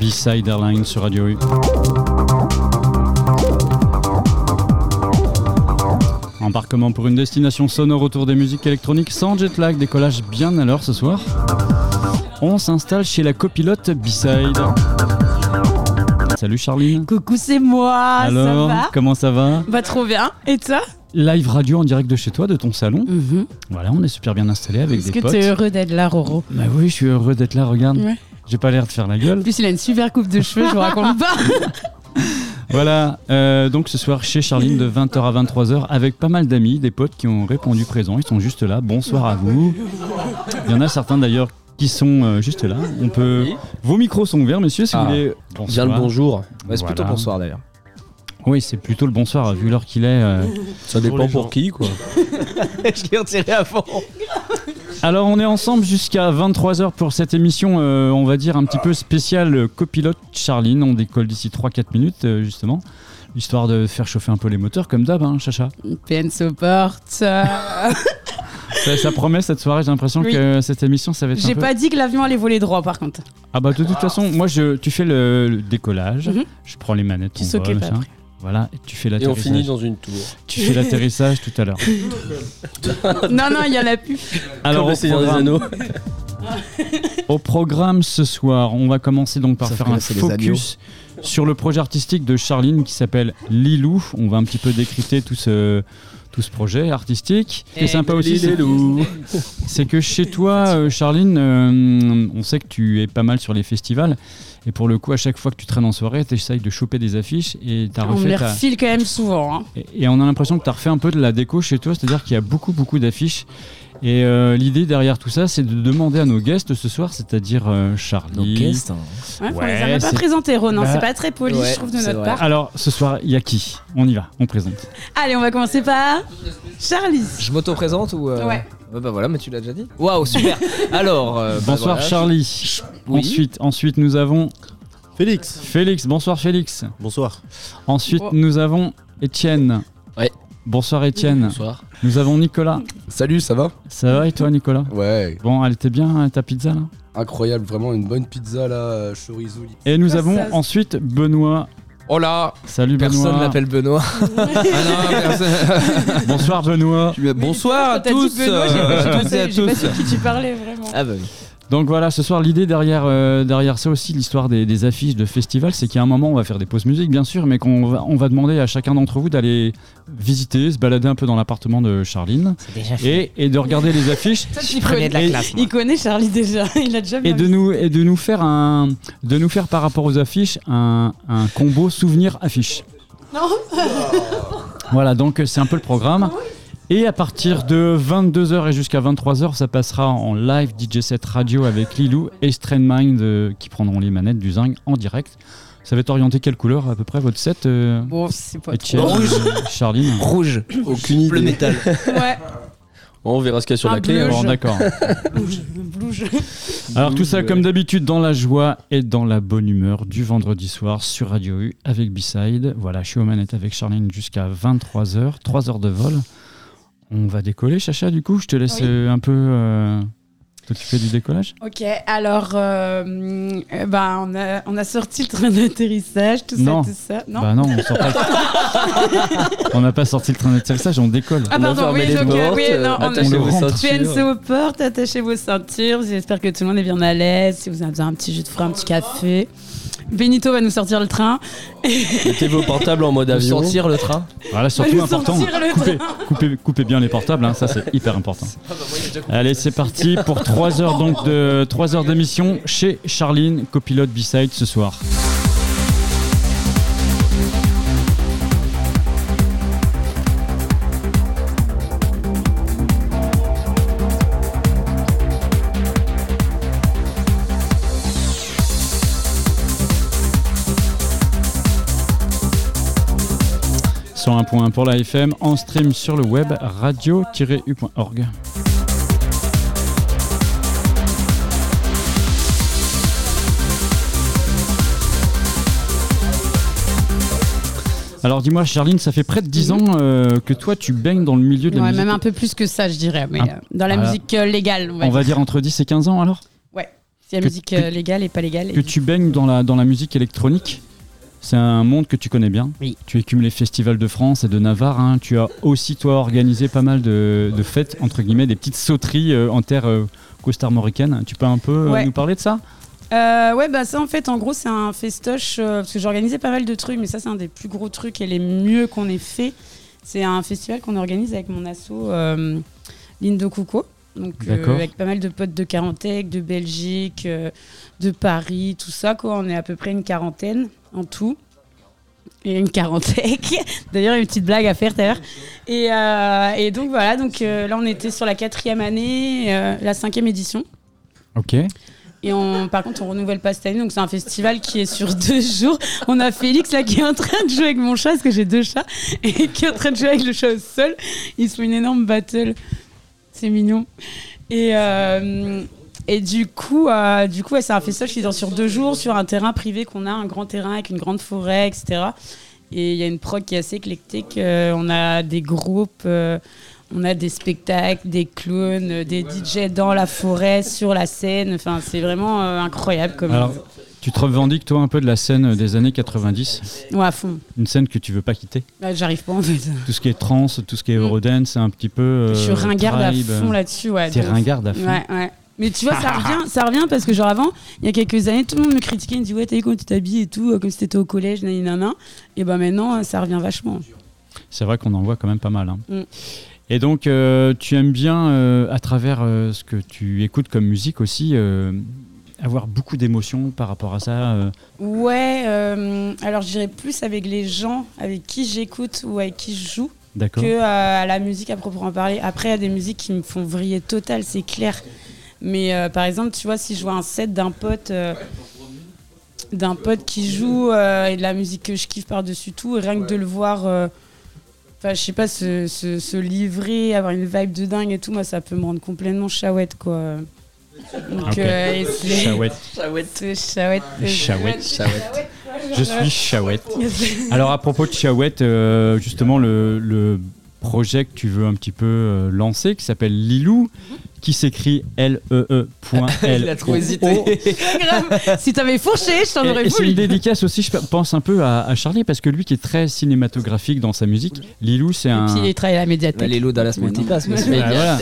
B-Side Airlines sur Radio U. Embarquement pour une destination sonore autour des musiques électroniques sans jet lag, décollage bien à l'heure ce soir. On s'installe chez la copilote B-Side. Salut Charline. Coucou, c'est moi. Alors, ça va comment ça va? Bah trop bien. Et toi? Live radio en direct de chez toi, de ton salon. Voilà, on est super bien installé avec Est-ce des que potes. tu es heureux d'être là, Roro? Bah oui, je suis heureux d'être là, regarde. Ouais. J'ai pas l'air de faire la gueule. En plus, il a une super coupe de cheveux, je vous raconte pas. Voilà, euh, donc ce soir chez Charline de 20h à 23h avec pas mal d'amis, des potes qui ont répondu présent. Ils sont juste là. Bonsoir à vous. Il y en a certains d'ailleurs qui sont euh, juste là. On peut. Vos micros sont ouverts, messieurs, si Ah, vous voulez. Bien le bonjour. Ouais, c'est Voilà. plutôt bonsoir d'ailleurs. Oui, c'est plutôt le bonsoir vu l'heure qu'il est. euh. Ça dépend pour qui, quoi. Je l'ai retiré avant. Alors on est ensemble jusqu'à 23h pour cette émission, euh, on va dire un petit peu spéciale euh, copilote Charline. On décolle d'ici 3-4 minutes euh, justement, histoire de faire chauffer un peu les moteurs comme d'hab, hein, Chacha. PN Support. euh, Ça, ça promet cette soirée, j'ai l'impression Oui. que cette émission ça va être un J'ai peu... pas dit que l'avion allait voler droit, par contre. Ah bah de toute façon, moi je, tu fais le, le décollage, Mhm. je prends les manettes, Tu on après. Voilà, et tu fais Et on l'atterrissage. finit dans une tour. Tu fais l'atterrissage tout à l'heure. non, non, il y en a plus. Alors, Comme le au Seigneur des programme- Anneaux. Au programme ce soir, on va commencer donc par Ça faire un focus sur le projet artistique de Charline qui s'appelle Lilou. On va un petit peu décrypter tout ce, tout ce projet artistique. Ce qui est Eh, sympa aussi, c'est c'est que chez toi, euh, Charline, euh, on sait que tu es pas mal sur les festivals. Et pour le coup, à chaque fois que tu traînes en soirée, tu essayes de choper des affiches et tu as On refait les ta- refile quand même souvent. hein. et, et on a l'impression que tu as refait un peu de la déco chez toi, c'est-à-dire qu'il y a beaucoup, beaucoup d'affiches. Et euh, l'idée derrière tout ça, c'est de demander à nos guests ce soir, c'est-à-dire euh, Charlie. Ouais, on les a pas présentés, Ronan. Bah, c'est pas très poli, ouais, je trouve, de notre vrai. part. Alors, ce soir, il y a qui? On y va, on présente. Allez, on va commencer par Charlie. Je m'auto-présente ou. euh, Ouais. bah voilà, mais tu l'as déjà dit. Waouh, super. Alors. euh, bah Bonsoir voilà, Charlie. Oui. Ensuite, ensuite, nous avons Félix. Félix. Bonsoir Félix. Bonsoir. Ensuite, Oh. nous avons Étienne. Ouais. Bonsoir Étienne. Bonsoir. Nous avons Nicolas. Salut, ça va? Ça va et toi Nicolas? Ouais, Bon, elle était bien hein, ta pizza là? Incroyable, vraiment une bonne pizza là, chorizo. Et nous avons ça ensuite Benoît. Oh là Salut Personne Benoît. l'appelle Benoît. ah non, personne. Bonsoir Benoît. Bonsoir à tous. Benoît, j'ai- euh, j'ai pas j'ai pas su qui tu parlais vraiment. Ah bah oui. Donc voilà, ce soir, l'idée derrière, euh, derrière ça aussi, l'histoire des, des affiches de festivals, c'est qu'à un moment, on va faire des pauses musique, bien sûr, mais qu'on va, on va demander à chacun d'entre vous d'aller visiter, se balader un peu dans l'appartement de Charline et, et de regarder les affiches Il connaît, de la Et- classe, il connaît Charlie déjà. Il a déjà et bien de vu. nous, et de nous faire un, de nous faire par rapport aux affiches un, un combo souvenir affiche. Non. Voilà, donc c'est un peu le programme. Et à partir de 22h et jusqu'à 23h, ça passera en live DJ set radio avec Lilou et Strandmind euh, qui prendront les manettes du Zing en direct. Ça va être orienté quelle couleur à peu près votre set euh, Bon, c'est pas trop. Euh, Charline Rouge. Aucune idée. Bleu métal. Ouais, on verra ce qu'il y a sur la clé. hein. Bon, d'accord. Alors tout ça comme d'habitude dans la joie et dans la bonne humeur du vendredi soir sur Radio U avec B-Side. Voilà, je suis aux manettes avec Charline jusqu'à 23h, 3 heures de vol. On va décoller, Chacha, du coup, je te laisse Oui. euh, un peu euh, t'occuper du décollage? Ok, alors, euh, euh, bah, on, a, on a sorti le train d'atterrissage, tout Non. ça, tout ça. Non? Bah non, on sort pas. on n'a pas sorti le train d'atterrissage, on décolle. Ah, On a pardon, oui, donc, portes, oui, euh, non, on a- attachez On vos. PNC aux portes, attachez vos ceintures. J'espère que tout le monde est bien à l'aise. Si vous avez besoin d'un petit jus de fruits, un petit café. Benito va nous sortir le train. Mettez vos portables en mode avion. Sortir le train. Voilà, surtout nous important, le coupez, coupez, coupez bien les portables, hein, ça c'est hyper important. Allez, c'est parti pour 3 heures donc de 3 heures d'émission chez Charline, copilote B-Side ce soir. Sur un point pour la FM, en stream sur le web radio-u.org. Alors dis-moi Charline, ça fait près de 10 ans euh, que toi tu baignes dans le milieu de la Ouais, musique. même un peu plus que ça, je dirais. Mais Ah. euh, dans la musique euh, légale, on va On dire. va dire entre 10 et 15 ans alors? Ouais. Il y a Que- musique que- légale et pas légale. Que tu baignes dans la, dans la musique électronique, c'est un monde que tu connais bien. Oui. Tu écumes les festivals de France et de Navarre. hein. Tu as aussi, toi, organisé pas mal de, de fêtes, entre guillemets, des petites sauteries euh, en terre euh, costarmoricaine. Tu peux un peu euh, Ouais. nous parler de ça? Euh, ouais, bah ça en fait, en gros, c'est un festoche euh, parce que j'ai organisé pas mal de trucs, mais ça, c'est un des plus gros trucs et les mieux qu'on ait fait. C'est un festival qu'on organise avec mon asso euh, Lindo Cuco. Donc, euh, avec pas mal de potes de Carantec, de Belgique, euh, de Paris, tout ça, quoi. On est à peu près une quarantaine en tout. Et une Carantec. D'ailleurs, une petite blague à faire tout à l'heure. Et, euh, et donc, voilà. Donc, là, on était sur la quatrième année, la cinquième édition. Ok. Et on, par contre, on renouvelle pas cette année. Donc, c'est un festival qui est sur deux jours. On a Félix là qui est en train de jouer avec mon chat, parce que j'ai deux chats, et qui est en train de jouer avec le chat au sol. Ils se font une énorme battle. C'est mignon. Et, euh, et du coup, euh, du coup ouais, c'est un festival qui dure sur deux jours, sur un terrain privé qu'on a, un grand terrain avec une grande forêt, etc. Et il y a une prog qui est assez éclectique. Euh, on a des groupes. euh, on a des spectacles, des clowns, des DJ dans la forêt, sur la scène. Enfin, c'est vraiment euh, incroyable comme. Alors, tu te revendiques, toi, un peu de la scène des années 90 Ouais, à fond. Une scène que tu veux pas quitter? Là, J'arrive pas en fait. Tout ce qui est trance, tout ce qui est Mm. Eurodance, c'est un petit peu. euh, je suis ringarde à fond là-dessus. Ouais, T'es ringarde à fond. Ouais, ouais. Mais tu vois, ça revient, ça revient parce que genre avant, il y a quelques années, tout le monde me critiquait, il me dit ouais, t'as vu comment tu t'habilles et tout, euh, comme si t'étais au collège, nanana. Et ben maintenant, euh, ça revient vachement. C'est vrai qu'on en voit quand même pas mal. hein. Mm. Et donc, euh, tu aimes bien, euh, à travers euh, ce que tu écoutes comme musique aussi, avoir beaucoup d'émotions par rapport à ça. euh. Ouais, euh, alors je dirais plus avec les gens avec qui j'écoute ou avec qui je joue. Que euh, à la musique à proprement parler. Après, il y a des musiques qui me font vriller total, c'est clair. Mais euh, par exemple, tu vois, si je vois un set d'un pote, d'un pote qui joue euh, et de la musique que je kiffe par-dessus tout, et rien que de le voir, euh, enfin, je sais pas, se, se- se livrer, avoir une vibe de dingue et tout, moi, ça peut me rendre complètement chouette, quoi. Donc, Ok. euh, et c'est- Chouette. c'est chouette. Chouette. Je suis chouette. Alors, à propos de chouette, euh, justement, le, le projet que tu veux un petit peu euh, lancer, qui s'appelle Lilou, qui s'écrit L-E-E.L. Il a trop hésité. Grave. Si t'avais fourché, je t'en aurais et c'est voulu. une dédicace aussi, je pense un peu à, à Charlie, parce que lui qui est très cinématographique dans sa musique, Lilou, c'est Et un. puis il travaille à la médiathèque. Les lots Dallas Multipass, monsieur. Ouais, voilà.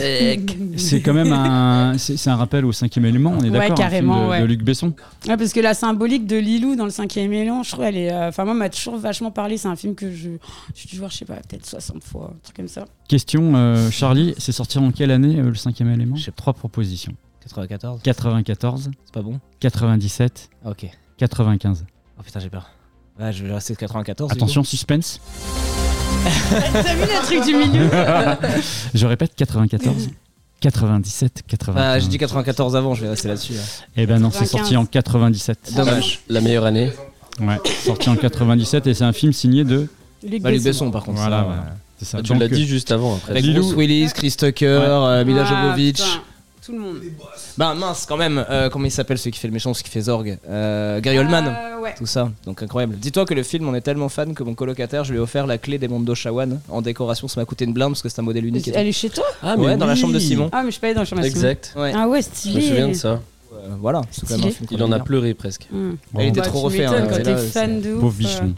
C'est quand même un, c'est c'est un rappel au cinquième élément, on est Ouais, d'accord, film carrément, de, ouais. de Luc Besson. Ouais, parce que la symbolique de Lilou dans le cinquième élan, je trouve, elle est. euh, Enfin, moi, m'a toujours vachement parlé. C'est un film que je. Je dû voir, je sais pas, peut-être 60 fois, un truc comme ça. Question, euh, Charlie, c'est sorti en quelle année euh, le cinquième élément? Je sais Trois propositions 94 94, C'est pas bon 97, Ah, Ok. 95. Oh putain, j'ai peur. Ouais, je vais rester 94. du Attention, suspense. T'as vu le truc du milieu Je répète 94, 97, coup. 95. Ah, j'ai dit 94 avant, je vais rester là-dessus. là. Eh ben non, c'est 95. sorti en 97. Dommage. La meilleure année. Ouais, sorti en 97 et c'est un film signé de. Luc Bah, Luc Besson. Besson, par contre. Voilà, ça, voilà. ouais. Ça. tu Donc, l'as dit juste avant après. Avec Lilou. Bruce Willis, Chris Tucker, euh, Mila Ah, Jovovich. putain, Tout le monde. Bah mince, quand même. euh, comment il s'appelle celui qui fait le méchant, celui qui fait Zorg euh, Gary Oldman. Euh, ouais. Tout ça, donc incroyable. Dis-toi que le film, on est tellement fan que mon colocataire, je lui ai offert la clé des Mondo Shawan en décoration. Ça m'a coûté une blinde parce que c'est un modèle unique. Elle est chez toi Ah, Ouais, dans la chambre de Simon. Ah, mais je suis pas allée dans le chambre de Simon. Exact. Ouais. Ah ouais, Je stylé. me souviens de ça. Euh, voilà, c'est quand même un Stylé. film Il en a pleuré presque. Hum. bon, Il était Bah, trop tu refait. m'étonnes, hein, quand t'es fan de ouf. Pauvre bichon.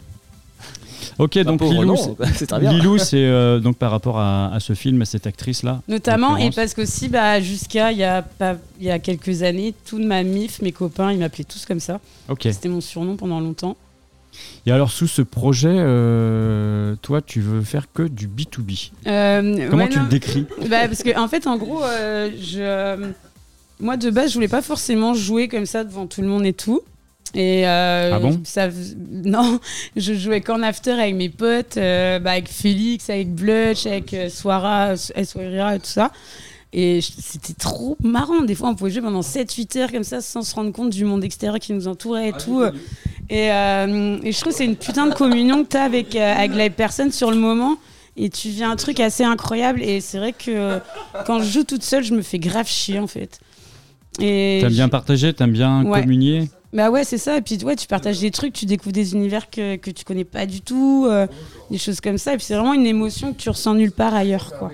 Ok, Bah, donc pauvre, Lilou, non, c'est- c'est très bien. Lilou, c'est euh, donc par rapport à, à ce film, à cette actrice-là. Notamment, en et parce qu'aussi, bah, jusqu'à il y, a pas- il y a quelques années, toute ma mif, mes copains, ils m'appelaient tous comme ça. Ok. C'était mon surnom pendant longtemps. Et alors, sous ce projet, euh, toi, tu veux faire que du B2B. Euh, Comment ouais, tu non. le décris? Bah, parce que en fait, en gros, euh, je, moi de base, je voulais pas forcément jouer comme ça devant tout le monde et tout. Et euh, Ah bon? ça, non, je jouais qu'en after avec mes potes, euh, bah, avec Félix, avec Blutch, avec euh, Soira, Soira et tout ça. Et c'était trop marrant. Des fois, on pouvait jouer pendant 7-8 heures comme ça sans se rendre compte du monde extérieur qui nous entourait et tout. Et, euh, et je trouve que c'est une putain de communion que tu as avec, euh, avec la personne sur le moment. Et tu vis un truc assez incroyable. Et c'est vrai que quand je joue toute seule, je me fais grave chier en fait. T'aimes bien je- partager, t'aimes bien Ouais. communier? Bah ouais, c'est ça. Et puis ouais, tu partages des trucs, tu découvres des univers que, que tu connais pas du tout, euh, des choses comme ça. Et puis c'est vraiment une émotion que tu ressens nulle part ailleurs. Quoi.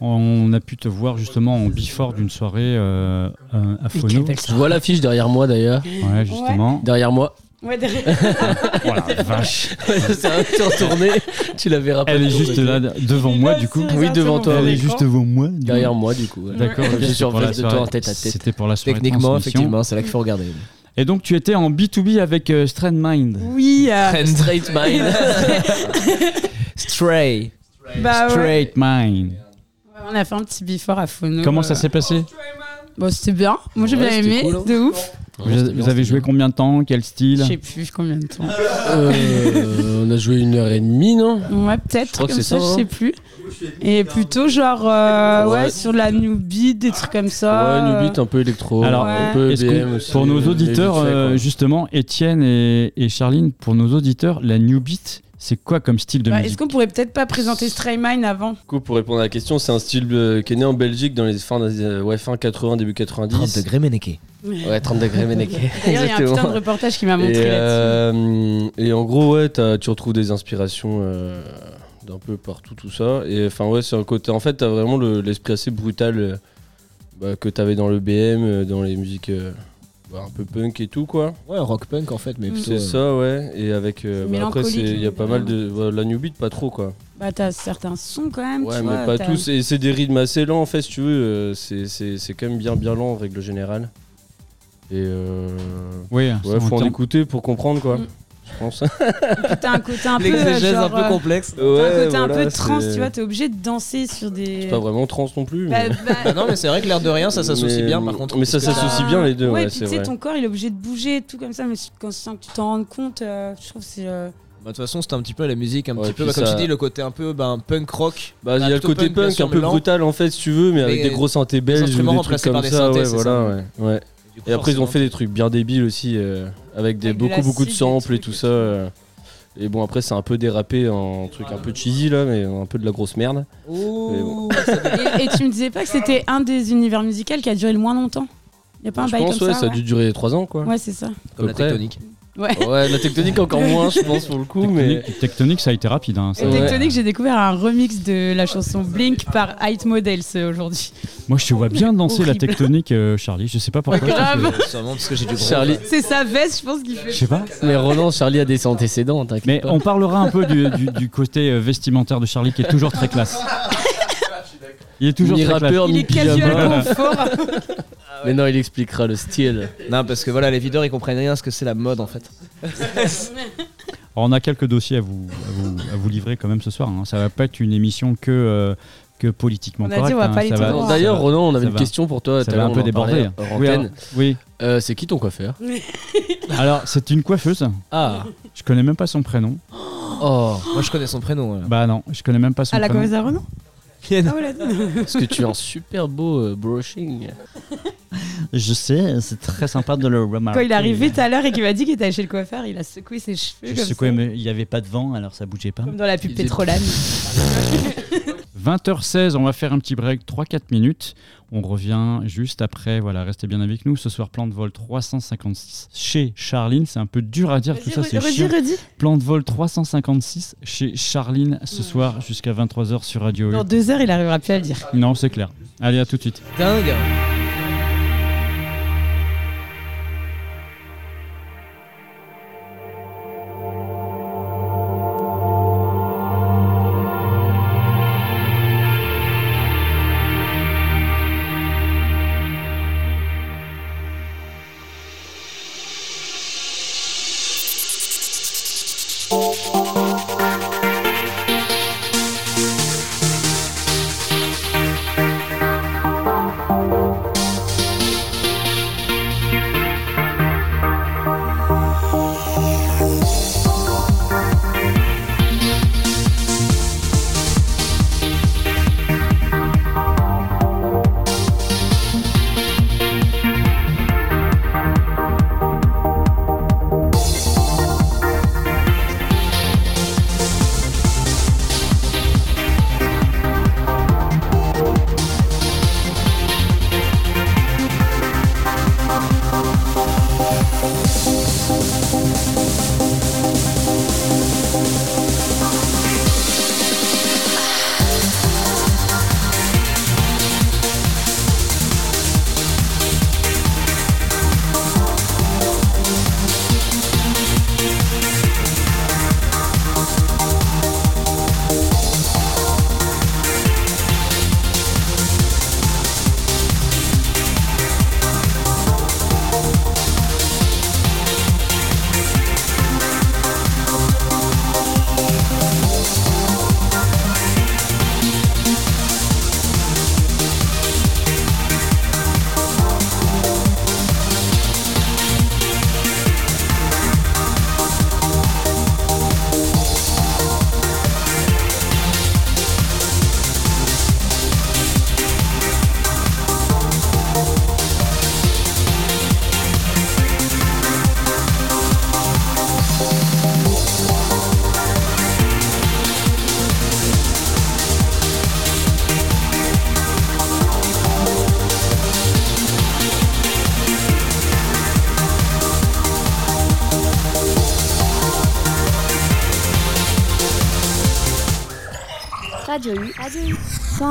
On a pu te voir justement en before d'une soirée euh, euh, à Phono. Je vois l'affiche derrière moi d'ailleurs. Ouais, justement. Derrière moi. Ouais, derrière. Oh la vache. c'est un peu retourné. Tu la verras pas. Elle est juste là devant moi du coup. Oui, devant toi, Elle est juste devant moi. du Derrière coup. moi du coup. D'accord. Je suis la face de toi en tête à tête. C'était pour la soirée Techniquement, effectivement, c'est là qu'il faut regarder. Et donc tu étais en B2B avec euh, Strand Mind. Oui, euh, Straight mind. Stray. bah ouais. Straight Mind. On a fait un petit before à Phono. Comment ça euh, s'est passé Bon, c'était bien. Moi, j'ai Ouais, bien c'était aimé. cool, hein. De ouf. Vous, vous avez joué combien de temps? Quel Je style sais plus combien de temps. Euh, on a joué une heure et demie, non? Ouais, peut-être. crois que comme c'est ça, Je hein. sais plus. Et plutôt genre, euh, ouais. Ouais. sur la new beat, des trucs comme ça. Ouais, New Beat, un peu électro, Alors, un peu Est-ce BM qu'on- aussi. pour nos auditeurs, fait, euh, justement, Étienne et, et Charline, pour nos auditeurs, la New Beat, c'est quoi comme style de Bah, musique Est-ce qu'on pourrait peut-être pas présenter Stray Mine avant Du coup, pour répondre à la question, c'est un style euh, qui est né en Belgique dans les fins, des- euh, ouais, fin 80, début 90. 30 degrés Ménéqué. Ouais, 30 degrés Ménéqué. D'ailleurs, il y a un putain de reportage qui m'a Et, montré là-dessus. euh, et en gros, ouais, t'as- tu retrouves des inspirations euh, d'un peu partout, tout ça. Et enfin, ouais, c'est un côté. En fait, t'as vraiment le- l'esprit assez brutal euh, bah, que t'avais dans le BM, euh, dans les musiques un peu punk et tout, quoi. Ouais, rock punk en fait, mais Mm. plutôt. C'est ça, ouais. Et avec. euh, bah, après, il y a pas mal de. la new beat, pas trop, quoi. Bah, t'as certains sons quand même. Ouais, tu mais vois, pas tous. Et c'est des rythmes assez lents, en fait, si tu veux. euh, c'est- C'est c'est quand même bien, bien lent en règle générale. Et. Euh... Oui, Ouais, en faut en écouter pour comprendre, quoi. Mm. Je pense. T'as un côté un peu. Genre, un peu euh, complexe. T'as un Ouais, côté un peu trans, tu vois, t'es obligé de danser sur des. C'est pas vraiment trans non plus. Bah, mais- bah, Bah non, mais c'est vrai que l'air de rien, ça s'associe Mais- bien par contre. mais ça s'associe bien les deux, ouais, puis tu sais, ton corps il est obligé de bouger, tout comme ça, mais quand sans que tu t'en rendes compte, euh, je trouve que c'est. euh, Bah, De toute façon, c'était un petit peu la musique, un Ouais, petit peu, comme tu dis, le côté un peu punk rock. Bah, il y a le côté punk, un peu lent. brutal en fait, si tu veux, mais avec des gros synthés belges instruments des trucs remplacés comme par des ça. synthés, ouais, c'est voilà, ça. ouais, ouais. Coup, Et après, ils ont fait des trucs bien débiles aussi, euh, avec des, Avec de beaucoup, beaucoup de samples et tout ça. euh. Et bon, après, c'est un peu dérapé en truc un peu cheesy là, mais un peu de la grosse merde. Ouh, et, et tu me disais pas que c'était un des univers musicaux qui a duré le moins longtemps? Y a pas un je bail pense, comme ouais, ça ça a dû durer 3 ans quoi. Ouais, c'est ça. Comme la Après. tectonique. Ouais. Ouais, la tectonique encore moins, je pense, pour le coup, mais. Tectonique, Tectonique, ça a été rapide. hein, ça. Et Ouais. Tectonique, j'ai découvert un remix de la chanson Blink par Height Models euh, aujourd'hui. Moi, je te vois bien danser la. Tectonique, euh, Charlie. Je sais pas pourquoi. grave. Sûrement parce que j'ai du gros. Charlie. C'est sa veste, je pense qu'il fait. Je sais pas. Mais Roland, Charlie a des antécédents, Mais pas. on parlera un peu du, du- du côté euh, vestimentaire de Charlie qui est toujours très classe. Il est toujours Ni très classe. rappeur, Il ni est casual pyjama. Mais non, il expliquera le style. Non, parce que voilà, les videurs ils comprennent rien à ce que c'est la mode en fait. Alors, on a quelques dossiers à vous, à vous, à vous livrer quand même ce soir. hein. Ça va pas être une émission que, euh, que politiquement On a dit, correcte. on va hein. pas Ça va-. D'ailleurs, ça Roland, on avait une va. question pour toi. Ça à va un peu déborder. hors Oui, oui. Euh, c'est qui ton coiffeur? Alors, c'est une coiffeuse. Ah Je connais même pas son prénom. Oh Moi je connais son prénom. Bah non, je connais même pas son À la prénom. À Renan Ah ouais, là- Parce que tu as un super beau euh, brushing. Je sais, c'est très sympa de le remarquer. Quand il est arrivé tout à l'heure et qu'il m'a dit qu'il était allé chez le coiffeur, il a secoué ses cheveux. Je comme secouais, ça, mais il n'y avait pas de vent, alors ça bougeait pas. Comme dans la pub Pétrolane. 20h16, on va faire un petit break, 3-4 minutes. On revient juste après. Voilà, restez bien avec nous. Ce soir, plan de vol 356 chez Charline. C'est un peu dur à dire, tout ça, c'est Redis, chiant. redis. Plan de vol 356 chez Charline ce soir jusqu'à 23h sur Radio U. Dans deux heures, il arrivera plus à le dire. Non, c'est clair. Allez, à tout de suite. Dingue.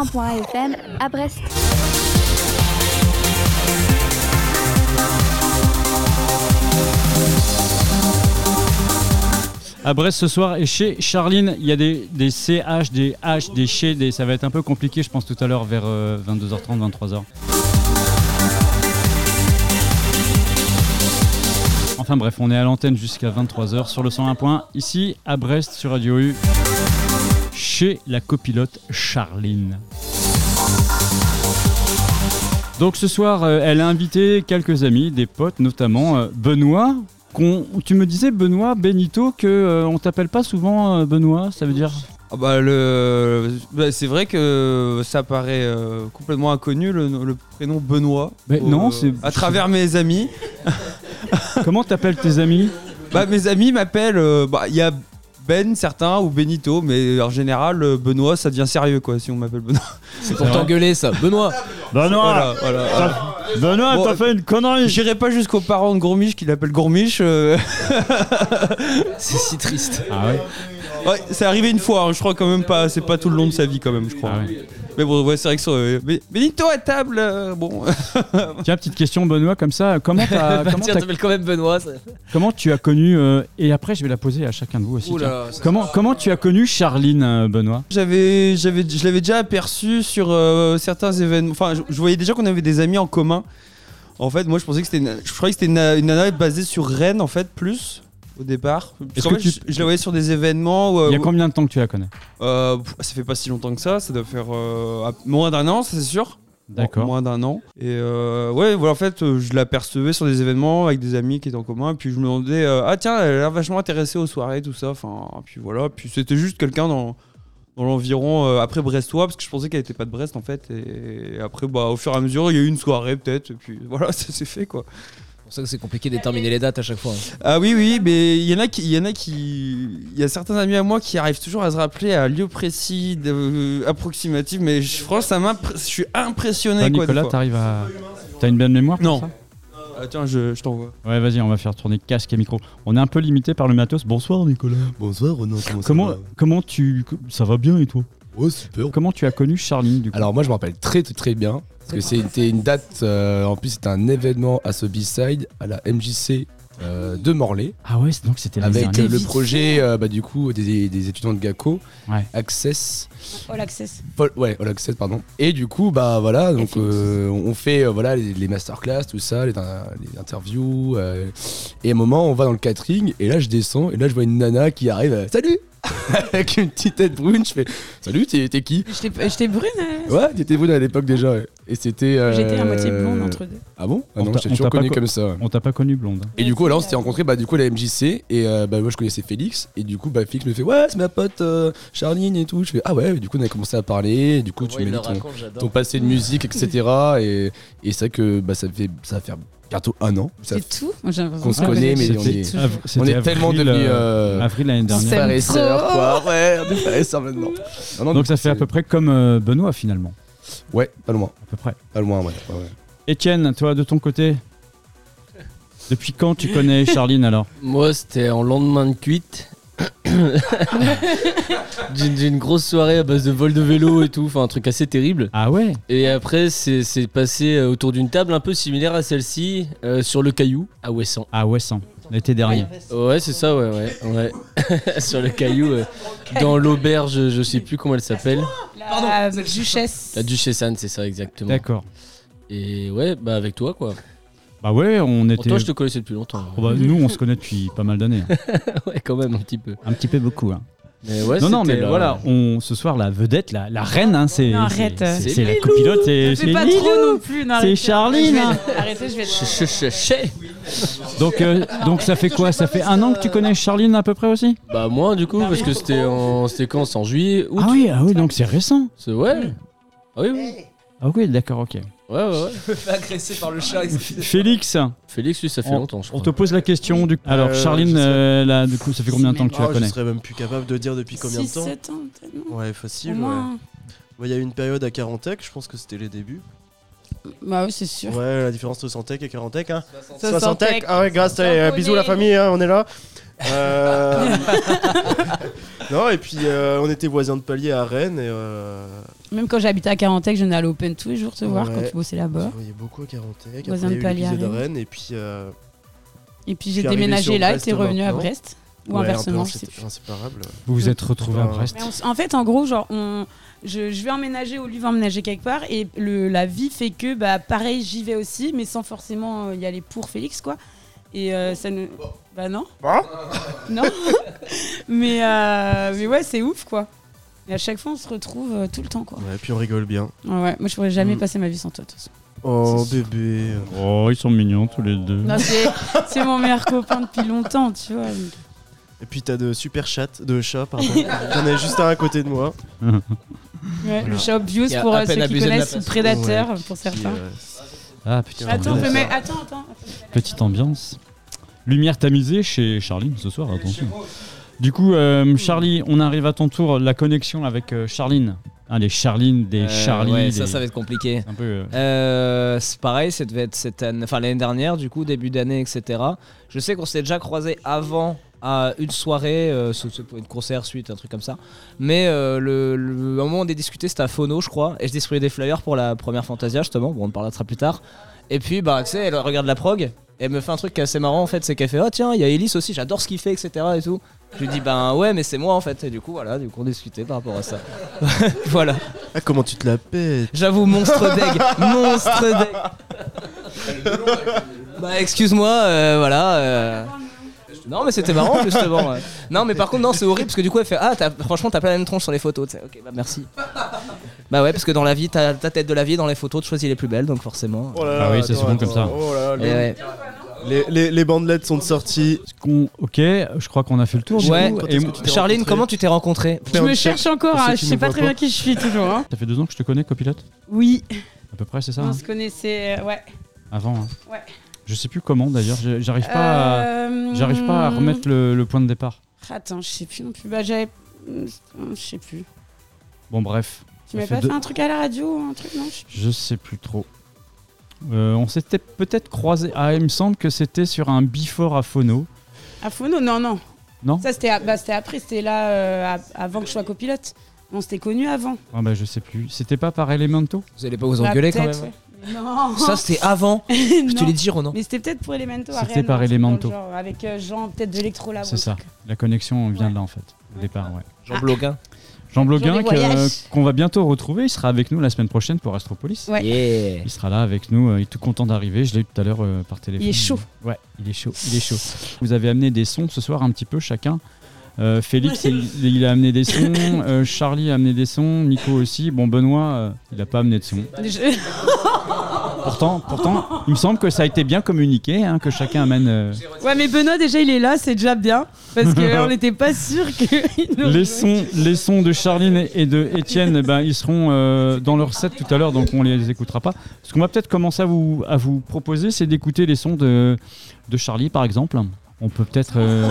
101.1 FM à Brest. À Brest ce soir et chez Charline, il y a des, des CH, des H, des chez, des... ça va être un peu compliqué je pense tout à l'heure vers euh, 22h30, 23h. Enfin bref, on est à l'antenne jusqu'à 23h sur le 101 point, ici à Brest sur Radio U, chez la copilote Charline. Donc ce soir, euh, elle a invité quelques amis, des potes, notamment euh, Benoît. qu'on- tu me disais Benoît Benito que euh, on t'appelle pas souvent euh, Benoît, ça veut dire? Ah bah, le... bah, c'est vrai que ça paraît euh, complètement inconnu le, le prénom Benoît. Mais Au- non, c'est- à travers mes amis. Comment t'appelles tes amis? Bah mes amis m'appellent. bah il y a Ben certains ou Benito, mais en général euh, Benoît ça devient sérieux quoi si on m'appelle Benoît. C'est pour t'engueuler ça. Benoît Voilà, voilà. Benoît, Bon, t'as fait une connerie J'irai pas jusqu'aux parents de Gourmiche qui l'appellent Gourmiche. euh, C'est si triste. Ah ouais Ouais, c'est arrivé une fois, hein, je crois quand même pas, c'est pas tout le long de sa vie quand même, je crois. Ah ouais. Mais bon, ouais, c'est vrai que ça, euh, mais- Benito à table, euh, bon. Tiens, petite question Benoît, comme ça, comment, t'as- Bah comment, tiens, t'as- t'appelles quand même Benoît. ça- comment tu as connu, euh, et après je vais la poser à chacun de vous aussi, tiens. Oula, ça- comment, comment tu as connu Charline euh, Benoît? J'avais, j'avais, je l'avais déjà aperçu sur euh, certains événements. Enfin, je, je voyais déjà qu'on avait des amis en commun. En fait, moi, je pensais que c'était, une- je croyais que c'était une, une nana basée sur Rennes, en fait, plus au départ. Parce que fait, tu- je, je la voyais sur des événements. Où, Il y a où- combien de temps que tu la connais euh, ça fait pas si longtemps que ça. Ça doit faire euh, à- moins d'un an, ça, c'est sûr. D'accord. Moins d'un an. Et euh, ouais, voilà, en fait, euh, je l'apercevais sur des événements avec des amis qui étaient en commun. Et puis je me demandais, euh, ah tiens, elle a l'air vachement intéressée aux soirées, tout ça. Enfin, puis voilà. Puis c'était juste quelqu'un dans, dans l'environ, euh, après brestois, parce que je pensais qu'elle était pas de Brest en fait. Et, après, bah, au fur et à mesure, il y a eu une soirée peut-être. Et puis voilà, ça s'est fait quoi. C'est pour ça que c'est compliqué de déterminer les dates à chaque fois. hein. Ah oui, oui, mais il y en a qui, il y en a qui, il y a certains amis à moi qui arrivent toujours à se rappeler à lieu précis, de- euh, approximatif. Mais je, franchement, je suis impressionné Toi, Nicolas, t'arrives à. T'as une bonne mémoire pour Non. ça? Ah, tiens, je, je t'envoie. Ouais, vas-y, on va faire tourner casque et micro. On est un peu limité par le matos. Bonsoir, Nicolas. Bonsoir Renan, comment, Comment, comment tu. Ça va bien et toi? Ouais, super. Comment tu as connu Charline du coup Alors moi je me rappelle très très, bien parce que c'était une date, euh, en plus c'était un événement à ce B-side à la MJC euh, de Morlaix Ah ouais, c'est- donc c'était avec euh, le projet euh, bah, du coup des, des étudiants de GACO, Ouais. Access, All Access. Paul- ouais All Access pardon. Et du coup bah voilà donc euh, on fait euh, voilà les, les masterclass tout ça, les, les interviews euh, et à un moment on va dans le catering et là je descends et là je vois une nana qui arrive euh, salut avec une petite tête brune je fais salut t'es t'es qui? J'étais j'étais brune. hein. Ouais, t'étais brune à l'époque déjà. ouais. Et c'était. euh, J'étais à moitié blonde entre deux. Ah bon? Ah On non, t'a- j'étais on toujours t'a pas connu co- comme ça. ouais. On t'a pas connu blonde. Et du coup, là, on s'était rencontrés bah, du coup, à la MJC. Et euh, bah, moi, je connaissais Félix. Et du coup, bah, Félix me fait Ouais, c'est ma pote euh, Charline et tout. Je fais Ah ouais, et du coup, on a commencé à parler. Et du coup, tu m'as dit ton, raconte, j'adore. ton passé de musique, etc. et et c'est vrai que bah, ça, fait, ça va faire bientôt un an. Ça C'est tout Moi, j'ai l'impression qu'on se connaît, mais on est, on est tellement avril, devenus. euh, euh, Avril l'année dernière. frères et trop. sœurs, quoi. Ouais, on est frères et sœurs maintenant. Non, non, Donc ça fait à peu près comme euh, Benoît finalement. Ouais, pas loin. À peu près. Pas loin, ouais. ouais, ouais. Étienne, toi de ton côté Depuis quand tu connais Charline alors? Moi, c'était en lendemain de cuite. D'une d'une grosse soirée à base de vol de vélo et tout, enfin un truc assez terrible. Ah ouais Et après, c'est c'est passé euh, autour d'une table un peu similaire à celle-ci, euh, sur le caillou, à Ouessant. Ah ouais, sans. L'été dernier. Ouais, c'est ça, ouais, ouais. ouais. sur le caillou, euh, dans l'auberge, je sais plus comment elle s'appelle. La duchesse. La Duchesse Anne, c'est ça, exactement. D'accord. Et ouais, bah avec toi, quoi. Bah ouais, on était. toi, je te connaissais depuis longtemps. Oh bah, nous, on se connaît depuis pas mal d'années. hein. ouais, quand même, un petit peu. Un petit peu beaucoup. hein. Mais ouais, non, non, c'était mais là. voilà, on, ce soir, la vedette, la, la reine, hein, c'est. Non, arrête. C'est C'est c'est la Lilou. copilote, c'est c'est fais pas Lilou. trop non plus. non, C'est arrête. Charline, Je vais- hein. Arrêtez, je vais. Ch- ch- ch- ch- Donc, euh, donc ça fait quoi? Ça fait un an que tu connais Charline à peu près aussi? Bah moi du coup parce que c'était en c'était quand? C'est en juillet août. Ah oui, ah oui, donc c'est récent. C'est ouais. Ah oui oui. Ah oui, d'accord, ok. Ouais ouais ouais. Je me fais agresser par le chat. Félix, Félix lui ça fait on, longtemps je on crois. te pose la question. Du... Alors, Euh, Charline, je sais. euh, là, du coup, ça fait combien de temps que tu Ah, la je connais serais même plus capable de dire depuis combien de 6, temps. 7 ans, non Ouais, Au facile. ouais. moins. Il y a eu une période à Carantec, je pense que c'était les débuts. Bah oui, c'est sûr. Ouais, la différence entre Santec et Carantec. Hein. Soixantec. Ah ouais, grâce, euh, bisous la famille, hein, on est là. Euh, non, et puis euh, on était voisins de palier à Rennes et. euh, Même quand j'habitais à Carantec, je venais à l'Open tous les jours te voir Ouais. quand tu bossais là-bas. voyait beaucoup à Carantec. Voisins de palier à Rennes. Rennes et puis. euh, Et puis Je j'ai déménagé là et t'es revenu à. Brest. Ou ouais, inversement, je sais plus. inséparable. Vous vous êtes retrouvés à. Brest. Mais on s- en fait, en gros, genre, on, je, je vais emménager ou lui va emménager quelque part et le, la vie fait que, bah, pareil, j'y vais aussi, mais sans forcément y aller pour Félix, quoi. Et euh, ça ne. Bah non. non. mais, euh, mais ouais, c'est ouf, quoi. Et à chaque fois, on se retrouve euh, tout le temps, quoi. Ouais, et puis on rigole bien. Ouais, ouais. moi, je pourrais jamais Mm. passer ma vie sans toi. de toute façon. Oh bébé. Oh, ils sont mignons tous les deux. Non, c'est c'est mon meilleur copain depuis longtemps, tu vois. Et puis t'as de super chats, de chats, pardon. J'en ai juste un à côté de moi. Ouais, Le chat obvious a pour à euh, peine ceux qui abusé de la connaissent, ou place. prédateur Ouais, pour Qui, certains. euh, Ah, petite Attends, on ambiance. peut mettre. Attends, attends. Petite ambiance. Lumière tamisée chez Charlie ce soir, attention. Du coup, euh, Charlie, on arrive à ton tour. La connexion avec euh, Charline. Ah, les Charline, des Euh, Charlie. ouais, des- ça, ça va être compliqué. Un peu. euh, Euh, c'est pareil, ça devait être cette année, enfin l'année dernière, du coup, début d'année, etc. Je sais qu'on s'était déjà croisé avant à une soirée, euh, une concert suite, un truc comme ça. Mais euh, le, le- un moment où on a discuté, c'était à Phono, je crois, et je distribuais des flyers pour la première Fantasia, justement. Bon, on en parlera plus tard. Et puis, bah, tu sais, elle regarde la prog, et elle me fait un truc qui est assez marrant en fait, c'est qu'elle fait, oh tiens, il y a Elise aussi, j'adore ce qu'il fait, etc. Et tout. Je lui dis, ben ouais, mais c'est moi en fait. Et du coup, voilà, du coup, on discutait par rapport à ça. voilà. Ah, comment tu te la pètes J'avoue, monstre deg, monstre deg. bah excuse-moi, euh, voilà. euh. Non mais c'était marrant justement. ouais. Non mais par contre non c'est horrible parce que du coup elle fait ah t'as- franchement t'as pas la même tronche sur les photos. tu sais. Ok bah merci. Bah ouais parce que dans la vie t'as ta tête de la vie dans les photos tu choisis les plus belles donc forcément. Oh là Ah là, oui, c'est souvent comme ça. Oh là ouais. les, les, les bandelettes sont sorties. Ok, je crois qu'on a fait le tour. Ouais. Et Charline comment tu t'es rencontré Je me cherche encore, hein, je sais pas très bien qui je suis toujours. hein. ça fait deux ans que je te connais, copilote Oui, À peu près, c'est ça on hein se connaissait, euh, ouais. Avant. hein. Ouais. Je sais plus comment d'ailleurs. J'arrive pas, à... Euh, j'arrive pas à remettre le, le point de départ. Attends, je sais plus non plus. Bah j'avais. Je sais plus. Bon, bref. Tu fait pas fait un truc à la radio ou un truc, non je sais plus. Trop. Euh, on s'était peut-être croisé. Ah, il me semble que c'était sur un before à Phono. À Phono Non, non. Non Ça c'était à- bah, c'était après, c'était là euh, avant que je sois copilote. On s'était connus avant. Ah bah je sais plus. C'était pas par Elemento Vous allez pas vous Bah, engueuler quand même. ouais. Non Ça c'était avant. Je te l'ai dit Ronan. Mais c'était peut-être pour Elemento. C'était Rennes, par Elemento. genre, Avec euh, Jean, peut-être de l'électro là. C'est ça. La connexion vient de là en fait. Au départ, ouais. Jean Bloguin. Jean Bloguin, qu'on va bientôt retrouver. Il sera avec nous la semaine prochaine pour Astropolis. Ouais. Yeah. Il sera là avec nous. euh, Il est tout content d'arriver. Je l'ai eu tout à l'heure euh, par téléphone. Il est chaud. Ouais, il est chaud. Il est chaud. Vous avez amené des sons ce soir un petit peu chacun. Euh, Félix, il, il a amené des sons. euh, Charlie a amené des sons. Nico aussi. Bon, Benoît, euh, il a pas amené de son. Pourtant, pourtant, il me semble que ça a été bien communiqué, hein, que chacun amène euh, Ouais, mais Benoît, déjà, il est là, c'est déjà bien. Parce qu'on n'était pas sûr qu'il nous les sons, les sons de Charline et de Étienne. eh ben, ils seront euh, dans leur set tout à l'heure, donc on les écoutera pas. Ce qu'on va peut-être commencer à vous, à vous proposer, c'est d'écouter les sons de, de Charlie, par exemple. On peut peut-être, euh,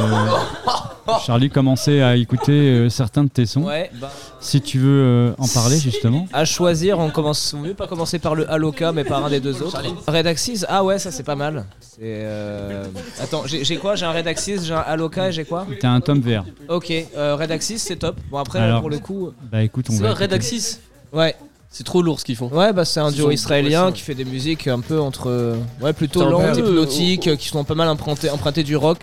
Charlie, commencer à écouter euh, certains de tes sons, Ouais. Bah. si tu veux euh, en parler justement. À choisir, on commence. On mieux pas commencer par le Aloka, mais par un des deux autres. Redaxis, ah ouais, ça c'est pas mal. C'est. euh, Attends, j'ai quoi? J'ai un Redaxis, j'ai un Aloka et j'ai quoi? T'as un tome vert. Ok, euh, Redaxis, c'est top. Bon après, Alors, pour le coup, Bah écoute, on C'est écouter. Redaxis ouais, C'est trop lourd ce qu'ils font. ouais, bah c'est un duo israélien qui fait des musiques un peu entre, euh, ouais, plutôt lentes, hypnotiques, euh, qui sont pas mal empruntées, empruntées du rock.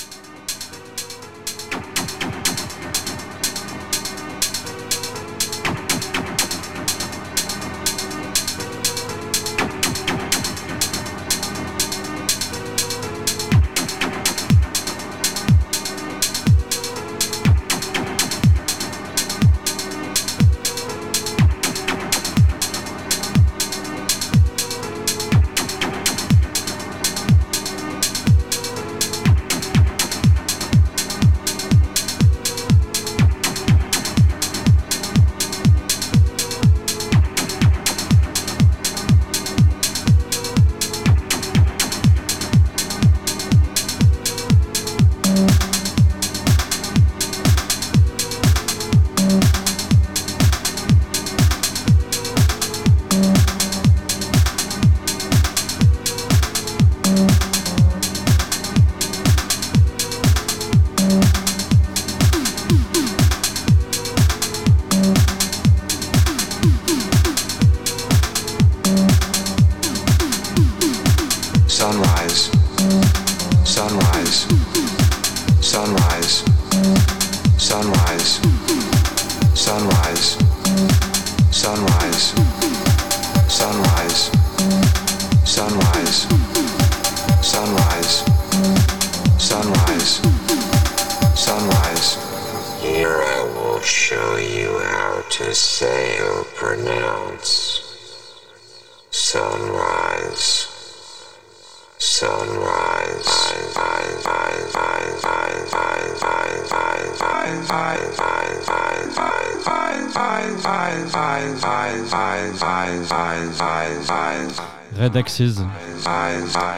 Red Axes.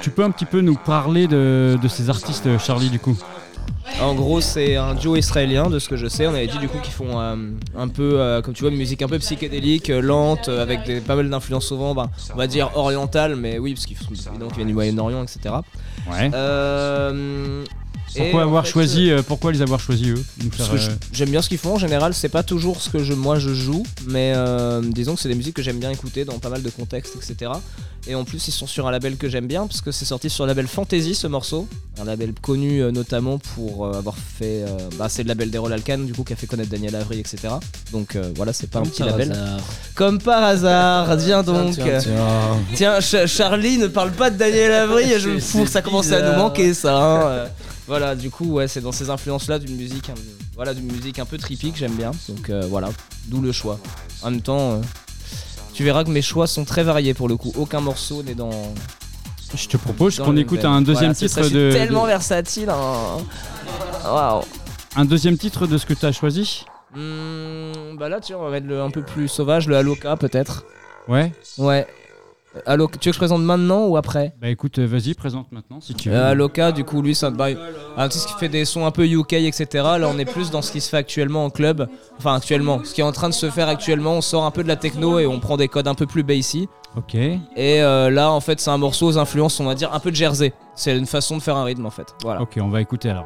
Tu peux un petit peu nous parler de, de ces artistes, Charlie, du coup En gros, c'est un duo israélien, de ce que je sais. On avait dit du coup qu'ils font euh, un peu, euh, comme tu vois, une musique un peu psychédélique, euh, lente, avec des, pas mal d'influences souvent, bah, on va dire orientales, mais oui, parce qu'ils viennent du Moyen-Orient, etc. Ouais. Pourquoi avoir fait, choisi, pourquoi les avoir choisis eux j'aime bien ce qu'ils font en général, c'est pas toujours ce que je, moi je joue, mais disons que c'est des musiques que j'aime bien écouter dans pas mal de contextes, etc. Et en plus, ils sont sur un label que j'aime bien, parce que c'est sorti sur le label Fantasy ce morceau, un label connu euh, notamment pour euh, avoir fait. euh, bah, c'est le label d'Errol Alkan, du coup, qui a fait connaître Daniel Avery, etc. Donc voilà, c'est pas un petit label. hasard. Comme par hasard, viens donc. tiens, tiens. Tiens, Cha- Charlie ne parle pas de Daniel Avery, je me fous, ça commence à nous manquer ça. hein. Voilà, du coup, ouais, c'est dans ces influences-là d'une musique, un- voilà, d'une musique un peu trippy que j'aime bien. Donc voilà, d'où le choix. En même temps, tu verras que mes choix sont très variés pour le coup. Aucun morceau n'est dans. Je te propose qu'on écoute un deuxième Voilà, titre ça, de, tellement de- versatile. hein. Waouh. un deuxième titre de ce que tu as choisi. Hmm, bah là, tu vois, on va mettre le un peu plus sauvage, le Aloka peut-être. Ouais. Ouais. Aloka, tu veux que je présente maintenant ou après? Bah écoute, euh, vas-y, présente maintenant si tu veux. Euh, Aloka, du coup, lui, ça, bah, un artiste qui fait des sons un peu UK, etc. Là, on est plus dans ce qui se fait actuellement en club. Enfin, actuellement. Ce qui est en train de se faire actuellement, on sort un peu de la techno et on prend des codes un peu plus bassy. Ok. Et euh, là, en fait, c'est un morceau aux influences, on va dire, un peu de jersey. C'est une façon de faire un rythme, en fait. Voilà. Ok, on va écouter alors.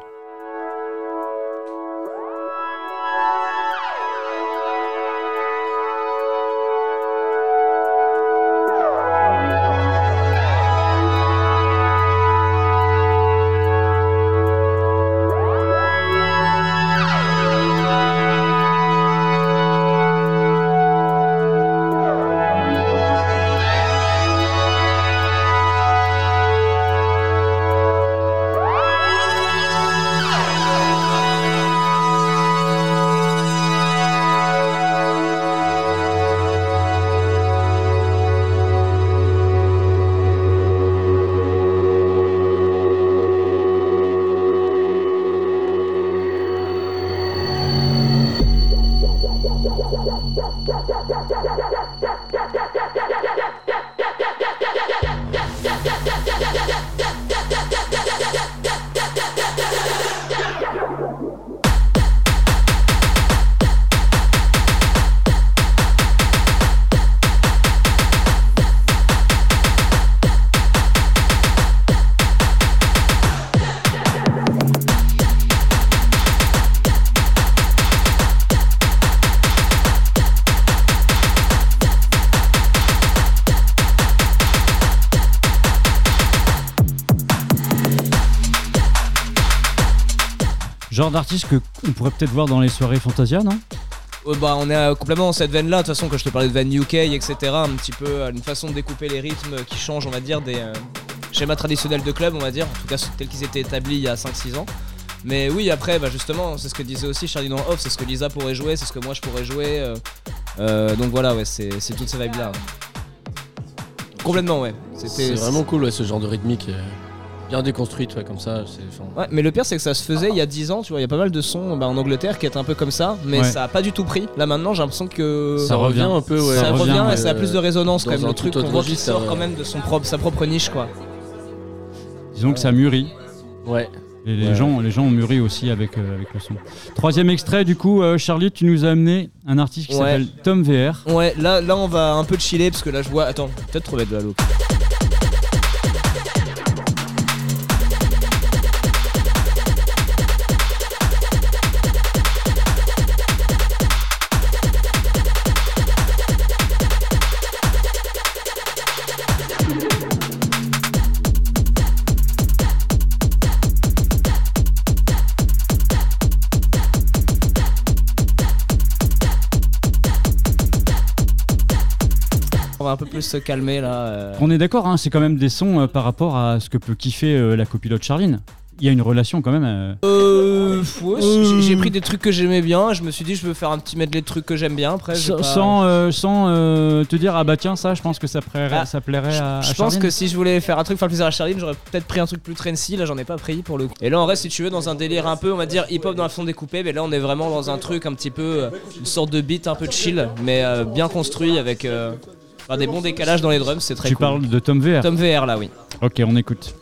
Genre d'artiste que on pourrait peut-être voir dans les soirées Fantasia, non? Euh, bah, on est euh, complètement dans cette veine-là. De toute façon, quand je te parlais de veine UK, etc., un petit peu euh, une façon de découper les rythmes qui change, on va dire, des euh, schémas traditionnels de club, on va dire, en tout cas tels qu'ils étaient établis il y a 5-6 ans. Mais oui, après, bah, justement, c'est ce que disait aussi Charlie dans Off, c'est ce que Lisa pourrait jouer, c'est ce que moi je pourrais jouer. euh, euh, donc voilà, ouais, c'est toutes ces vibes-là. Complètement, ouais. C'est vraiment cool, ouais, ce genre de rythmique. Euh, Bien déconstruite, ouais, comme ça. c'est- enfin, Ouais, mais le pire c'est que ça se faisait il y a 10 ans, tu vois, il y a pas mal de sons bah, en Angleterre qui étaient un peu comme ça, mais Ouais. ça a pas du tout pris. Là maintenant, j'ai l'impression que Ça revient. un peu, ouais. ça revient, revient, et ça a plus de résonance Dans quand même. un Le truc qu'on autre voit qui registre, sort ouais. quand même de son propre, sa propre niche quoi. Disons que ça mûrit. Ouais. Et les, Ouais. gens, les gens ont mûri aussi avec, euh, avec le son. Troisième extrait, du coup, euh, Charlie, tu nous as amené un artiste qui Ouais. s'appelle Tom VR. Ouais, là, là on va un peu chiller parce que là je vois. Attends, peut-être trouver de la look. Peu se calmer là. euh. On est d'accord, hein, c'est quand même des sons euh, par rapport à ce que peut kiffer euh, la copilote Charline. Il y a une relation quand même. euh, Euh, ouais, j'ai- j'ai pris des trucs que j'aimais bien, je me suis dit je veux faire un petit medley de trucs que j'aime bien après. sans pas- sans, euh, sans, euh, te dire ah bah tiens ça je pense que ça plairait, Ah, ça plairait à, Je pense que si je voulais faire un truc faire plaisir à Charline, j'aurais peut-être pris un truc plus trendy, là j'en ai pas pris pour le coup. Et là on reste si tu veux dans un délire un peu, on va dire hip-hop dans la façon découpée, mais là on est vraiment dans un truc un petit peu, une sorte de beat un peu chill, mais euh, bien construit avec euh, enfin, des bons décalages dans les drums, c'est très tu cool. parles de Tom VR. Tom VR là oui. Ok on écoute.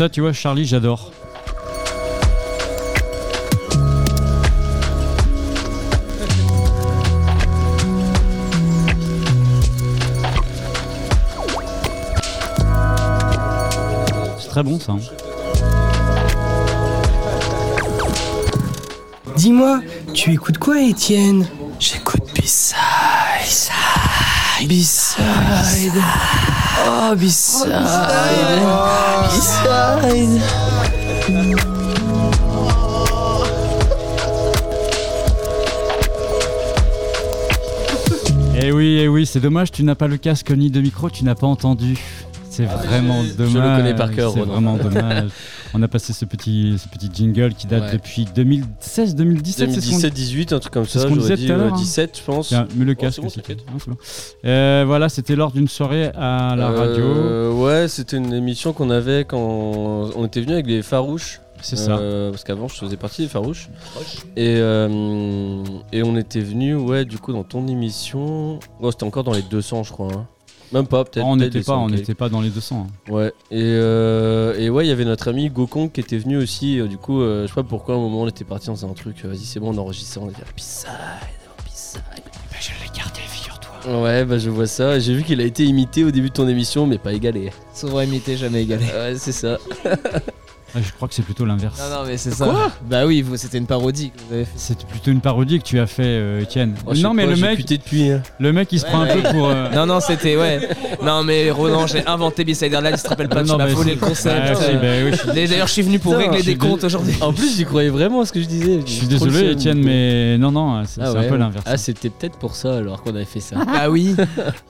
Ça tu vois Charlie j'adore. C'est très bon ça. hein. Dis-moi, tu écoutes quoi, Étienne? J'écoute B-Side. B-Side. Oh, B-Side. Eh oui, eh oui, c'est dommage, tu n'as pas le casque ni de micro, tu n'as pas entendu. C'est vraiment je- je le dommage. connais par cœur, C'est vraiment dommage. On a passé ce petit, ce petit jingle qui date Ouais. depuis 2016, 2017. c'est ce qu'on- 2017, 18, un truc comme ça. ce qu'on disait dit euh, hein. 17, je pense. Tiens, mets le casque. bon, bon. Euh, voilà, c'était lors d'une soirée à la radio. Euh, ouais, c'était une émission qu'on avait quand on était venu avec les Farouches. C'est ça. Euh, parce qu'avant, je faisais partie des Farouches. Et, euh, et on était venu, ouais, du coup, dans ton émission. Oh, c'était encore dans les 200, je crois. hein. Même pas, peut-être. on n'était pas, 100 on n'était pas dans les 200. hein. Ouais, et, euh, et ouais, il y avait notre ami Gokong qui était venu aussi. euh, du coup, euh, je sais pas pourquoi, à un moment, on était parti, on faisait un truc. euh, Vas-y, c'est bon, on enregistrait, on était à Peace Side, je l'ai gardé, figure-toi. Ouais, bah je vois ça. J'ai vu qu'il a été imité au début de ton émission, mais pas égalé. Souvent imité, jamais égalé. Ouais, c'est ça. Je crois que c'est plutôt l'inverse. Non, non, mais c'est ça. Bah oui, vous- c'était une parodie que vous avez fait. C'était plutôt une parodie que tu as fait, euh, Étienne. Oh, je non, mais pas, le j'ai mec, depuis. hein. le mec, il se prend un peu pour. euh, Non, non, c'était, ouais. Non, mais Ronan, j'ai inventé B-Sider là, il se rappelle pas, Non, tu m'as mais volé c'est- le concept. Ah, si, bah oui, je suis- Et D'ailleurs, je suis venu pour Putain, régler je des suis comptes aujourd'hui. En plus, j'y croyais vraiment à ce que je disais. Je suis désolé, Étienne, mais non, non, c'est Ah c'est un peu l'inverse. Ah, c'était peut-être pour ça alors qu'on avait fait ça. Ah oui.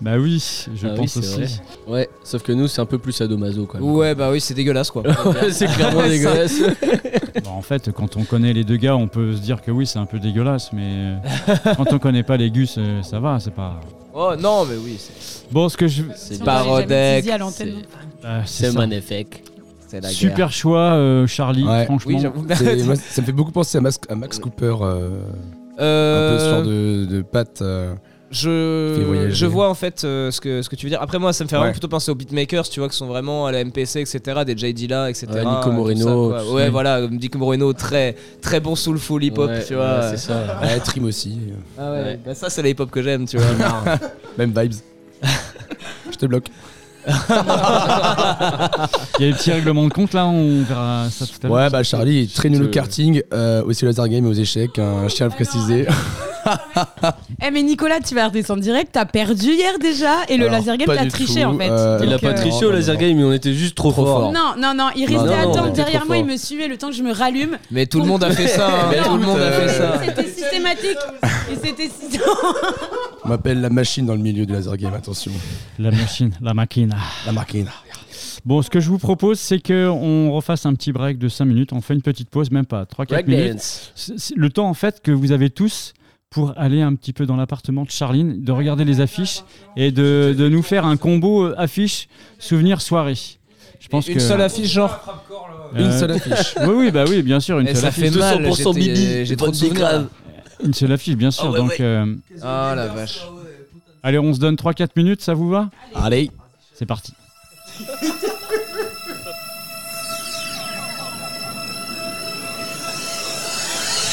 Bah oui, je Ah oui, pense c'est aussi. vrai. Ouais, sauf que nous, c'est un peu plus sadomaso quand même. Ouais, bah oui, c'est dégueulasse quoi. c'est dégueulasse. Bon, en fait, quand on connaît les deux gars, on peut se dire que oui, c'est un peu dégueulasse, mais euh, quand on connaît pas les gus, euh, ça va, c'est pas. Oh non, mais oui, c'est Bon, ce que je. C'est Parodec, dit à l'antenne. C'est ça. magnifique. c'est la guerre. Super choix, euh, Charlie, Ouais. franchement. Oui, moi, ça me fait beaucoup penser à Max, à Max Cooper. euh, Un peu ce genre de, de patte. Euh, Je, vois en fait euh, ce, que, ce que tu veux dire. Après, moi, ça me fait vraiment plutôt penser aux beatmakers, tu vois, qui sont vraiment à la MPC, etc. Des JD là, etc. Ouais, Nico Moreno, ça, ouais, voilà, Nico Moreno, très, très bon soulful hip-hop, Ouais, tu vois. ouais, c'est ça. Ouais, Trim aussi. Ah ouais, Ouais. bah ça, c'est la hip-hop que j'aime, tu vois. Même vibes. Je te bloque. Il y a des petits règlements de compte là, on verra ça tout à l'heure. Ouais, bah Charlie très nul au karting, euh, aussi au laser game et aux échecs, un chien à le préciser. Eh mais Nicolas, tu vas redescendre direct, t'as perdu hier déjà et le Alors, laser game pas t'as du triché tout, en fait. euh, Il a Donc, pas euh, triché non, au non, laser non. game, mais on était juste trop, Trop fort. fort. Non, non, non, il restait Non, non, à on attendre était derrière trop moi, il fort. me suivait le temps que je me rallume. Mais tout le monde a fait ça, hein. Mais tout le monde a fait ça. C'était systématique et c'était systématique. On m'appelle la machine dans le milieu du laser game, attention. La machine, la machine. La machine. Bon, ce que je vous propose, c'est qu'on refasse un petit break de 5 minutes. On fait une petite pause, même pas 3-4 minutes. Breakdance. C'est c'est le temps en fait que vous avez tous pour aller un petit peu dans l'appartement de Charline, de regarder les affiches et de, de nous faire un combo euh, affiche souvenir soirée. Je pense Une que seule affiche, genre. euh, Une seule affiche. Oui, oui, bah oui, bien sûr, une Et seule ça affiche. fait mal. 200% j'étais- Bibi, J'ai trop de souvenirs. Une seule affiche, bien sûr. Ah ouais, donc, ouais. euh, Ah la vache. allez, on se donne 3-4 minutes, ça vous va? Allez. C'est parti.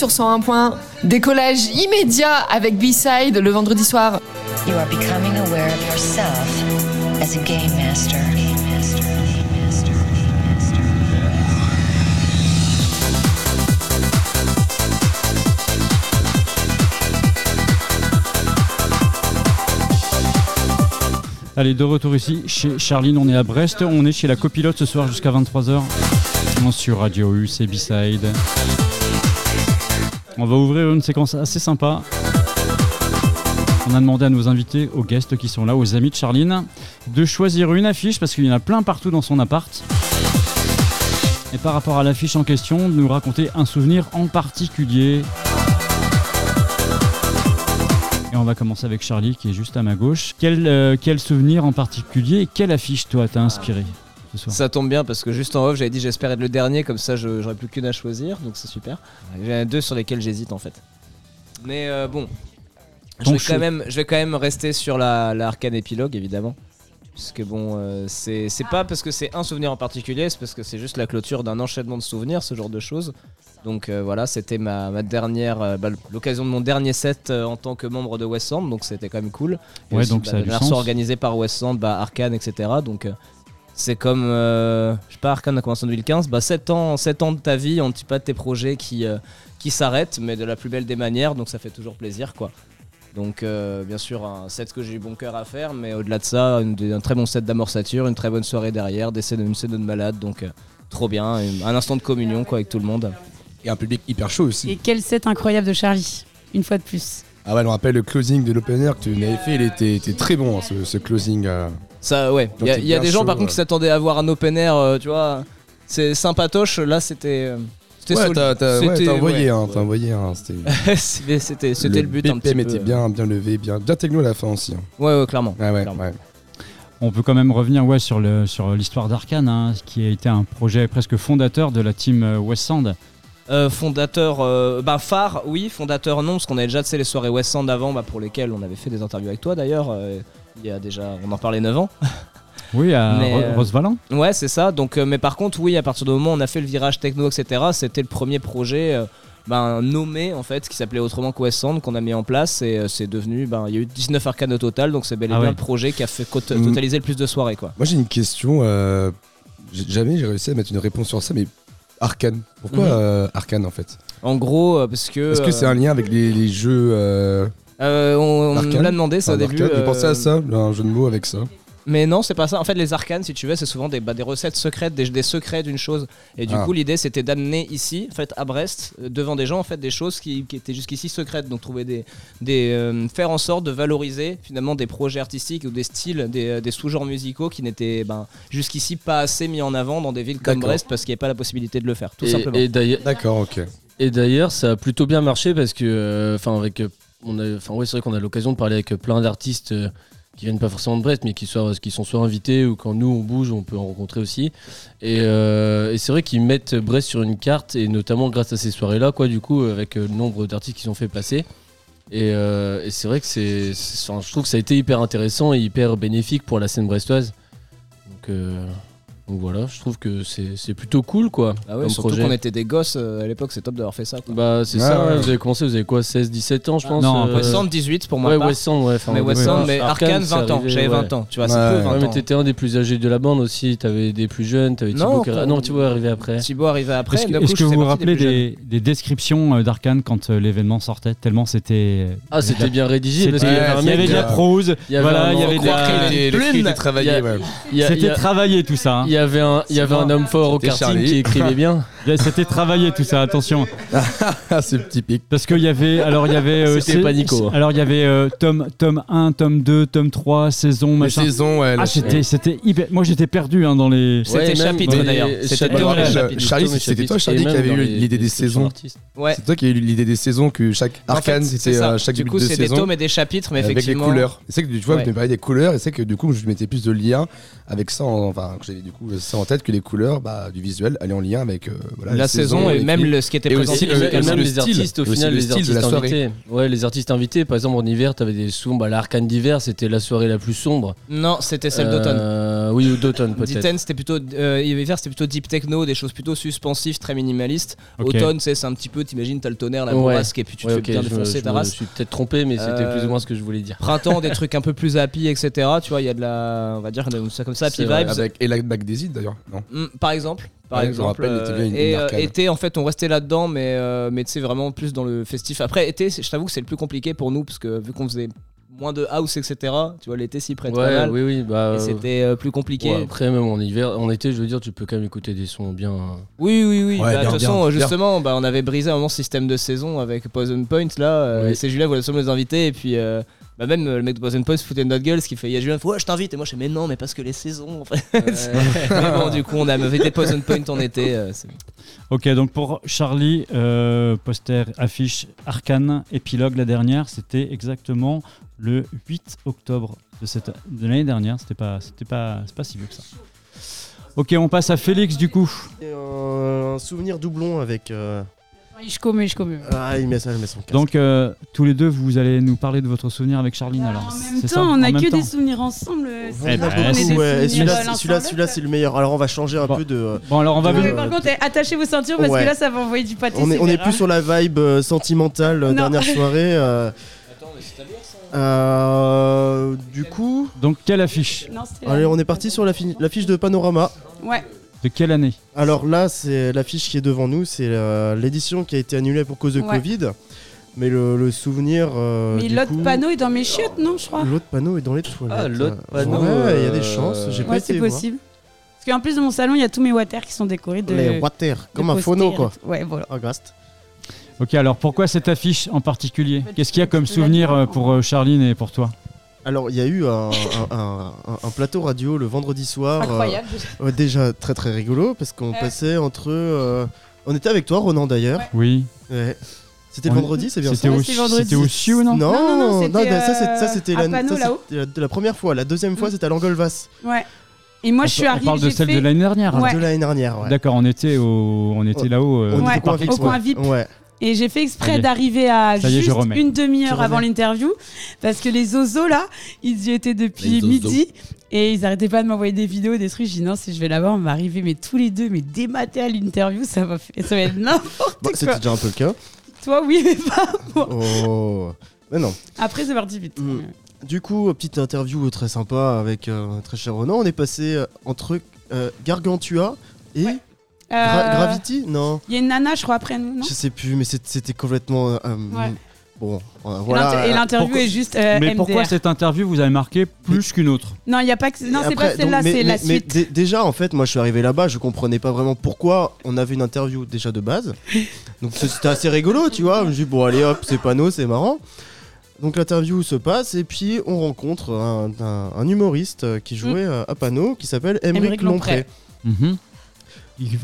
sur 101 points. Décollage immédiat avec B-Side le vendredi soir. You are becoming aware of yourself as a game master. Allez, de retour ici chez Charline, on est à Brest, on est chez la copilote ce soir jusqu'à 23h sur Radio U, c'est B-Side. On va ouvrir une séquence assez sympa. On a demandé à nos invités, aux guests qui sont là, aux amis de Charline, de choisir une affiche parce qu'il y en a plein partout dans son appart. Et par rapport à l'affiche en question, de nous raconter un souvenir en particulier. Et on va commencer avec Charlie qui est juste à ma gauche. Quel, euh, souvenir en particulier et quelle affiche toi t'a inspiré? Ce soir Ça tombe bien parce que juste en off, j'avais dit j'espère être le dernier, comme ça j'aurais plus qu'une à choisir, donc c'est super. J'ai deux sur lesquels j'hésite en fait. Mais euh, bon, je vais, quand même, je vais quand même rester sur la, la arcane épilogue évidemment. Parce que bon, euh, c'est pas parce que c'est un souvenir en particulier, c'est parce que c'est juste la clôture d'un enchaînement de souvenirs, ce genre de choses. Donc euh, voilà, c'était ma, ma dernière, euh, bah, l'occasion de mon dernier set en tant que membre de West End, donc c'était quand même cool. Et Ouais, aussi, donc bah, ça a du sens. organisée par West End, bah, Arcane, etc. Donc c'est comme, euh, je sais pas, Arcane a commencé en 2015, bah 7 ans, 7 ans de ta vie, on ne tue pas de tes projets qui, euh, qui s'arrêtent, mais de la plus belle des manières, donc ça fait toujours plaisir quoi. Donc euh, bien sûr un set que j'ai eu bon cœur à faire, mais au-delà de ça, une- un très bon set d'amorçature, une très bonne soirée derrière, des scènes, une scène de malade, donc euh, trop bien, un instant de communion quoi avec tout le monde. Et un public hyper chaud aussi. Et quel set incroyable de Charlie, une fois de plus. Ah ouais, on rappelle le closing de l'open air que tu avais fait, il était, était très bon hein, ce, ce closing. euh. Ça, ouais. Il y a, y des gens chaud, par contre euh. qui s'attendaient à voir un open air, euh, tu vois. C'est sympatoche. Là, c'était. euh, C'était Ouais, solide. t'as t'as- ouais, C'était- t'as envoyé, ouais. hein, t'as envoyé. hein, c'était C'était le but un petit BPM peu. était bien, bien levé, bien, bien techno à la fin aussi. hein. Ouais, ouais, clairement. Ouais, ouais, Clairement. ouais. On peut quand même revenir ouais, sur le- sur l'histoire d'Arkane, hein, qui a été un projet presque fondateur de la team euh, West Sand. Euh, fondateur, euh, bah phare, oui, fondateur non, parce qu'on avait déjà tu sais, les soirées West End avant, bah, pour lesquelles on avait fait des interviews avec toi d'ailleurs. euh, il y a déjà, on en parlait 9 ans. Oui, à euh, Rosevalin. Ouais, c'est ça. Donc, euh, mais par contre, oui, à partir du moment où on a fait le virage techno, etc., c'était le premier projet euh, ben, nommé en fait, qui s'appelait autrement que West End, qu'on a mis en place et euh, c'est devenu. Ben, il y a eu 19 arcanes au total, donc c'est bel et Ah bien ouais. le projet qui a fait Mm. totaliser le plus de soirées, quoi. Moi j'ai une question. euh, jamais j'ai réussi à mettre une réponse sur ça, mais Arkane. Pourquoi euh, Arkane en fait? En gros, parce que. Est-ce que c'est un lien avec les, les jeux euh, on on Arkane me l'a demandé, ça au début. d'Arkane, J'ai pensé euh, à ça, un jeu de mots avec ça. Mais non, c'est pas ça. En fait, les arcanes, si tu veux, c'est souvent des, bah, des recettes secrètes, des, des secrets d'une chose. Et du Ah. coup, l'idée, c'était d'amener ici, en fait, à Brest, euh, devant des gens, en fait, des choses qui, qui étaient jusqu'ici secrètes. Donc, trouver des, des euh, faire en sorte de valoriser finalement des projets artistiques ou des styles, des, des sous-genres musicaux qui n'étaient ben, jusqu'ici pas assez mis en avant dans des villes comme. Brest parce qu'il n'y avait pas la possibilité de le faire, tout et, simplement. et d'ailleurs, D'accord, ok. Et d'ailleurs, ça a plutôt bien marché parce que, euh, enfin, avec, euh, c'est vrai qu'on a l'occasion de parler avec euh, plein d'artistes euh, qui viennent pas forcément de Brest, mais qui, soient, qui sont soit invités ou quand nous on bouge, on peut en rencontrer aussi. Et, euh, et c'est vrai qu'ils mettent Brest sur une carte et notamment grâce à ces soirées-là, quoi, du coup, avec euh, le nombre d'artistes qui sont fait passer. Et, euh, c'est vrai que je trouve que ça a été hyper intéressant et hyper bénéfique pour la scène brestoise. Donc, euh, donc voilà, je trouve que c'est, c'est plutôt cool, quoi. Ah ouais, surtout projet. qu'on était des gosses euh, à l'époque, c'est top d'avoir fait ça. Quoi. Bah c'est Ouais, ça, ouais. vous avez commencé, vous avez quoi 16, 17 ans je pense Non, euh, West End 18 pour moi. Ouais, West End, ouais. enfin, mais West End, mais Arkane c'est 20 ans. J'avais ouais. 20 ans, tu vois, c'est peu 20 Ouais, mais ans. t'étais un des plus âgés de la bande aussi, t'avais des plus jeunes, t'avais Non, Thibaut qui Ah non, Thibaut est arrivé après. Thibaut arrivé après. Est-ce que, vous vous rappelez des, des descriptions euh, d'Arkane quand euh, l'événement sortait Tellement c'était. Ah, c'était bien rédigé parce qu'il y avait un il y mec avait de la prose, il y avait voilà, un- il y avait de la. C'était travaillé tout ça. Il y avait un, il y avait un homme fort au karting Charlie. qui écrivait bien. C'était travaillé tout ça, attention. Ah, c'est typique. Parce qu'il y avait. Alors il y avait. euh, C'était c'est- pas Nico, hein. Alors il y avait euh, tome, tome 1, tome 2, tome 3, saison, machin. saisons, ouais. Ah, c'était, c'était hyper. Moi j'étais perdu hein, dans les. C'était chapitre, d'ailleurs. C'était Charlie, c'était toi, Charlie, qui avait eu l'idée des saisons. Ouais. C'est toi qui as eu l'idée des saisons que chaque arcane c'était euh, chaque Du coup, c'est des saison. tomes et des chapitres, mais avec les effectivement. couleurs. C'est que tu vois, tu me parlais des couleurs et c'est que du coup, je mettais plus de liens avec ça, en- enfin, j'avais du coup ça en tête que les couleurs bah, du visuel allaient en lien avec euh, voilà, La saison et même le, ce qui était Et présenté. aussi, Et le- même- et et aussi même le les style, artistes, au final, le les artistes invités. Ouais, les artistes invités, par exemple en hiver, t'avais des bah, l'arcane d'hiver, c'était la soirée la plus sombre. Non, c'était celle d'automne. Euh, Oui, ou d'automne peut-être. C'était plutôt. Euh, hiver, c'était plutôt deep techno, des choses plutôt suspensives, très minimalistes. Automne, c'est un petit peu, t'imagines, t'as le tonnerre, la Ouais. bourrasque, et puis tu te fais bien je défoncer je ta me race. suis peut-être trompé, mais c'était Euh, plus ou moins ce que je voulais dire. Printemps, des trucs un peu plus happy, etc. Tu vois, il y a de la. On va dire ça comme ça, happy vibes. Avec Ella McDaisy d'ailleurs, non? Mm, par exemple. Par Ouais, je me exemple. rappelle, il était bien une- et une euh, arcane. été, en fait, on restait là-dedans, mais, euh, mais tu sais, vraiment plus dans le festif. Après, été, je t'avoue que c'est le plus compliqué pour nous, parce que vu qu'on faisait moins de house, etc., tu vois, l'été s'y prête pas Ouais, mal. oui, oui, bah. Et euh, c'était euh, plus compliqué. ouais, après, même en hiver, en été, je veux dire, tu peux quand même écouter des sons bien. Oui, oui, oui. Ouais, Bah, De toute façon, bien. justement, bah, on avait brisé un moment ce système de saison avec Poison Point là. euh, Oui. C'est Julien voulait absolument les inviter. Et puis, euh, bah, même euh, le mec de Poison Point se foutait de notre gueule. Ce qui fait, il y a Julien, ouais, je t'invite. Et moi, je fais, mais non, mais parce que les saisons. en fait. mais bon, du coup, on a invité Poison Point en été. euh, c'est- Ok, donc pour Charlie, euh, poster, affiche, arcane, épilogue, la dernière, c'était exactement le 8 octobre de, cette, de l'année dernière. C'était pas, c'était pas, c'est pas si vieux que ça. Ok, on passe à Félix du coup. Et un souvenir doublon avec. euh, Je commets, je commets. Ah, il met ça, il met son casque. Donc euh, tous les deux, vous allez nous parler de votre souvenir avec Charline alors. En même C'est ça temps, on a que temps. des souvenirs ensemble. Eh c'est pas qu'on ait si. des Ouais, celui-là, c'est- celui-là, c'est le meilleur. Alors, on va changer un Bon. peu de. Bon alors on va de- venir. Mais par contre, eh, attachez vos ceintures parce Ouais. que là, ça va envoyer du pâté. On est, on est sévère, plus sur la vibe euh, sentimentale euh, Non. dernière soirée. euh, euh, du coup, Donc quelle affiche? Non, allez, on est parti sur la fi- l'affiche de Panorama. Ouais. De quelle année Alors là, c'est l'affiche qui est devant nous, c'est euh, l'édition qui a été annulée pour cause de Ouais. Covid. Mais le, le souvenir. euh, Mais du l'autre coup- panneau est dans mes chiottes, non, je crois. L'autre panneau est dans les toilettes. Ah, l'autre panneau, Ouais, il y a des euh, chances. J'ai pas Ouais, été c'est voir. possible. Parce qu'en plus de mon salon, il y a tous mes water qui sont décorés de. Les water, de comme un posters phono et quoi. tout. Ouais, voilà. Ah, Gast. Ok, alors pourquoi cette affiche en particulier Qu'est-ce qu'il y a comme souvenir euh, pour euh, Charline et pour toi Alors, il y a eu un, un- un- un- un plateau radio le vendredi soir. euh, Incroyable. déjà très très rigolo parce qu'on Ouais. passait entre. euh, on était avec toi, Ronan d'ailleurs. Oui. Ouais. C'était le vendredi, c'est bien C'était ça c'était au Sioux, non Non, Non, non, non, ça, euh, ça, là-haut. c'était la- la première fois. La deuxième fois, Mm. c'était à l'Angolvas. Ouais. Et moi, On je suis pa- on parle de celle fait- de l'année dernière, hein. Ouais. De l'année dernière, ouais. D'accord, on était au, on était Ouais. là-haut. euh, On était Ouais, au coin au. VIP. Ouais. Et j'ai fait exprès d'arriver à Ça je juste une demi-heure avant l'interview parce que les ozos là, ils y étaient depuis zozos. midi et ils arrêtaient pas de m'envoyer des vidéos, des trucs. Je dis non, si je vais là-bas, on va arriver mais tous les deux, mais dématés à l'interview, ça va, faire- ça va être n'importe Bah, quoi. C'était déjà un peu le cas. Toi, oui, mais pas moi. Oh. Mais non. Après, c'est parti vite. Mm. Du coup, petite interview très sympa avec euh, très cher Ronan. On est passé euh, entre euh, Gargantua et Gra- Euh, Gravity Non, Il y a une nana, je crois, après nous, non je sais plus, mais c'était complètement. euh, euh, Ouais. Bon, euh, Et voilà. Et l'interview pourquoi- est juste euh, Mais MDR. pourquoi cette interview vous avez marqué plus qu'une autre Non, il y a pas que... non, c'est pas celle-là, mais- c'est la mais- mais suite. dé- déjà, en fait, moi, je suis arrivé là-bas, je comprenais pas vraiment pourquoi on avait une interview déjà de base. Donc c'était assez rigolo, tu vois. Je me dis bon, allez hop, c'est panneau, c'est marrant. Donc l'interview se passe et puis on rencontre un, un- un humoriste qui jouait euh, à panneau qui s'appelle Émeric Lompré. Lompré. Mhm. Il,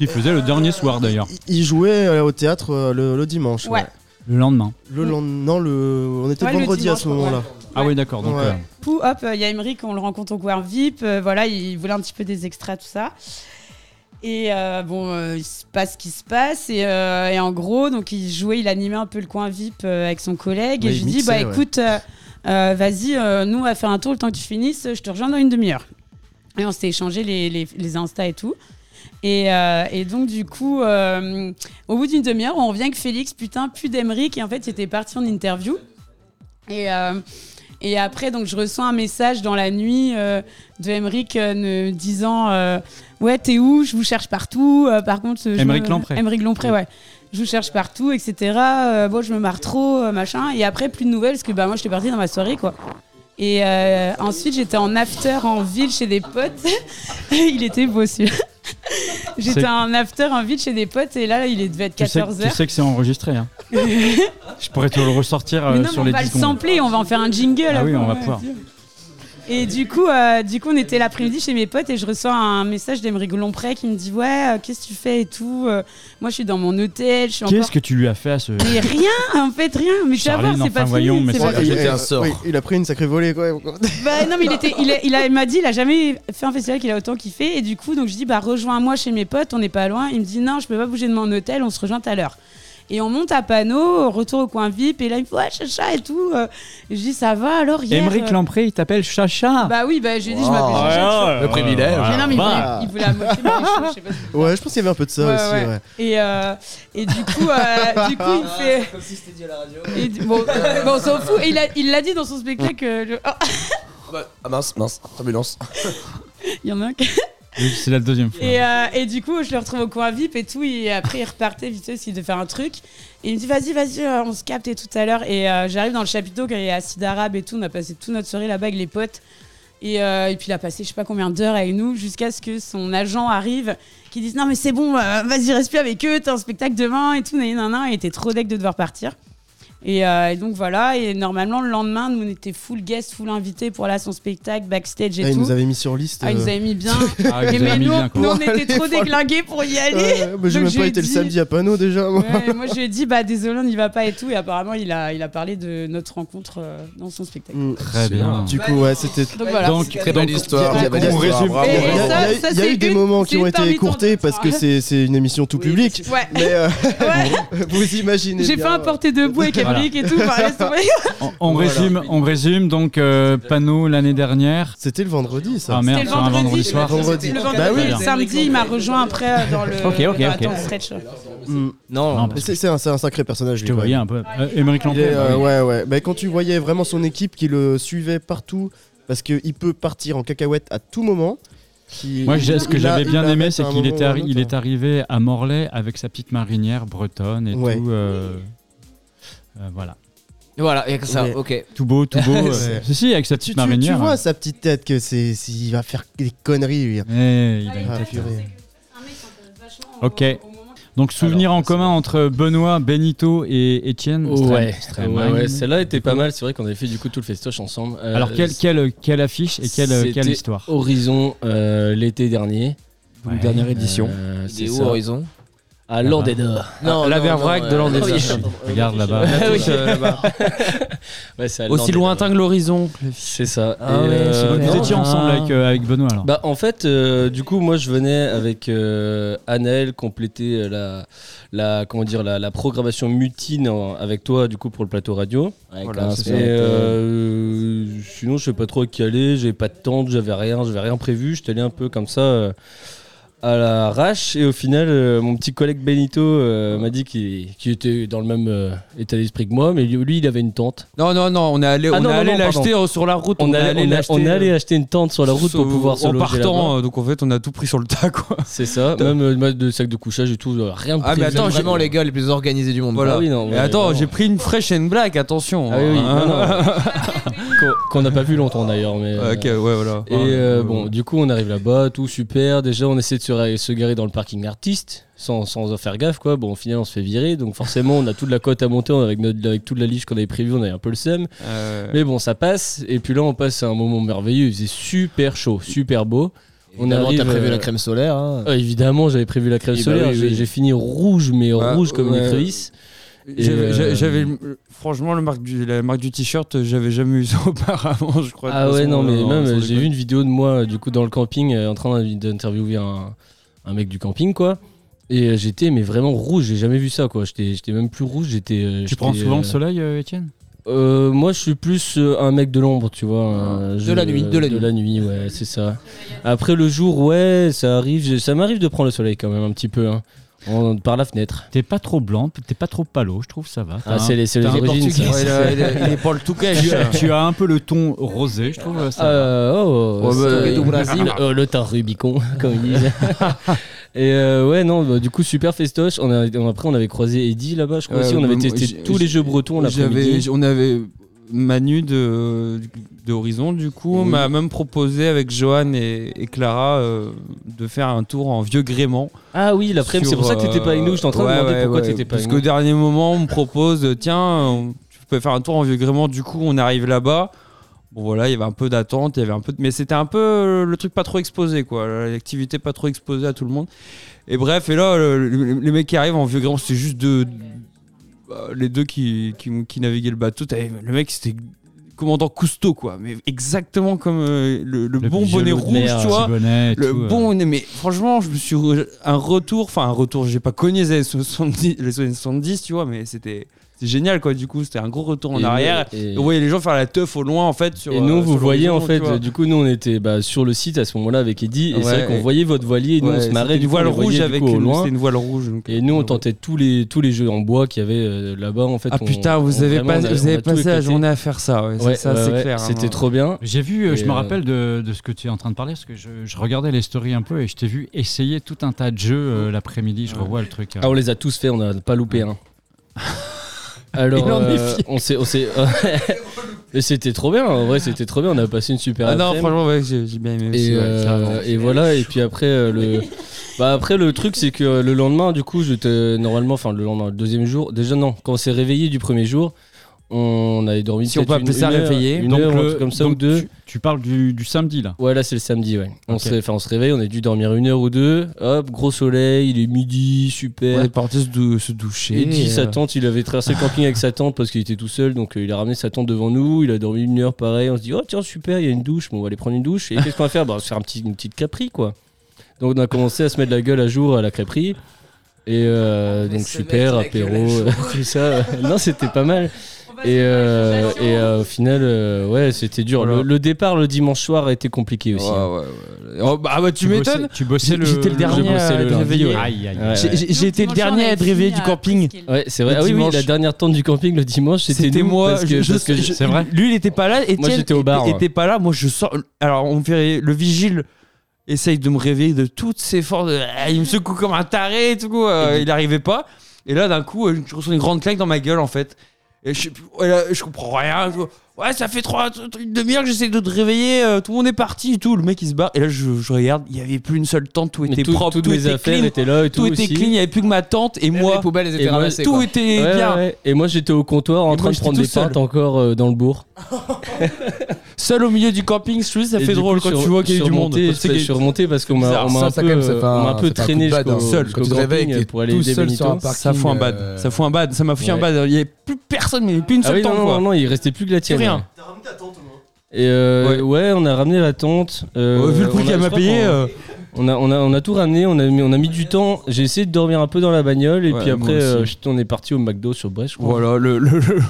il faisait le dernier soir d'ailleurs, Il, il jouait euh, au théâtre euh, le, le dimanche. Ouais. le lendemain. Le lendemain, le... on était Ouais, vendredi à ce moment-là. Ah oui, d'accord. Donc Ouais. euh, Pou, hop, il y a Emeric, on le rencontre au coin VIP. euh, voilà, il voulait un petit peu des extraits, tout ça. Et euh, bon, euh, il se passe ce qui se passe. Et, euh, et en gros, donc il jouait, il animait un peu le coin VIP euh, avec son collègue. Ouais, et je lui dis, bah ouais. écoute, euh, euh, vas-y, euh, nous, on va faire un tour le temps que tu finisses. Je te rejoins dans une demi-heure. Et on s'était échangé les, les, les Insta et tout. Et, euh, et donc, du coup, euh, au bout d'une demi-heure, on revient avec Félix, putain, plus d'Emeric. Et en fait, c'était parti en interview. Et, euh, et après, donc, je reçois un message dans la nuit de Emeric me disant Ouais, t'es où? Je vous cherche partout. Par contre, me- Lompré. Émeric Lompré, ouais. Je vous cherche partout, etc. Bon, je me marre trop, machin. Et après, plus de nouvelles, parce que bah, moi, j'étais partie dans ma soirée, quoi. Et euh, ensuite, j'étais en after en ville chez des potes. il était beau, celui-là. J'étais en after en ville chez des potes, et là, il devait être tu sais, 14h. tu sais que c'est enregistré. hein. Je pourrais te le ressortir euh, non, sur mais les on va 10 le sampler, on va en faire un jingle. Ah oui, on va pouvoir. Et du coup, euh, du coup, on était l'après-midi chez mes potes et je reçois un message d'Emery Lompré qui me dit ouais, euh, qu'est-ce que tu fais et tout. Euh, moi, je suis dans mon hôtel, je suis encore. Qu'est-ce que tu lui as fait à ce. Mais rien, en fait, rien. Mais tu vas voir, c'est pas voyons, fini. mais c'est c'est pas jeté un sort. Oui, il a pris une sacrée volée quoi. Bah non mais il était, il, a- il, a- il m'a dit il a jamais fait un festival qu'il a autant kiffé et du coup donc je dis bah rejoins-moi chez mes potes on n'est pas loin il me dit non je peux pas bouger de mon hôtel on se rejoint tout à l'heure et on monte à Panneau retour au coin VIP et là il me fait ouais chacha et tout Euh, et je dis ça va alors hier Émeric euh, Lampré, il t'appelle Chacha. bah oui bah je lui ai dit je Wow. m'appelle Chacha Le privilège. mais non mais il Bah. voulait, il voulait je sais pas si- Ouais, je pense qu'il y avait un peu de ça Ouais, aussi. ouais. ouais. Et, euh, et du coup, euh, du coup, il fait. Comme si c'était dit à la radio. Et bon, bon, on s'en fout. Et il l'a dit dans son spectacle. le- Oh, Ah mince, mince, ambulance. il y en a un qui. C'est la deuxième fois. Et, euh, et du coup, je le retrouve au coin VIP et tout. Et après, il repartait vite s'il devait faire un truc. Et il me dit, vas-y, vas-y, euh, on se capte et tout à l'heure. Et euh, j'arrive dans le chapiteau quand il y a Acide Arabe et tout. On a passé toute notre soirée là-bas avec les potes. Et, et puis il a passé je sais pas combien d'heures avec nous jusqu'à ce que son agent arrive qui dise non mais c'est bon vas-y reste plus avec eux t'as un spectacle demain et tout nan, et il était trop deck de devoir partir et, euh, et donc voilà et normalement le lendemain nous on était full guest full invité pour là son spectacle backstage et Ah, il tout nous avait mis sur liste. ah, il nous euh, avait mis bien Ah, Et mais mis nous, bien, quoi. nous, on était trop déglingués pour y aller bah, j'ai Donc, même je pas lui ai été le dit- samedi à Panneau déjà. moi. Ouais, moi je lui ai dit bah désolé on n'y va pas et tout et apparemment il a, il a parlé de notre rencontre euh, dans son spectacle Mm. Très bien. Du coup, ouais, c'était. donc voilà Donc, Très belle histoire. Il y a, eu des moments qui ont été écourtés parce que c'est c'est une émission tout public. Mais euh, vous imaginez. j'ai fait bien, un porté debout avec Voilà. Emmerich et tout enfin, laisse tomber. On, on Voilà. résume, on résume donc euh, panneau l'année dernière. C'était le vendredi, ça. Ah merde, C'était le sur un vendredi soir. Vendredi. le Bah vendredi oui. et le samedi il m'a rejoint après euh, dans le Ok, ok, dans- ok. dans le stretch Mm. Non, Mais C'est un, sacré personnage. Je lui, te quand voyais un peu. Euh, Émeric euh, bah oui. ouais, ouais. Bah, quand tu voyais vraiment son équipe qui le suivait partout, parce qu'il peut partir en cacahuète à tout moment. qui- Moi, ce que j'avais bien aimé, c'est qu'il était, il est arrivé à Morlaix avec sa petite marinière bretonne et Ouais. tout. euh, voilà. Voilà, il y a que ça, ok. Tout beau, tout beau. euh. Si, si, avec sa Tu, petite tu- tu vois sa petite tête que c'est s'il va faire des conneries lui. Eh, il a une Ah, tête, purée. Ok. Donc, souvenir en commun entre Benoît, Benito et Étienne. Ouais, celle-là était pas mal. C'est vrai qu'on avait fait du coup tout le festoche ensemble. Euh, Alors, quelle, quelle, quelle affiche et quelle, quelle histoire? Horizon euh, l'été dernier. Ouais. dernière édition. Euh, Il c'est est où ça. Horizon À Landeda. Non, la non, Verbrac non, de euh, Landesa. oui. Regarde là-bas. On a oui. tous, euh, Aussi Landeda. lointain que l'horizon. C'est ça. Ah euh. Vous étiez Ah. ensemble avec, Benoît alors Bah en fait, du coup, moi je venais avec Annelle compléter la, la comment dire la, la programmation mutine en- avec toi du coup pour le plateau radio. Voilà, Et euh, sinon, je sais pas trop à qui aller. J'avais pas de tente, j'avais rien, j'avais rien prévu. J'étais allé un peu comme ça euh, à l'arrache. Et au final, euh, mon petit collègue Benito euh, m'a dit qu'il qu'il était dans le même euh, état d'esprit que moi, mais lui, lui, il avait une tente. Non, non, non, on est allé, Ah on non, est non, allé non, l'acheter euh, sur la route. On, est allait, allé on, a- l'acheter, on est allé euh, acheter une tente sur la route pour pouvoir se En loger là-bas. partant, euh, donc en fait, on a tout pris sur le tas, quoi. C'est ça, même euh, le de sac de couchage et tout, euh, rien de Ah, mais prévu. attends, vraiment les gars les plus organisés du monde. Voilà. Ah oui, non, Et ouais, attends, vraiment. j'ai pris une fresh and black, attention. Ah oui, oui, hein. non, non. Qu'on- qu'on n'a pas vu longtemps d'ailleurs. Mais, euh, Ok, ouais, voilà. Et Ouais, euh, ouais, bon, ouais. du coup, on arrive là-bas, tout super. Déjà, on essaie de se, se garer dans le parking artiste, sans, sans en faire gaffe, quoi. Bon, au final, on se fait virer, donc forcément, on a toute la cote à monter on- avec, notre, avec toute la liste qu'on avait prévue, on avait un peu le seum. Euh, Mais bon, ça passe. Et puis là, on passe à un moment merveilleux. Il faisait super chaud, super beau. On arrive. t'as prévu euh, la crème solaire. hein. ah, évidemment, j'avais prévu la crème Eh bah solaire. oui, J'ai oui. j'ai fini rouge, mais Bah, rouge comme une ouais. Et, J'avais, euh, franchement, le marque du, la marque du t-shirt, j'avais jamais eu ça auparavant, je crois. Ah ouais, non, mais même, j'ai vu une vidéo de moi, du coup, dans le camping, euh, en train d'interviewer un, un mec du camping, quoi. Et euh, j'étais, mais vraiment rouge, j'ai jamais vu ça, quoi. J'étais j'étais même plus rouge, j'étais. Tu prends souvent le soleil, Étienne? Euh, Moi, je suis plus un mec de l'ombre, tu vois. euh, De je- la nuit, de la de nuit. la nuit, ouais, c'est ça. Après, le jour, ouais, ça arrive, ça m'arrive de prendre le soleil quand même, un petit peu, hein, en- par la fenêtre. T'es pas trop blanc, t'es pas trop palo, je trouve ça va. Ah, c'est les, c'est les origines, ça. Ouais, il, a- il a- il est pas le tout cash. tu, as, tu as un peu le ton rosé, je trouve. Ça va. Euh, oh, Ouais, bah, Brésil. le, euh, le teint Rubicon, comme ils disent. Et euh, ouais, non, bah, du coup, super festoche. On a, on- après, on avait croisé Eddie là-bas, je crois Ouais, aussi. On avait testé tous les jeux bretons l'après-midi. on avait Manu de, de Horizon, du coup, Oui. m'a même proposé avec Johan et, et Clara euh, de faire un tour en vieux gréement. Ah oui, l'après-midi, c'est pour ça que t'étais pas avec nous. J'étais en train Ouais, de demander ouais, pourquoi ouais, t'étais pas Parce qu'au dernier moment, on me propose, euh, tiens, tu peux faire un tour en vieux gréement. Du coup, on arrive là-bas. Bon voilà, il y avait un peu d'attente, il y avait un peu, de- mais c'était un peu euh, le truc pas trop exposé quoi, l'activité pas trop exposée à tout le monde. Et bref, et là, le- le- les mecs qui arrivent en vieux gréement, c'est juste deux, les deux qui, qui, qui naviguaient le bateau. Le mec, c'était commandant Cousteau quoi, mais exactement comme euh, le, le bon bonnet rouge, mer, tu vois. bonnet Le tout, euh. bon bonnet, mais franchement, je me suis re- un retour, enfin un retour, j'ai pas connu les années 70, les années 70, tu vois, mais c'était c'est génial quoi. Du coup, c'était un gros retour en Et arrière. et-. Vous voyez les gens faire la teuf au loin en fait. Sur, Et nous, euh, vous sur voyez en fait, du coup, nous on était bah, sur le site à ce moment-là avec Eddie, et c'est Ouais, vrai qu'on et- voyait votre voilier, et nous on se marrait. une voile voyait, rouge avec coup, une, loin. c'était une voile rouge. donc, Et nous, on tentait tous les, tous les jeux en bois qu'il y avait euh, là-bas en fait. Ah on- putain, vous on- avez, vraiment, pas, on a- vous on a avez tout passé la journée à faire ça, ouais, c'est c'est clair. C'était hein. trop bien. J'ai vu, euh, je me euh, rappelle de, ce que tu es en train de parler, parce que je, regardais les stories un peu et je t'ai vu essayer tout un tas de jeux euh, l'après-midi. Je revois le truc. euh. Ah, on les a tous fait, on n'a pas loupé un. Alors, Il en est euh, fier. on s'est, on s'est- mais c'était trop bien. En vrai, c'était trop bien. On a passé une super. Ah non, après-midi. franchement, ouais, j'ai j'ai bien aimé aussi. Et, ouais, euh, carrément. et voilà. Et puis après euh, le, bah après le truc c'est que euh, le lendemain, du coup, j'étais normalement, enfin le lendemain, le deuxième jour. Déjà non, quand on s'est réveillé du premier jour, on avait dormi. Si on peut appeler une- ça une heure- réveillé. Une Donc heure, le- un truc comme ça donc ou deux. Tu, tu parles du, du samedi là. Ouais, là c'est le samedi, ouais. On, Ok. se, enfin, on se réveille, on a dû dormir une heure ou deux. Hop, gros soleil, il est midi, on super. est parti se, dou- se doucher. Et, sa euh, tante, il avait traversé le camping avec sa tante parce qu'il était tout seul, donc euh, il a ramené sa tante devant nous. Il a dormi une heure, pareil. On se dit, oh tiens, super, il y a une douche. Bon, on va aller prendre une douche. Et qu'est-ce qu'on va faire? Bah, On va se faire un petit, une petite crêperie, quoi. Donc on a commencé à se mettre la gueule à jour à la crêperie. Et euh, donc super, apéro, tout ça. non, c'était pas mal. Et, euh, et euh, au final, euh, ouais, c'était dur. Voilà. Le, le départ le dimanche soir a été compliqué aussi. Ouais, hein. ouais, ouais. Oh, bah, bah, tu, bossais- m'étonnes. Tu bossais le. J'étais le dernier à le être réveillé. ouais. Ouais, été le dernier à être réveillé du camping. Ouais, c'est vrai. Le Ah oui, oui, dimanche. la dernière tente du camping le dimanche, c'était moi. C'est vrai Lui, il était pas là. Étienne j'étais au bar, était- moi. était pas là. Moi, je sors. Alors, on me fait le vigile essaye de me réveiller de toutes ses forces. Ah, Il me secoue comme un taré et tout. euh, il arrivait pas. Et là, d'un coup, euh, je reçois une grande claque dans ma gueule, en fait. Et je, sais plus- ouais, là, je comprends rien. Je- Ouais, ça fait trois, une demi-heure que j'essaie de te réveiller. euh, tout le monde est parti et tout. Le mec, il se barre. Et là, je, je regarde. Il y avait plus une seule tente. Tout Mais était tout- propre. toutes tout mes était affaires clean. étaient là et tout Tout était aussi. clean. Il n'y avait plus que ma tente et Même moi. les poubelles elles étaient Et moi, ramassées. Tout quoi. était Ouais, bien. ouais. Et moi j'étais au comptoir en Et train moi, de j'étais prendre tout des seul. pintes encore euh, dans le bourg. seul au milieu du camping, je trouve ça fait drôle coup, quand sur- tu vois qu'il y a du monde. Tu Je suis remonté parce qu'on m'a un peu, traîné hein. Seul, quand tu te réveilles, pour aller tout aider seul sur Benito. un Ça fout un bad. euh, Ça fout un bad. Ça m'a foutu un bad. Il y avait plus personne, mais il y avait plus une Ah seule oui, tente, non, quoi. non, non, il restait plus que la tienne. rien. ouais. T'as ramené ta tente au moins Et euh, Ouais. ouais. on a ramené la tente. euh, Ouais, vu le prix qu'elle m'a payé. euh, On a, on, a, on a tout ramené, on a, mis, on a mis du temps. J'ai essayé de dormir un peu dans la bagnole et Ouais, puis après, euh, on est parti au McDo sur Brest, je crois. Voilà, le, le, le,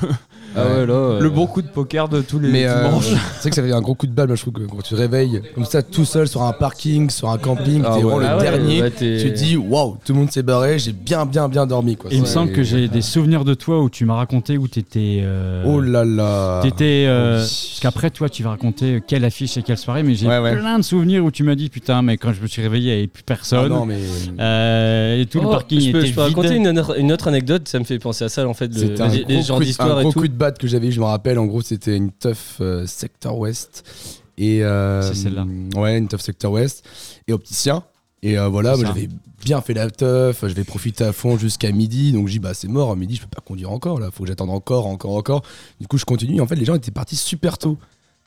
Ah ouais, là. euh, le bon coup de poker de tous les Mais euh, dimanches. c'est vrai que ça fait un gros coup de balle, moi je trouve que quand tu réveilles comme ça tout seul sur un parking, sur un camping, Ah t'es ouais, vraiment ah le ouais, dernier, t'es- tu te dis waouh, tout le monde s'est barré, j'ai bien bien bien dormi quoi. Il me semble que j'ai des souvenirs de toi où tu m'as raconté où t'étais. euh, Oh là là. T'étais. euh, Oui. Parce qu'après, toi, tu vas raconter quelle affiche et quelle soirée, mais j'ai Ouais, ouais. plein de souvenirs où tu m'as dit putain, mais quand je me suis réveillé, il n'y avait plus Ah personne. non mais Euh, et tout le Oh, parking je peux, était je peux vide. raconter une, autre- une autre anecdote, ça me fait penser à ça en fait, le- c'était un les, les gros, coup de, d'histoire et gros tout. coup de batte que j'avais je me rappelle, en gros c'était une teuf secteur ouest et euh, C'est celle-là. Ouais, une teuf secteur ouest et opticien. Et euh, voilà, ça. j'avais bien fait la teuf, je vais profiter à fond jusqu'à midi, donc j'ai dit bah c'est mort, à midi je peux pas conduire encore là, faut que j'attende encore, encore, encore. Du coup je continue, en fait les gens étaient partis super tôt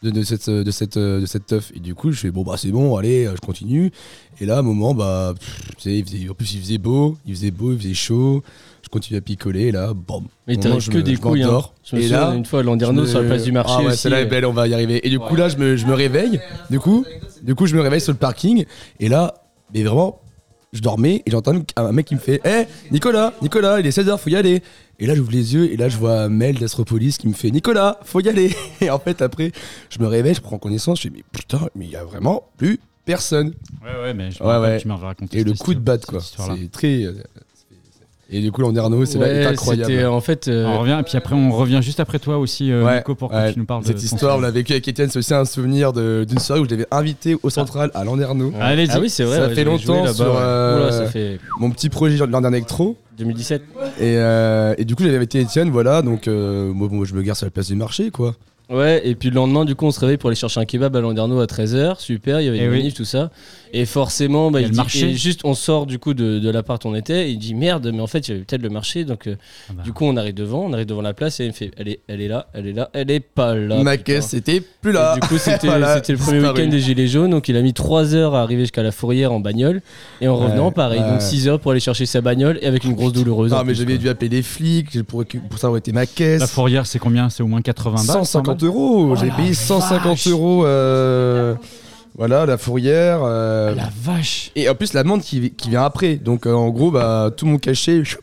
de, de cette, de, cette, de cette teuf, et du coup je fais bon bah c'est bon, allez, euh, je continue. Et là à un moment, bah, pff, il faisait- en plus il faisait beau, il faisait beau, il faisait chaud, je continue à picoler, et là, bam. Mais t'as que me- des je couilles. hein. Je me Et souviens là, une fois à Landerneau me- sur la place du marché Ah ouais, celle-là est euh, belle, on va y arriver. Et du coup, là, je me, je me réveille. Du coup, du coup, je me réveille sur le parking. Et là, mais vraiment, je dormais et j'entends un mec qui me fait Hé, Nicolas, Nicolas, il est 16h, faut y aller. Et là, j'ouvre les yeux et là, je vois Mel d'Astropolis qui me fait Nicolas, faut y aller. Et en fait, après, je me réveille, je prends connaissance. Je fais Mais putain, mais il y a vraiment plus personne. Ouais, ouais, mais je me Ouais, ouais. tu m'avais raconté. Et le coup de batte, quoi. C'est très. euh, Et du coup, Landerneau, c'est là, ouais, est incroyable. en fait. euh, On revient, et puis après, on revient juste après toi aussi, euh, Ouais, Nico, pour que ouais. tu nous parles de Cette histoire, on l'a vécu avec Étienne, c'est aussi un souvenir de- d'une soirée où je l'avais invité au central à Landerneau. ouais. Allez-y. Ah oui, c'est vrai. Ça fait longtemps sur, euh, Oula, ça fait Mon petit projet Landerneau Electro. 2017. Et, euh, et du coup, j'avais invité Étienne, voilà, donc euh, moi, moi, je me gare sur la place du marché, quoi. Ouais, et puis le lendemain, du coup, on se réveille pour aller chercher un kebab à Landerneau à 13h. Super, il y avait Eh des oui. manifs, tout ça. Et forcément, bah, Il dit, marché. et juste, on sort du coup de, de l'appart où on était. Et il dit merde, mais en fait, il y avait peut-être le marché. Donc, euh, Ah bah. du coup, on arrive devant, on arrive devant la place et il me fait elle est, elle est là, elle est là, elle est pas là. Ma caisse, c'était plus Et là. du coup, c'était Voilà, c'était le premier week-end des Gilets jaunes. Donc, il a mis 3 heures à arriver jusqu'à la fourrière en bagnole. Et en Ouais, revenant, pareil. ouais. Donc, 6 heures pour aller chercher sa bagnole et avec une grosse douloureuse. Non, mais j'avais dû appeler les flics pour, pour ça aurait été ma caisse. La fourrière, c'est combien? C'est au moins 80 balles 150 100 balles euros. J'ai la payé 150 vache. euros. euh, voilà, la fourrière. euh, La vache Et en plus, l'amende qui, qui vient après. Donc, euh, en gros, bah, tout mon cachet.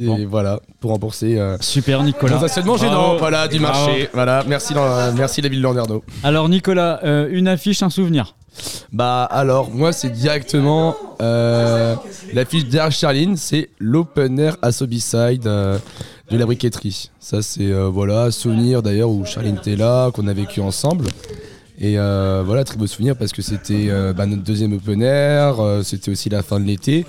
Et Bon. voilà, pour rembourser. Euh, Super, Nicolas. Bravo. gênant, voilà, du Bravo. marché. Voilà, merci, Lan- merci la ville Landerneau. Alors, Nicolas, euh, une affiche, un souvenir Bah alors, moi c'est directement euh, l'affiche d'Air Charline, c'est l'open air à Sobiside euh, de la briqueterie. Ça c'est euh, voilà, souvenir d'ailleurs où Charline était là, qu'on a vécu ensemble. Et voilà, très beau souvenir parce que c'était bah, notre deuxième open air, c'était aussi la fin de l'été.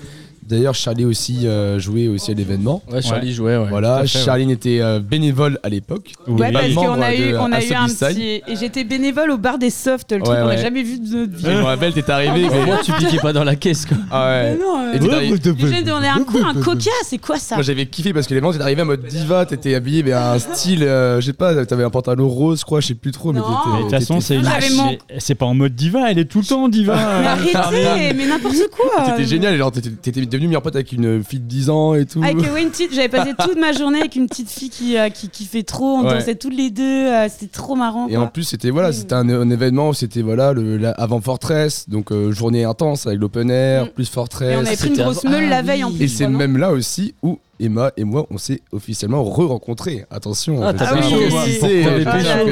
D'ailleurs, Charlie aussi euh, jouait aussi à l'événement. Ouais, Charlie jouait, ouais. Voilà, ouais. Était euh, bénévole à l'époque. Ouais, Et parce qu'on a eu, on a eu un petit. Et j'étais bénévole au bar des softs, le truc Ouais, qu'on n'a jamais vu de notre vie. Je me rappelle, t'es arrivé. Au moins, tu piquais pas dans la caisse, quoi. Ah ouais. Mais non, euh, t'es arrivé- gens demandaient un coup, un coca, c'est quoi ça Moi j'avais kiffé parce que les gens étaient arrivés en mode diva, t'étais habillé mais un style, euh, je sais pas, t'avais un pantalon rose, je crois, je sais plus trop, mais. Mais de toute façon, c'est pas en mode diva, elle est tout le temps diva. Mais arrêtez, mais n'importe quoi. T'étais génial, genre t'étais t'étais devenu meilleur pote avec une fille de 10 ans et tout. Avec ouais, une petite, j'avais passé toute ma journée avec une petite fille qui, euh, qui, qui fait trop, on Ouais. dansait toutes les deux, euh, c'était trop marrant. Et quoi. en plus, c'était voilà, c'était un, un événement, où c'était voilà, le, la- avant Fortress, donc euh, journée intense avec l'open air, Mm. plus Et Fortress. on avait pris une grosse avant- meule Ah la veille en oui. plus. Et c'est même là aussi où Emma et moi, on s'est officiellement re-rencontrés. Attention, Ah, à chaud. préciser.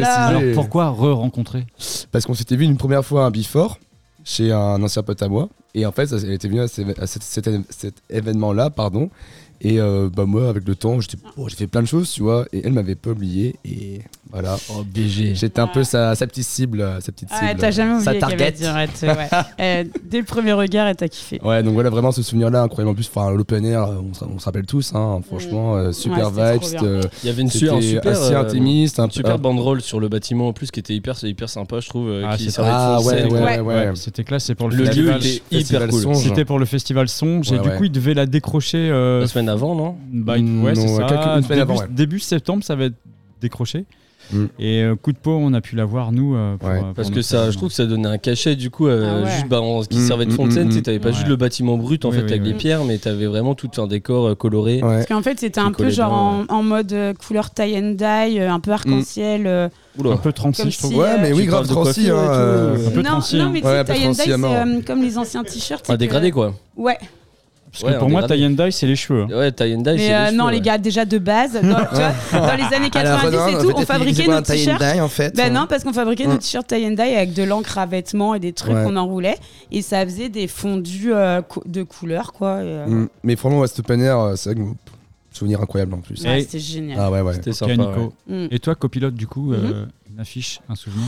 Alors pourquoi re-rencontrer Parce qu'on s'était vu une première fois à un before chez un ancien pote à moi. Et en fait, elle était venue à, ce- à cet, événement-là, pardon. Et euh, bah moi, avec le temps, bon, j'ai fait plein de choses, tu vois. Et elle m'avait pas oublié. Et voilà. Oh, BG. J'étais un peu sa, sa petite cible. Sa petite Ah, cible. t'as jamais sa oublié qu'elle target. arrête, ouais. Euh, Dès le premier regard, elle t'a kiffé. Ouais, donc voilà, vraiment ce souvenir-là, incroyable. En plus, enfin, l'open air, on, se- on se rappelle tous, hein, franchement, euh, super Ouais, vibes. euh, Il y avait une super, assez euh, intimiste, un super banderole sur le bâtiment en plus qui était hyper, hyper sympa, je trouve. euh, Ah, qui c'est Ah ouais, ouais, ouais, ouais. C'était classe, c'est pour le, Le lieu festival. était hyper cool. Songe. C'était pour le festival Songe et Ouais, du ouais. coup, il devait la décrocher. La semaine avant, non? bah, Mm, ouais, non, c'est ça. Mm. Et euh, coup de peau, on a pu l'avoir nous. Euh, euh, Parce que ça, je trouve que ça donnait un cachet du coup, ah juste bah, on, qui mm, servait de mm, fontaine, tu T'avais pas juste le bâtiment brut en fait avec les pierres, mais t'avais vraiment tout un décor coloré. Parce qu'en fait, c'était un peu genre en, mode couleur tie and dye, un peu arc-en-ciel. Un peu transi, je trouve. Ouais, mais oui, grave transi. Hein, un peu transi. Non, hein. mais tie and dye, c'est comme les anciens t-shirts. Un dégradé quoi. Ouais. Parce que pour moi, tie c'est les cheveux. Hein. Ouais, tie c'est les euh, cheveux. Non, les gars, déjà de base, dans, les années ah, 90 Alors, et tout, on fabriquait nos t-shirts. En fait. Ben hein. non, parce qu'on fabriquait nos mm. t-shirts tie avec de l'encre à vêtements et des trucs qu'on enroulait. Et ça faisait des fondus euh, de couleurs, quoi. Mmh. Mais franchement, Westpania, c'est vrai que souvenir incroyable en plus. Ouais, c'était génial. Ah ouais, ouais. C'était sympa. Mm. Et toi, copilote, du coup, mm-hmm. une affiche, un souvenir?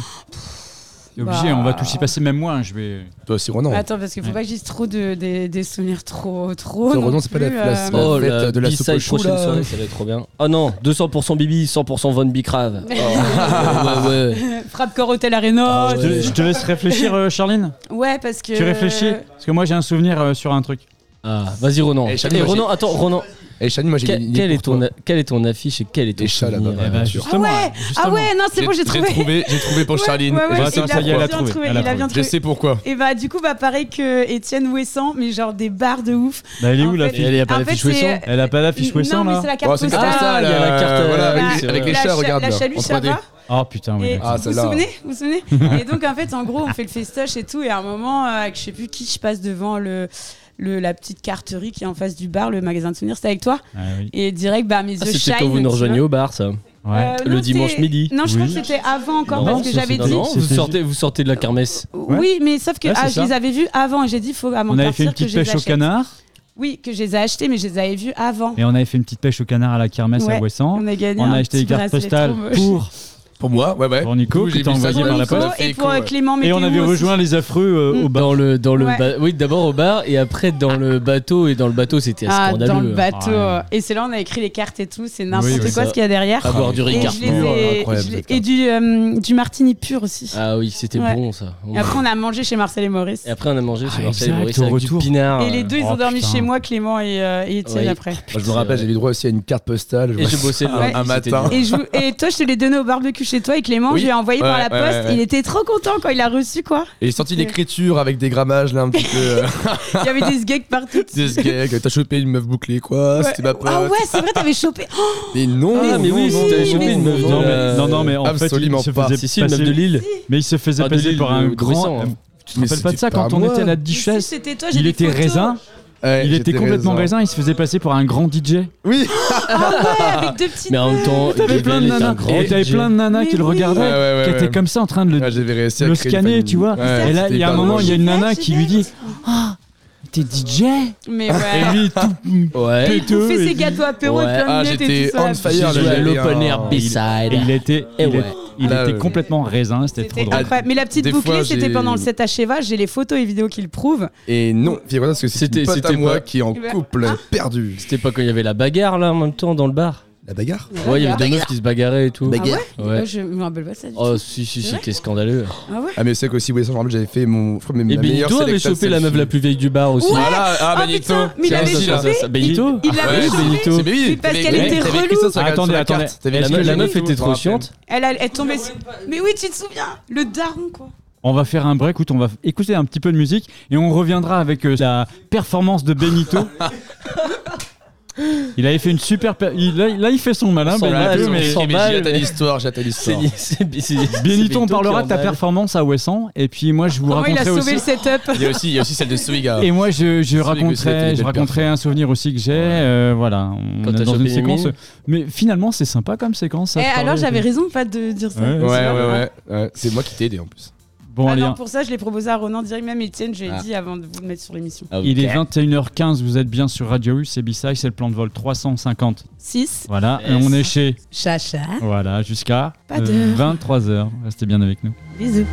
Obligé, on va bah. tous y passer, même moi. Hein, je vais... Toi aussi, Ronan. Bah, attends, parce qu'il ne faut pas que je trop de, des, souvenirs trop. trop non, Ronan, c'est pas la, euh. la, oh, de la soupe prochaine soirée, ça va être trop bien. Oh non, 200% Bibi, 100% Von Bicrave. Oh. ouais, ouais, Frappe Corotel Hotel Arena. Ah, je, te, laisse réfléchir, euh, Charline Ouais, parce que. Tu réfléchis Parce que moi, j'ai un souvenir euh, sur un truc. Ah, vas-y, Ronan. Eh, Et, eh, Ronan, attends, Ronan. Et Shani, moi j'ai quel, est ton, quelle est ton affiche et quel est ton Chat là-bas. Eh ben, ah ouais, ah ouais, non, c'est bon, j'ai trouvé. J'ai trouvé, pour Charline. Ouais, ouais, ouais, il, il, il a trouvé. Il a bien trouvé. Je sais pourquoi. Et bah du coup, bah pareil que Étienne Wesson, mais genre des barres de ouf. Bah, elle est où l'affiche Elle a pas d'affiche Wesson. Elle a pas l'affiche euh, Wesson là. Non, mais c'est la carte oh, postale. Ah, il y a la carte avec les chats, regarde. La chaluche là-bas. Oh putain, oui. Ah, vous, vous souvenez Vous vous souvenez Et donc en fait, en gros, on fait le festoche et tout. Et à un moment, euh, je sais plus qui, je passe devant le, le, la petite carterie qui est en face du bar, le magasin de souvenirs. C'était avec toi ah, oui. Et direct, bah, mes ah, yeux C'était quand vous nous rejoignez au bar, ça Ouais. Euh, le dimanche midi. Non, je crois que c'était avant encore non, parce que j'avais dit. Vous sortez, vous sortez de la kermesse. Oui, mais sauf que ah, je les avais vus avant et j'ai dit faut à mon On avait fait une petite pêche au canard. Oui, que je les ai achetés, mais je les avais vus avant. Et on avait fait une petite pêche au canard à la kermesse à Ouessant. On a, gagné on a acheté des cartes postales euh, pour pour moi, ouais, ouais. Pour Nico, qui envoyé par la poste. Et pour euh, Clément Et on avait rejoint les affreux euh, au mm. bar. Dans le, dans le oui, d'abord au bar et après dans le bateau. Et dans le bateau, c'était ah, scandaleux. dans le hein. bateau. Ah, et c'est là, on a écrit les cartes et tout. C'est n'importe quoi ce qu'il y a derrière. Avoir du Ricard Et euh, du Martini pur aussi. Ah oui, c'était bon ça. Après, on a mangé chez Marcel et Maurice. Et après, on a mangé chez ah, Marcel et Maurice avec du pinard. Et les deux, ils ont oh, dormi chez moi, Clément et Étienne après. Je me rappelle, j'avais droit aussi à une carte postale. Et j'ai bossé un matin. Et toi, je te l'ai donné au barbecue chez toi et Clément, je lui ai envoyé par la poste. Il était trop content quand il a reçu quoi. Et il sortit l'écriture avec des grammages là un petit peu. Euh. il y avait des sgegs partout. Des sgegs, t'as chopé une meuf bouclée quoi, c'était ma pote. Ah ouais, c'est vrai, t'avais chopé. Mais non, ah, mais, oui, si t'avais chopé une meuf. Non, mais, non, mais en Absolument fait, il se faisait pas. Si, si, passer, de Lille. Mais il se faisait ah, passer par un euh, grand. Tu te rappelles pas de ça quand on était à la Duchesse Il était raisin. Il était complètement raisin. il se faisait passer pour un grand DJ. Oui ah avec deux petites Mais en même temps, t'avais plein, de nanas. Et t'avais plein de nanas qui le regardaient, qui étaient comme ça en train de le, scanner, tu vois. Et là, il y a un moment, il y a une nana qui lui dit ah, oh, t'es DJ Mais ouais. Et lui, tout ouais. péteux. Il fait ses gâteaux apéro ouais. et plein de ah, j'étais on fire. À l'open air B-side. Il était il était euh, complètement raisin, c'était trop drôle. Incroyable. Mais la petite bouclée, c'était pendant le 7 HEVA, j'ai les photos et vidéos qui le prouvent. Et non, c'était moi qui en eh ben, couple ah. perdu. C'était pas quand il y avait la bagarre là en même temps dans le bar la bagarre Ouais, il y avait deux meufs qui se bagarraient et tout. Bagarre. Ah ouais, ouais. Je me rappelle pas ça. Du oh, tout. si, si, c'était scandaleux. Ah ouais Ah, mais c'est qu'aussi, oui, ça, je me j'avais fait mon. Mes, et Benito avait chopé la meuf la plus vieille du bar aussi. Ouais voilà, ah, oh, Benito. Mais il avait chopé. Benito Il l'avait chopé. Mais parce qu'elle était relou. Attendez, attendez. La meuf était trop chiante. Elle tombait. Mais oui, tu te souviens Le daron, quoi. On va faire un break, on va écouter un petit peu de musique et on reviendra avec euh, la performance de Benito. Il avait fait une super. Il, là, là, il fait son malin, Son ben, malin, Benito, mais- mais j'ai l'histoire, j'ai l'histoire. Benito, on parlera de ta performance à Wesson. Et puis moi, je vous il a raconterai sauvé aussi. le setup Il y a aussi, il y a aussi celle de Suiga. Et moi, je, je raconterai, je raconterai un souvenir aussi que j'ai. euh, voilà, on Quand est dans une séquence. Mais finalement, c'est sympa comme séquence. Eh, alors j'avais raison pas de dire ça. Ouais, ouais, ouais. C'est moi qui t'ai aidé en plus. Bon, Ah allez, non, pour ça, je l'ai proposé à Ronan direct, même Étienne, je l'ai Ah. dit avant de vous le mettre sur l'émission. il est 21h15, vous êtes bien sur Radio U, c'est B-Side, c'est le plan de vol 350. 6. Voilà, et on est chez. Chacha. Voilà, jusqu'à Pas d'heure. 23h. Restez bien avec nous. Bisous.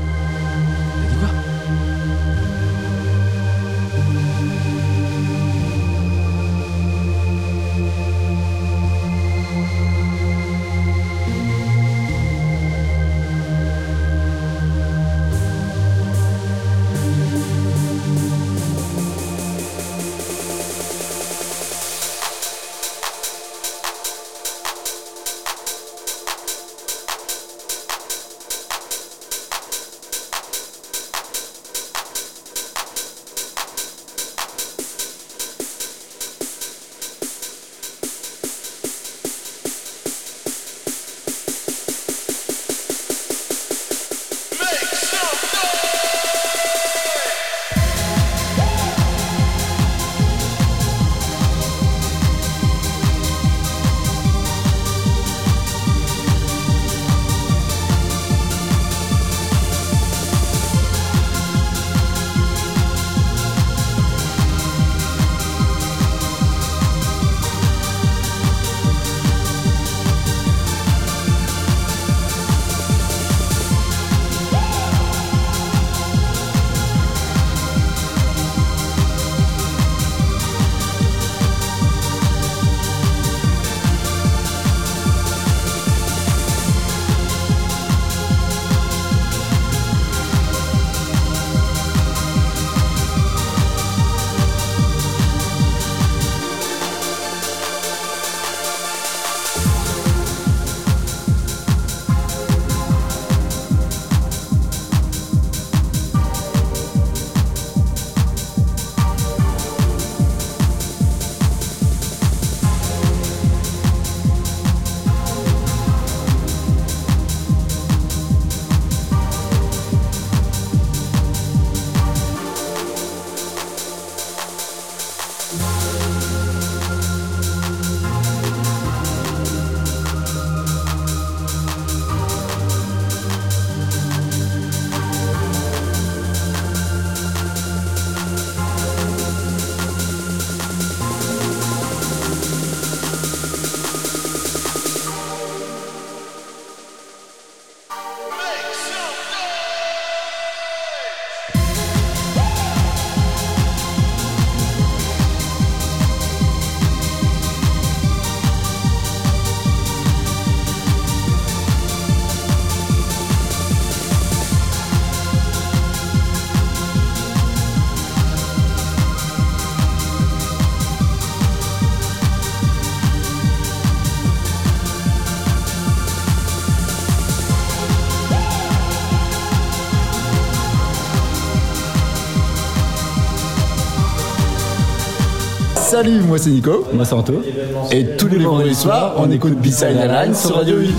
Salut, moi c'est Nico. Moi c'est Anto. Et tous les vendredis soirs, on écoute B-Side Airlines sur Radio 8.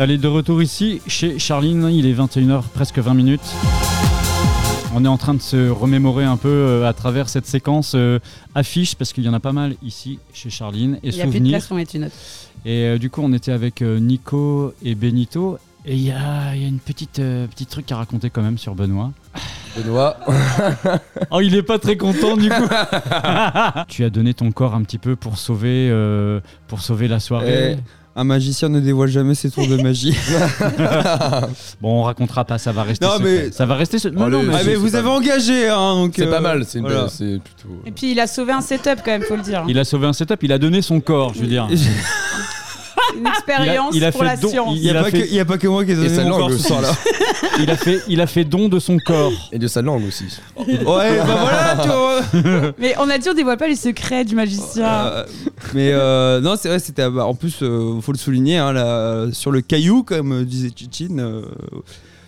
Allez, de retour ici chez Charline, il est 21h, presque 20 minutes. On est en train de se remémorer un peu euh, à travers cette séquence euh, affiche, parce qu'il y en a pas mal ici chez Charline, et Il y a plus de place pour mettre une note. Et euh, du coup, on était avec Nico et Benito, et il y a, il y a une petite, euh, petit truc à raconter quand même sur Benoît. Benoît. oh, il est pas très content du coup. tu as donné ton corps un petit peu pour sauver, euh, pour sauver la soirée. Eh, un magicien ne dévoile jamais ses tours de magie. bon, on racontera pas, ça va rester. Non, secret. mais- ça va rester. ce- Non, Ah, non, mais mais vous avez engagé, hein, donc. C'est pas euh, mal, voilà. c'est plutôt. Et puis il a sauvé un setup quand même, faut le dire. Il a sauvé un setup, il a donné son corps, je veux dire. Une expérience Il a- il a pour fait la don- science. Il n'y a, a pas fait- que- il y a pas que moi qui ai donné sa mon langue corps ce soir-là. il, a fait, il a fait don de son corps. Et de sa langue aussi. Ouais, bah voilà, tu vois. Mais on a dit on dévoile pas les secrets du magicien. Euh, mais euh, non, c'est vrai, c'était bah, en plus, euh, faut le souligner, hein, là, sur le caillou, comme euh, disait Chichin, euh,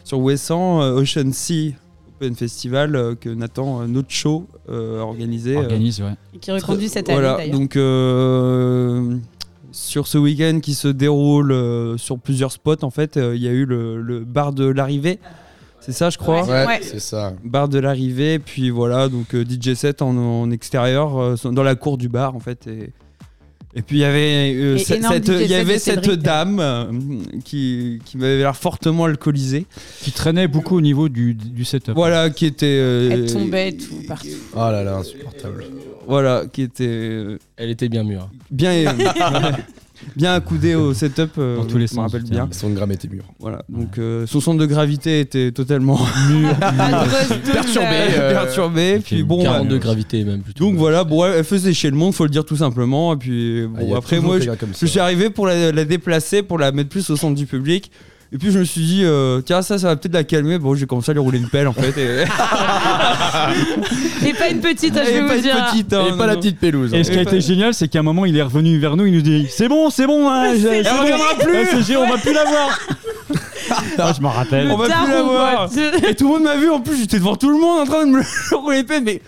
sur Wesson, euh, Ocean Sea Open Festival que Nathan, notre show, euh, a organisé. euh, Organise, ouais. Et qui reconduit cette année voilà, donc euh, sur ce week-end qui se déroule euh, sur plusieurs spots, en fait, euh, il y a eu le, le bar de l'arrivée. C'est ça, je crois. Ouais, Ouais. c'est ça. Bar de l'arrivée, puis voilà, donc euh, DJ set en, en extérieur, euh, dans la cour du bar en fait. Et, et puis il y avait, euh, cette, il y avait dame euh, qui, qui m'avait l'air fortement alcoolisée. Qui traînait beaucoup au niveau du, du setup. Voilà, qui était. euh, Elle tombait et tout partout. Oh là là, insupportable. Voilà, qui était. euh, Elle était bien mûre. bien, bien accoudée au setup. euh, Dans tous les je me sens, rappelle bien. Son gramme était mûr. Voilà, donc euh, son centre de gravité était totalement Perturbé. euh, perturbé. Puis bon, 40 bah, de gravité même plutôt. Donc voilà, bon, elle faisait chier le monde, faut le dire tout simplement. Et puis bon, Ah, y a après, toujours moi, je, comme suis arrivé pour la, la déplacer, pour la mettre plus au centre du public. Et puis je me suis dit, euh, tiens, ça, ça va peut-être la calmer. Bon, j'ai commencé à lui rouler une pelle en fait. Et, Et pas une petite, je Et vais pas vous dire. petite, hein, Et pas la petite pelouse. Et ce qui a été génial, c'est qu'à un moment, il est revenu vers nous, il nous dit C'est bon, c'est bon, hein, je- c'est Elle bon. reviendra plus. Ouais, c'est génial, on va plus la voir. Ah, je m'en rappelle. on va plus la voir. Et tout le monde m'a vu. En plus, j'étais devant tout le monde en train de me rouler une pelle. Mais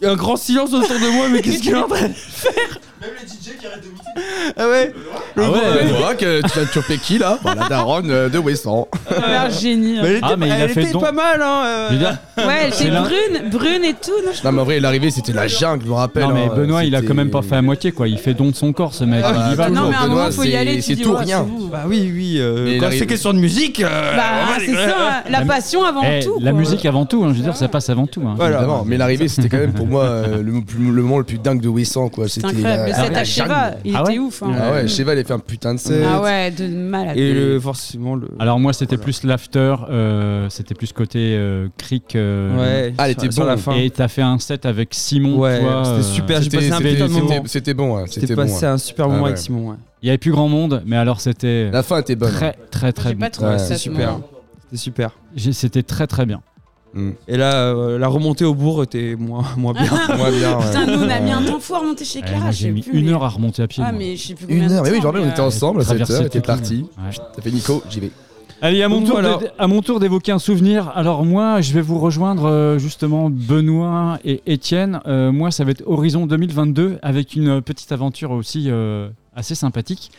il y a un grand silence autour de moi. Mais qu'est-ce qu'il est en train de faire? Même les DJ qui arrêtent de mixer. Ah ouais. Ah ouais, Benoît, que tu as chopé qui là? Bah, La daronne euh, de Wesson. Un génie. Mais elle était, Ah, mais il a elle fait était don- pas mal. Hein, euh. Je veux dire, Ouais, elle C'est était brune, brune et tout. Non, Non, mais en vrai, l'arrivée, c'était la jungle, je me rappelle. non, mais hein, Benoît, il a c'était- quand même pas fait à moitié, quoi. Il fait don de son corps, ce mec. Ah, il y bah, va. toujours, non, mais à un Benoît, moment, faut y c'est- aller. tu c'est dis, tout ouais, rien. c'est. Bah oui, oui. euh, Mais quand c'est question de musique. euh, Bah, c'est ça, la passion avant Eh, tout. la quoi. musique avant tout, hein, je veux dire, ça passe avant tout. hein. Voilà. Évidemment, mais l'arrivée, c'était quand même pour moi euh, le, plus- le moment le plus dingue de Wesson, quoi. C'était incroyable. La à Sheva, il Ah était ouais ouf. hein. Ah ouais, Sheva, elle a fait un putain de set. Ah ouais, de malade. Et le- forcément le. Alors moi c'était Voilà. plus l'after, euh, c'était plus côté euh, cric. euh, Ouais. Ah, elle sur- était sur bon. la fin. Et t'as fait un set avec Simon. Ouais, c'était euh, super. J'ai C'était bon, C'était bon. passé un super Ah moment avec Simon. Il y avait plus grand monde, mais alors c'était La fin était bonne. très très très J'ai bien. pas trouvé ça. Super. C'était super. C'était très très bien. Mm. Et là, euh, la remontée au bourg était moins, moins bien. Moi bien. ouais. Putain, nous on a mis un temps fou à remonter chez Clara. J'ai mis plus, une mais- heure à remonter à pied. Ah, moi. mais je sais plus combien Une heure, mais oui, rappelle, on était euh, ensemble à 7 Traverser heures, toute t'es la parti. T'as fait Nico, j'y vais. Allez, à mon, Donc tour à mon tour d'évoquer un souvenir. Alors moi, je vais vous rejoindre euh, justement Benoît et Étienne. Euh, moi, ça va être Horizon 2022 avec une petite aventure aussi euh, assez sympathique.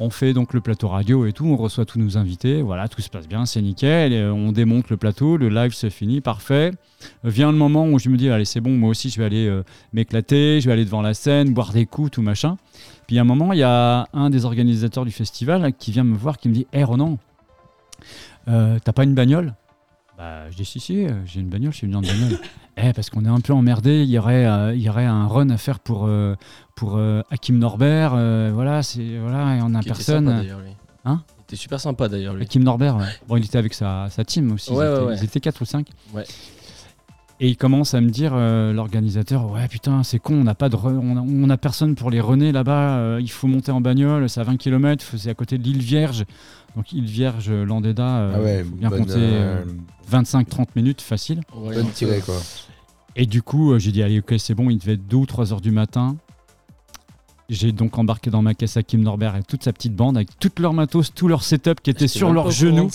On fait donc le plateau radio et tout, on reçoit tous nos invités, voilà, tout se passe bien, c'est nickel, euh, on démonte le plateau, le live se finit, parfait. Euh, Vient le moment où je me dis, allez c'est bon, moi aussi je vais aller euh, m'éclater, je vais aller devant la scène, boire des coups, tout machin. Puis à un moment, il y a un des organisateurs du festival qui vient me voir, qui me dit, hé Ronan, euh, t'as pas une bagnole? Bah, je dis si, si, euh, j'ai une bagnole, je suis venu en bagnole. eh, parce qu'on est un peu emmerdé, il y aurait, euh, il y aurait un run à faire pour, euh, pour Hakim Norbert, voilà, c'est, voilà, et on a Qui était personne. sympa, d'ailleurs, lui. Hein Il était super sympa d'ailleurs lui. Hakim Norbert, ouais. Bon, il était avec sa, sa team aussi, Ouais, ils, étaient, ouais, ouais. ils étaient 4 ou 5. Et il commence à me dire, euh, l'organisateur, ouais putain, c'est con, on n'a pas de, re- on a, on a personne pour les runner là-bas, euh, il faut monter en bagnole, c'est à 20 km, c'est à côté de l'île Vierge. Donc île Vierge, Landéda, euh, Ah ouais, faut bien bonne, compter euh, 25-30 minutes facile. Ouais, Bonne tirée, quoi. Et du coup, j'ai dit, allez, ok, c'est bon, il devait être 2 ou 3 heures du matin. j'ai donc embarqué dans ma caisse à Kim Norbert et toute sa petite bande avec toute leur matos, tout leur setup qui était J'étais sur leurs genoux.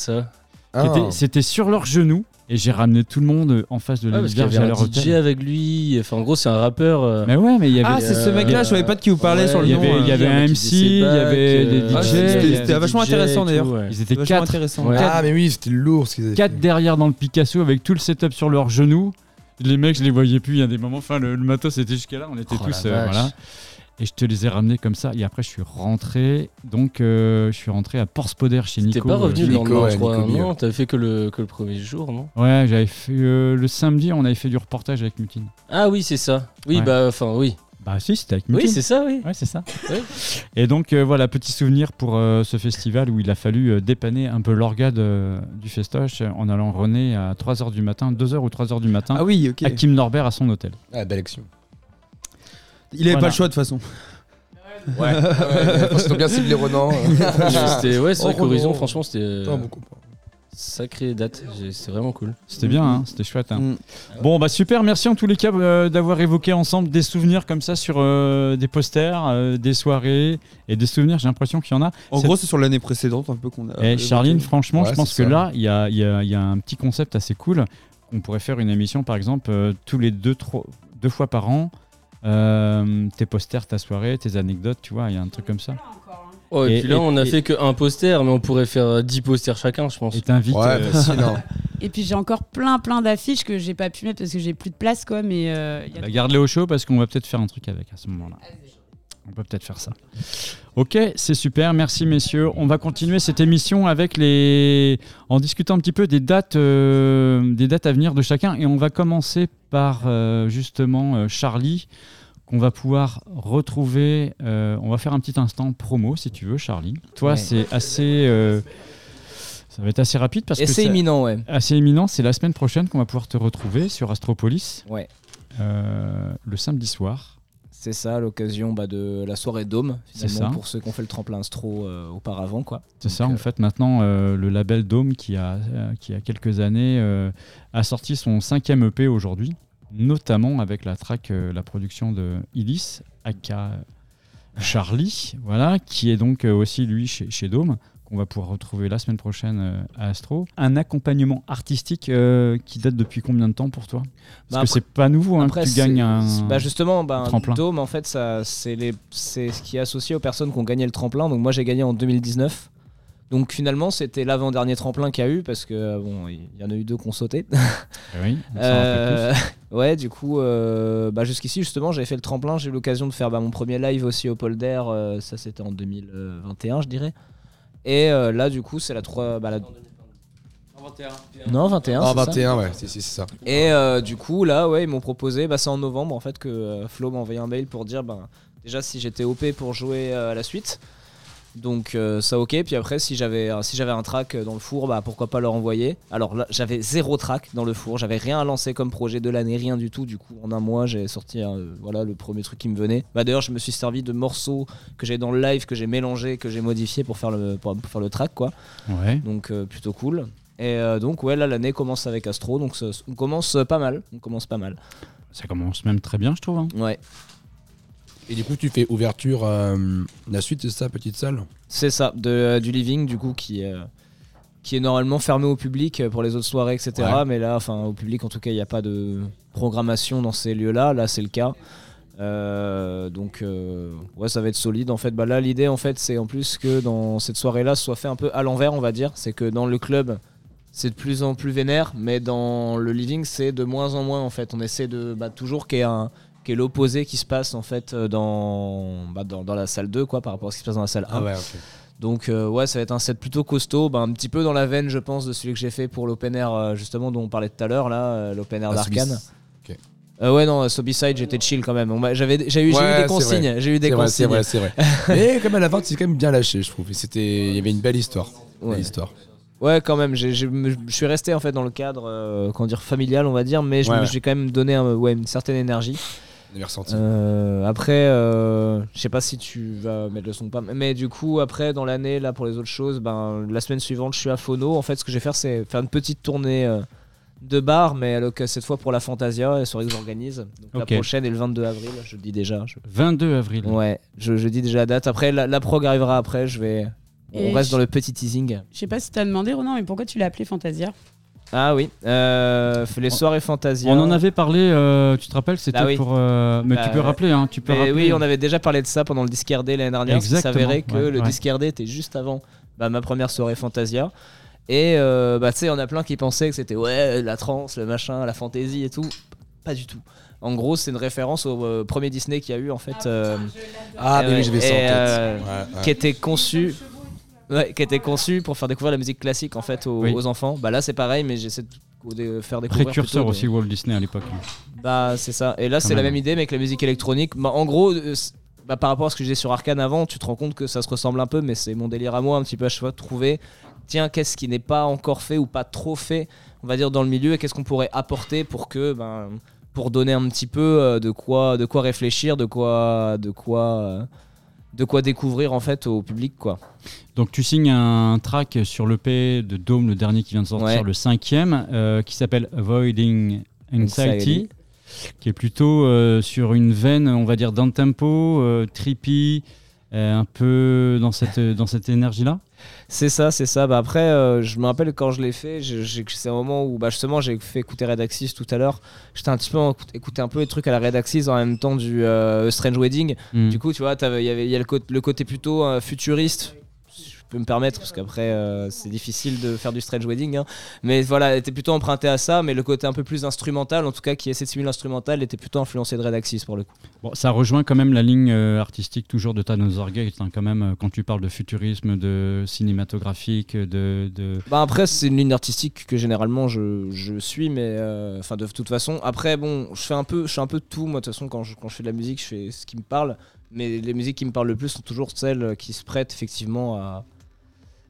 Ah. était- C'était sur leurs genoux et j'ai ramené tout le monde en face de Ah, parce qu'il y avait un DJ avec lui. Enfin, en gros, c'est un rappeur. euh, Mais ouais, mais il y avait. Ah, c'est ce euh, mec-là, je savais pas de qui vous parlez ouais, sur le il y nom. avait, il y euh. avait un MC, faisait il y avait des euh, DJ. Ah, c'était- vachement intéressant d'ailleurs. ouais. Ils étaient quatre, intéressant. Ouais. Quatre- Ah, mais oui, c'était lourd ce qu'ils avaient quatre fait. derrière dans le Picasso avec tout le setup sur leurs genoux. Les mecs, je les voyais plus. Il y a des moments, enfin, le, le matos était jusqu'à là. On était Oh, tous, la euh, voilà. Et je te les ai ramenés comme ça. Et après, je suis rentré. Donc, euh, je suis rentré à Porspoder chez Nico. T'es pas revenu euh, le Nico, lendemain, ouais, je crois. Non, t'avais fait que le, que le premier jour, non? Ouais, j'avais fait euh, le samedi. On avait fait du reportage avec Mutine. Ah oui, c'est ça. Oui, Ouais. bah, enfin, oui. Bah si, c'était avec Mutine. Oui, c'est ça, oui. Ouais, c'est ça. Et donc euh, voilà, petit souvenir pour euh, ce festival où il a fallu euh, dépanner un peu l'orgade euh, du festoche en allant René à 3h du matin, 2h ou 3h du matin, Ah oui, ok. à Kim Norbert à son hôtel. Ah, belle action. Il avait Voilà. pas le choix de toute façon. Ouais, ouais, qu'ils ont bien ciblé Ronan. C'était, ouais, c'est vrai Oh, qu'Horizon, franchement, c'était. euh. Sacrée date, c'est vraiment cool. C'était bien, hein, c'était chouette. hein. Mm. Bon, bah super, merci en tous les cas euh, d'avoir évoqué ensemble des souvenirs comme ça sur euh, des posters, euh, des soirées et des souvenirs, j'ai l'impression qu'il y en a. En gros, c'est sur l'année précédente un peu qu'on a. Eh, évoqué. Charline, franchement, Ouais, je pense que ça. là, il y a, il y a- il y a un petit concept assez cool. On pourrait faire une émission, par exemple, euh, tous les deux, trois- deux fois par an. Euh, tes posters, ta soirée, tes anecdotes, tu vois, il y a un truc comme ça. Oh, et, Et- puis là, et- on a et- fait que un poster, mais on pourrait faire euh, 10 posters chacun, je pense. Et t'invites. Ouais, euh. Et puis j'ai encore plein plein d'affiches que j'ai pas pu mettre parce que j'ai plus de place quoi. Mais euh, bah, garde-les au chaud parce qu'on va peut-être faire un truc avec à ce moment-là. On peut peut-être faire ça. Ok, c'est super, merci messieurs. On va continuer cette émission avec les, en discutant un petit peu des dates, euh, des dates à venir de chacun, et on va commencer par euh, justement euh, Charlie, qu'on va pouvoir retrouver. on va faire un petit instant promo si tu veux, Charlie. Toi, Ouais. c'est assez, ça va être assez rapide parce Et que c'est imminent, ouais. Assez imminent, c'est la semaine prochaine qu'on va pouvoir te retrouver sur Astropolis. Ouais. Euh, le samedi soir. C'est ça, l'occasion bah, de la soirée Dôme, finalement, ça. pour ceux qui ont fait le tremplin Astro euh, auparavant. quoi. C'est ça, en euh, fait, maintenant, euh, le label Dome, qui a, euh, qui a quelques années, a sorti son cinquième EP aujourd'hui, notamment avec la track, la production de Illis, aka Charlie, voilà, qui est donc aussi, lui, chez, chez Dome, qu'on va pouvoir retrouver la semaine prochaine euh, à Astro. Un accompagnement artistique euh, qui date depuis combien de temps pour toi? Parce Bah, que c'est pas nouveau, hein, Après, que tu gagnes un... Bah justement, bah, un tremplin. Dôme, en fait, c'est, les, ce qui est associé aux personnes qui ont gagné le tremplin. Donc moi, j'ai gagné en 2019. Donc finalement, c'était l'avant-dernier tremplin qu'il y a eu parce que euh, bon, il y en a eu deux qui ont sauté. Eh oui, on Euh, ouais, du coup, euh, bah, jusqu'ici, justement, j'avais fait le tremplin. J'ai eu l'occasion de faire bah, mon premier live aussi au Polder. euh, ça, c'était en 2021, je dirais. Et euh, là, du coup, c'est la 3. Bah, la... Non, 21. Ah, c'est ça 21, ouais, si, si, c'est ça. Et euh, du coup, là, ouais, ils m'ont proposé, bah, c'est en novembre en fait que euh, Flo m'a envoyé un mail pour dire, bah, déjà si j'étais OP pour jouer euh, à la suite. Donc euh, ça ok, puis après si j'avais euh, si j'avais un track dans le four, bah pourquoi pas leur envoyer. Alors là j'avais zéro track dans le four, j'avais rien à lancer comme projet de l'année, rien du tout. Du coup en un mois j'ai sorti euh, voilà le premier truc qui me venait. Bah d'ailleurs je me suis servi de morceaux que j'ai dans le live, que j'ai mélangé, que j'ai modifié pour faire le pour, pour faire le track quoi. Ouais. Donc euh, plutôt cool. Et euh, donc ouais là l'année commence avec Astro, donc ça- on commence pas mal, on commence pas mal. Ça commence même très bien, je trouve. hein. Ouais. Et du coup, tu fais ouverture, euh, la suite, c'est ça, petite salle C'est ça, de, euh, du living du coup qui, euh, qui est normalement fermé au public pour les autres soirées, etc. Ouais. Mais là, enfin au public en tout cas, il n'y a pas de programmation dans ces lieux-là. Là, c'est le cas. Donc ouais, ça va être solide. En fait, bah là, l'idée en fait, c'est en plus que dans cette soirée-là, ce soit fait un peu à l'envers, on va dire. C'est que dans le club, c'est de plus en plus vénère, mais dans le living, c'est de moins en moins en fait. On essaie de bah, toujours qu'il y ait un qui est l'opposé qui se passe en fait euh, dans, bah, dans, dans la salle 2 quoi par rapport à ce qui se passe dans la salle 1 Ah ouais, donc euh, ouais ça va être un set plutôt costaud bah, un petit peu dans la veine je pense de celui que j'ai fait pour l'open air euh, justement dont on parlait tout à l'heure là l'open air Ah, d'Arkane. Euh, ouais non Sobiside j'étais chill quand même j'avais j'ai eu, j'ai des consignes j'ai eu des C'est vrai, consignes C'est vrai, c'est vrai. Mais comme à la fin, c'est quand même bien lâché, je trouve. C'était, il y avait une belle histoire. Ouais. Belle histoire. Ouais, quand même. j'ai- j'ai- Je suis resté en fait dans le cadre, euh, comment dire, familial, on va dire, mais je Ouais, j'ai quand même donné un- ouais, une certaine énergie. Ressenti. Euh, après, euh, je sais pas si tu vas mettre le son ou pas, mais du coup, après, dans l'année, là, pour les autres choses, ben, la semaine suivante, je suis à Phono. En fait, ce que je vais faire, c'est faire une petite tournée euh, deux bars, mais alors que cette fois pour la Fantasia, la soirée que j'organise. Donc la prochaine est le 22 avril, je le dis déjà. je- 22 avril. Ouais, je, je dis déjà la date. Après, la, la prog arrivera après, je vais. On reste dans le petit teasing. Je sais pas si t'as demandé, Ronan, mais pourquoi tu l'as appelé Fantasia? Ah oui, euh, les soirées Fantasia. On en avait parlé, euh, tu te rappelles, c'était Ah oui. pour. euh, mais Bah, tu peux rappeler, hein, tu peux mais rappeler. Oui, on avait déjà parlé de ça pendant le disque RD l'année dernière. parce Exactement, s'avérait que ouais, le ouais. était juste avant bah, ma première soirée Fantasia. Et euh, bah, tu sais, on a plein qui pensaient que c'était ouais, la trance, le machin, la fantaisie et tout. Pas du tout. En gros, c'est une référence au euh, premier Disney qu'il y a eu en fait. euh, Ah, et mais oui, ouais, j'avais ça en tête. euh, Ouais, ouais. Qui était conçu. Ouais, qui était conçu pour faire découvrir la musique classique en fait aux, Oui. aux enfants. Bah là c'est pareil, mais j'essaie de faire découvrir Précurseur plutôt aussi Walt Disney à l'époque. bah, c'est ça. Et là, c'est la même. idée, mais avec la musique électronique. Bah, en gros, euh, bah, par rapport à ce que disais sur Arkane avant, tu te rends compte que ça se ressemble un peu, mais c'est mon délire à moi, un petit peu à chaque fois, de trouver, tiens, qu'est-ce qui n'est pas encore fait ou pas trop fait, on va dire, dans le milieu, et qu'est-ce qu'on pourrait apporter pour que, ben, pour donner un petit peu euh, de quoi, de quoi réfléchir, de quoi, de quoi, euh, de quoi découvrir en fait au public, quoi. Donc tu signes un track sur l'EP de Dome, le dernier qui vient de sortir, Ouais. le cinquième, euh, qui s'appelle Avoiding Anxiety, Anxiety. qui est plutôt euh, sur une veine, on va dire, d'un tempo, euh, trippy, un peu dans cette, dans cette énergie-là. C'est ça, c'est ça. Bah après, euh, je me rappelle quand je l'ai fait, c'est un moment où bah justement j'ai fait écouter Red Axis tout à l'heure. J'étais un petit peu en- écouté un peu les trucs à la Red Axis en même temps du euh, Strange Wedding. Mm. Du coup, tu vois, il y avait il y a le, côté- le côté plutôt euh, futuriste. Peux me permettre parce qu'après euh, c'est difficile de faire du Strange Wedding. hein. Mais voilà, était plutôt emprunté à ça. Mais le côté un peu plus instrumental, en tout cas qui essaie de simuler l'instrumental, était plutôt influencé de Red Axis pour le coup. Bon, ça rejoint quand même la ligne euh, artistique toujours de Thanos Gate, hein, quand même, euh, quand tu parles de futurisme, de cinématographique, de... de... Bah après c'est une ligne artistique que généralement je, je suis mais enfin de toute façon après bon je fais un peu je fais un peu de tout moi de toute façon quand je, quand je fais de la musique je fais ce qui me parle mais les musiques qui me parlent le plus sont toujours celles qui se prêtent effectivement à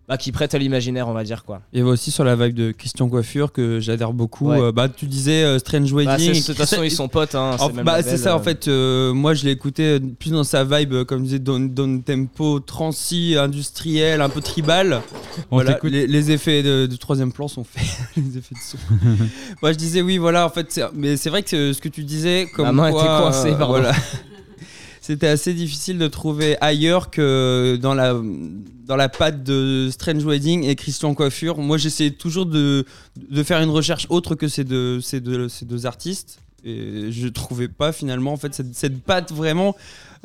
bah, qui prêtent à l'imaginaire on va dire quoi Il y avait aussi sur la vibe de Christian Coiffure que j'adhère beaucoup. Ouais. Euh, bah, tu disais euh, Strange Wedding. Bah, c'est- et de toute façon, ils sont potes, hein, c'est bah, ça, en euh. fait. euh, moi, je l'ai écouté plus dans sa vibe, comme je disais, down, down tempo, transi, industriel, un peu tribal. On voilà, les, les effets de, de troisième plan sont faits. les effets de son. Moi, je disais oui, voilà, en fait. Mais c'est vrai que ce que tu disais, comme Ma main quoi, était coincée, voilà. C'était assez difficile de trouver ailleurs que dans la, dans la patte de Strange Wedding et Christian Coiffure. Moi, j'essayais toujours de, de faire une recherche autre que ces deux, ces deux, ces deux artistes. Et je trouvais pas finalement en fait cette, cette patte vraiment.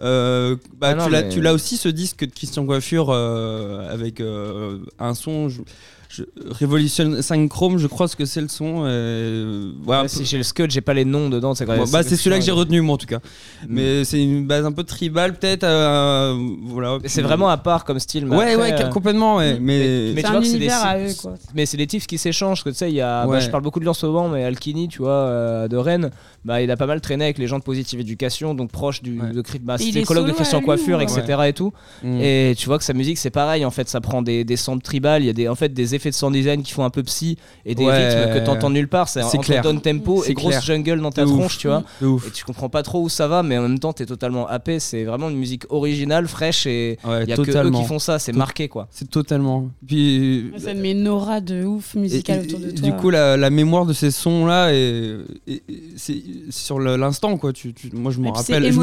euh, bah, Ah tu l'as mais- aussi ce disque de Christian Coiffure euh, avec euh, un son. je- je- Revolution 5 Chrome, je crois ce que c'est le son. euh, Ouais, j'ai le scud j'ai pas les noms dedans c'est bah, c'est celui-là que j'ai retenu moi en tout cas. Mm. Mais c'est une base un peu tribale peut-être. euh, voilà. C'est vraiment à part comme style mais Ouais, après, ouais, euh, complètement. Ouais, mais tu vois un que c'est des à eux, tips- quoi. mais c'est des tips qui s'échangent tu sais il y a bah, je parle beaucoup de lui en ce moment mais Alkini tu vois euh, de Rennes bah il a pas mal traîné avec les gens de Positive Éducation donc proche du de, Cri- bah, Et il c'était colloque de Christian Coiffure etc et tout et tu vois que sa musique c'est pareil en fait ça prend des, des samples tribal il y a des en fait des effets de sound design qui font un peu psy et des Ouais. rythmes que t'entends nulle part c'est entre clair. down tempo et grosse clair. jungle dans ta De ouf. tronche tu vois De ouf. et tu comprends pas trop où ça va mais en même temps t'es totalement happé c'est vraiment une musique originale fraîche et Ouais, il y a que eux qui font ça c'est marqué quoi C'est totalement. Puis Ça te met une aura de ouf musicale Et- autour de et toi. Du coup, la, la mémoire de ces sons-là, est, est- est- c'est c'est sur l'instant, quoi. Tu, tu- moi, je me rappelle. Je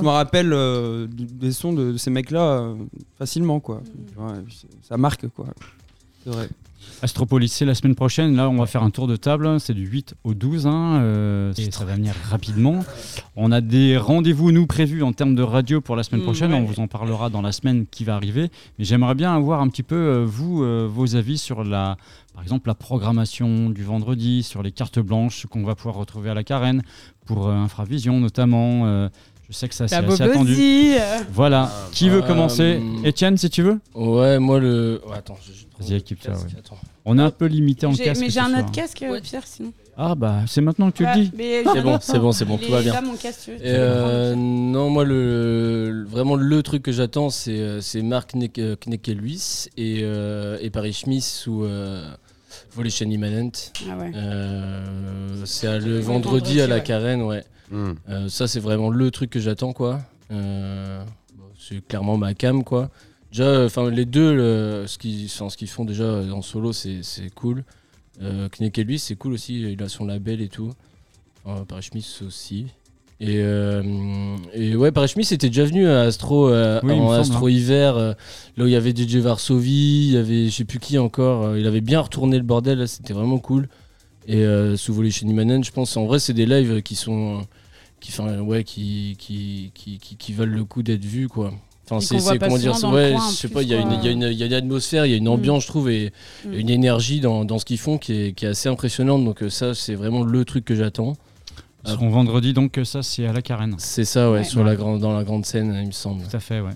me, rappelle euh, des sons de, de ces mecs-là euh, facilement, quoi. Mm. Ouais, ça marque, quoi. C'est vrai. Astropolis, c'est la semaine prochaine. Là, on va faire un tour de table. C'est du 8 au 12. hein, euh, et ça va venir rapidement. On a des rendez-vous, nous, prévus en termes de radio pour la semaine Mm, prochaine. ouais. On vous en parlera dans la semaine qui va arriver. Mais j'aimerais bien avoir un petit peu, euh, vous, euh, vos avis sur la. Par exemple, la programmation du vendredi, sur les cartes blanches qu'on va pouvoir retrouver à la Carène, pour euh, Infravision notamment. Euh, je sais que ça, c'est assez attendu. Euh. Voilà. Qui veut Euh, commencer Étienne, si tu veux Ouais, moi le. Ouais, attends, je- je trouve Vas-y, le équipe ça. casque, ouais. attends. On est un peu limité en J'ai- casque. Mais j'ai un autre casque, euh, Pierre, sinon. Ah bah c'est maintenant que tu Ouais, le dis. C'est bon, c'est bon, c'est bon, tout va bien. là, mon casque, tu euh, non, moi, le, le- vraiment le truc que j'attends, c'est euh, c'est Marc Knekeluis et, euh, et Paris Schmiss sous euh, Volition Immanent. Ah ouais. Euh, c'est le Le vendredi, vendredi, à la ouais. Carène, ouais. Hmm. Euh, ça, c'est vraiment le truc que j'attends, quoi. Euh, bon, c'est clairement ma cam, quoi. Déjà, enfin, les deux, le- ce qu'ils ce qu'ils font déjà en solo, c'est c'est cool. Euh, Knek et lui, c'est cool aussi. Il a son label et tout. Enfin, Paris Schmiss aussi. Et, euh, et ouais, Paris Schmiss était déjà venu à Astro, euh, Oui, en semble, Astro hein. hiver, euh, là où il y avait DJ Varsovie, il y avait je sais plus qui encore. euh, il avait bien retourné le bordel, c'était vraiment cool. Et euh, sous Volition Imanen, je pense, en vrai, c'est des lives qui sont. Qui, enfin, ouais, qui, qui, qui, qui, qui valent le coup d'être vus, quoi. Enfin, c'est comment dire, ouais, je sais pas, il y, a une- quoi. il y, a une- il y a une atmosphère, il y a une ambiance, je trouve, et Mm. une énergie dans, dans ce qu'ils font qui est, qui est assez impressionnante. Donc, euh, ça, c'est vraiment le truc que j'attends. Ils seront vendredi, donc euh, ça, c'est à la Carène. C'est ça, ouais, Ouais. sur la grande, dans la grande scène, il me semble. Tout à fait, ouais.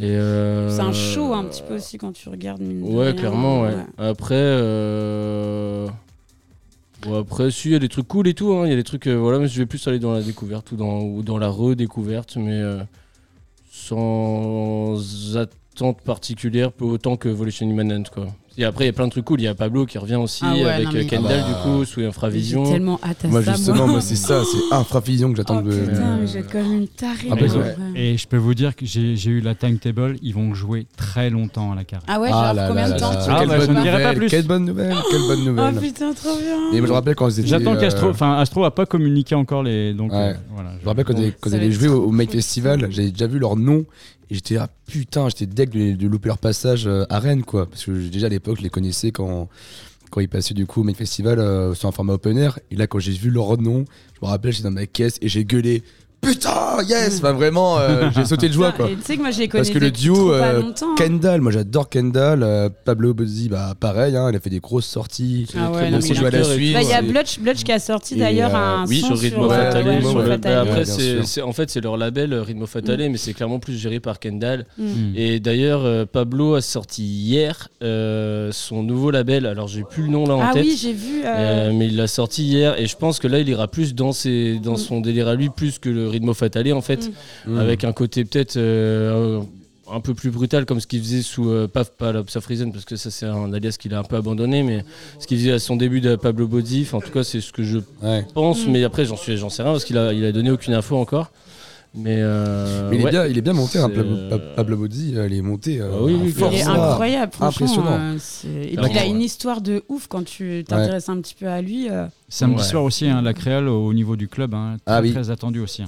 Euh, C'est un show un petit peu aussi quand tu regardes. mine de Ouais, rien. clairement, ouais. Après, euh... après, si, il y a des trucs cool et tout. hein, Il y a des trucs, euh, voilà, mais je vais plus aller dans la découverte ou dans, la redécouverte, mais euh, sans attente particulière, autant que Volition Immanent, quoi. Et après, il y a plein de trucs cool. Il y a Pablo qui revient aussi Ah ouais, avec non, euh, mais- Kendall, Ah du coup, sous Infravision. J'ai tellement hâte à Moi, ça. justement, moi. c'est ça, c'est Infravision que j'attends Oh de. putain, mais j'ai comme une tarée. Ah, bah, ouais. Et je peux vous dire que j'ai j'ai eu la timetable, ils vont jouer très longtemps à la Carène. Ah ouais, genre combien de temps Ah, bah, je bonne ne dirai pas nouvelle, plus. Quelle bonne nouvelle, quelle bonne Oh nouvelle. putain, trop bien. Et moi, je me rappelle quand ils étaient. J'attends euh, qu'Astro, enfin Astro a pas communiqué encore les, donc Ouais. euh, voilà. Je me rappelle quand, ils- avaient joué au, Make. Festival, j'avais déjà vu leur nom et j'étais là, putain, j'étais deg de, louper leur passage euh, à Rennes, quoi. Parce que déjà à l'époque, je les connaissais quand, ils passaient du coup au Make Festival euh, sur un format open air. Et là, quand j'ai vu leur nom, je me rappelle, j'étais dans ma caisse et j'ai gueulé. Putain, yes! Enfin, vraiment, euh, j'ai sauté de joie, quoi. Et tu sais que moi, je les connais Parce que le depuis duo euh, longtemps. hein. Kendall, moi j'adore Kendall, euh, Pablo Bozzi, bah pareil, hein, il a fait des grosses sorties. Ah ouais, à la il suite. Bah, Il y a Blutch, Blutch qui a sorti d'ailleurs euh, un Oui, son sur Rhythmo Fatale. ouais, bah, après, c'est, en fait, c'est leur label Rhythmo Fatale, mais c'est clairement plus géré par Kendall. Mm. Et d'ailleurs, euh, Pablo a sorti hier euh, son nouveau label. Alors, j'ai plus le nom là en Ah tête. oui, j'ai vu. euh, Euh, mais il l'a sorti hier et je pense que là il ira plus dans, ses, dans Mm. son délire à lui plus que le Rhythmo Fatale en fait Mm. avec un côté peut-être euh, un peu plus brutal comme ce qu'il faisait sous euh, pas, pas la Psa Friesen, parce que ça c'est un alias qu'il a un peu abandonné mais ce qu'il faisait à son début de Pablo enfin, en tout cas c'est ce que je Ouais. pense Mm. mais après j'en suis j'en sais rien parce qu'il a, il a donné aucune info encore mais, euh, Mais il, est ouais. bien, il est bien monté, hein, Pablo, euh, Pa- Pablo Bozzi, il est monté. euh, Ah oui, Il est incroyable, franchement. Impressionnant. euh, et puis il a une histoire de ouf quand tu t'intéresses un petit peu à lui. euh. Samedi Ouais. soir aussi, hein, la créole au niveau du club, hein, très, Ah oui. très attendu aussi.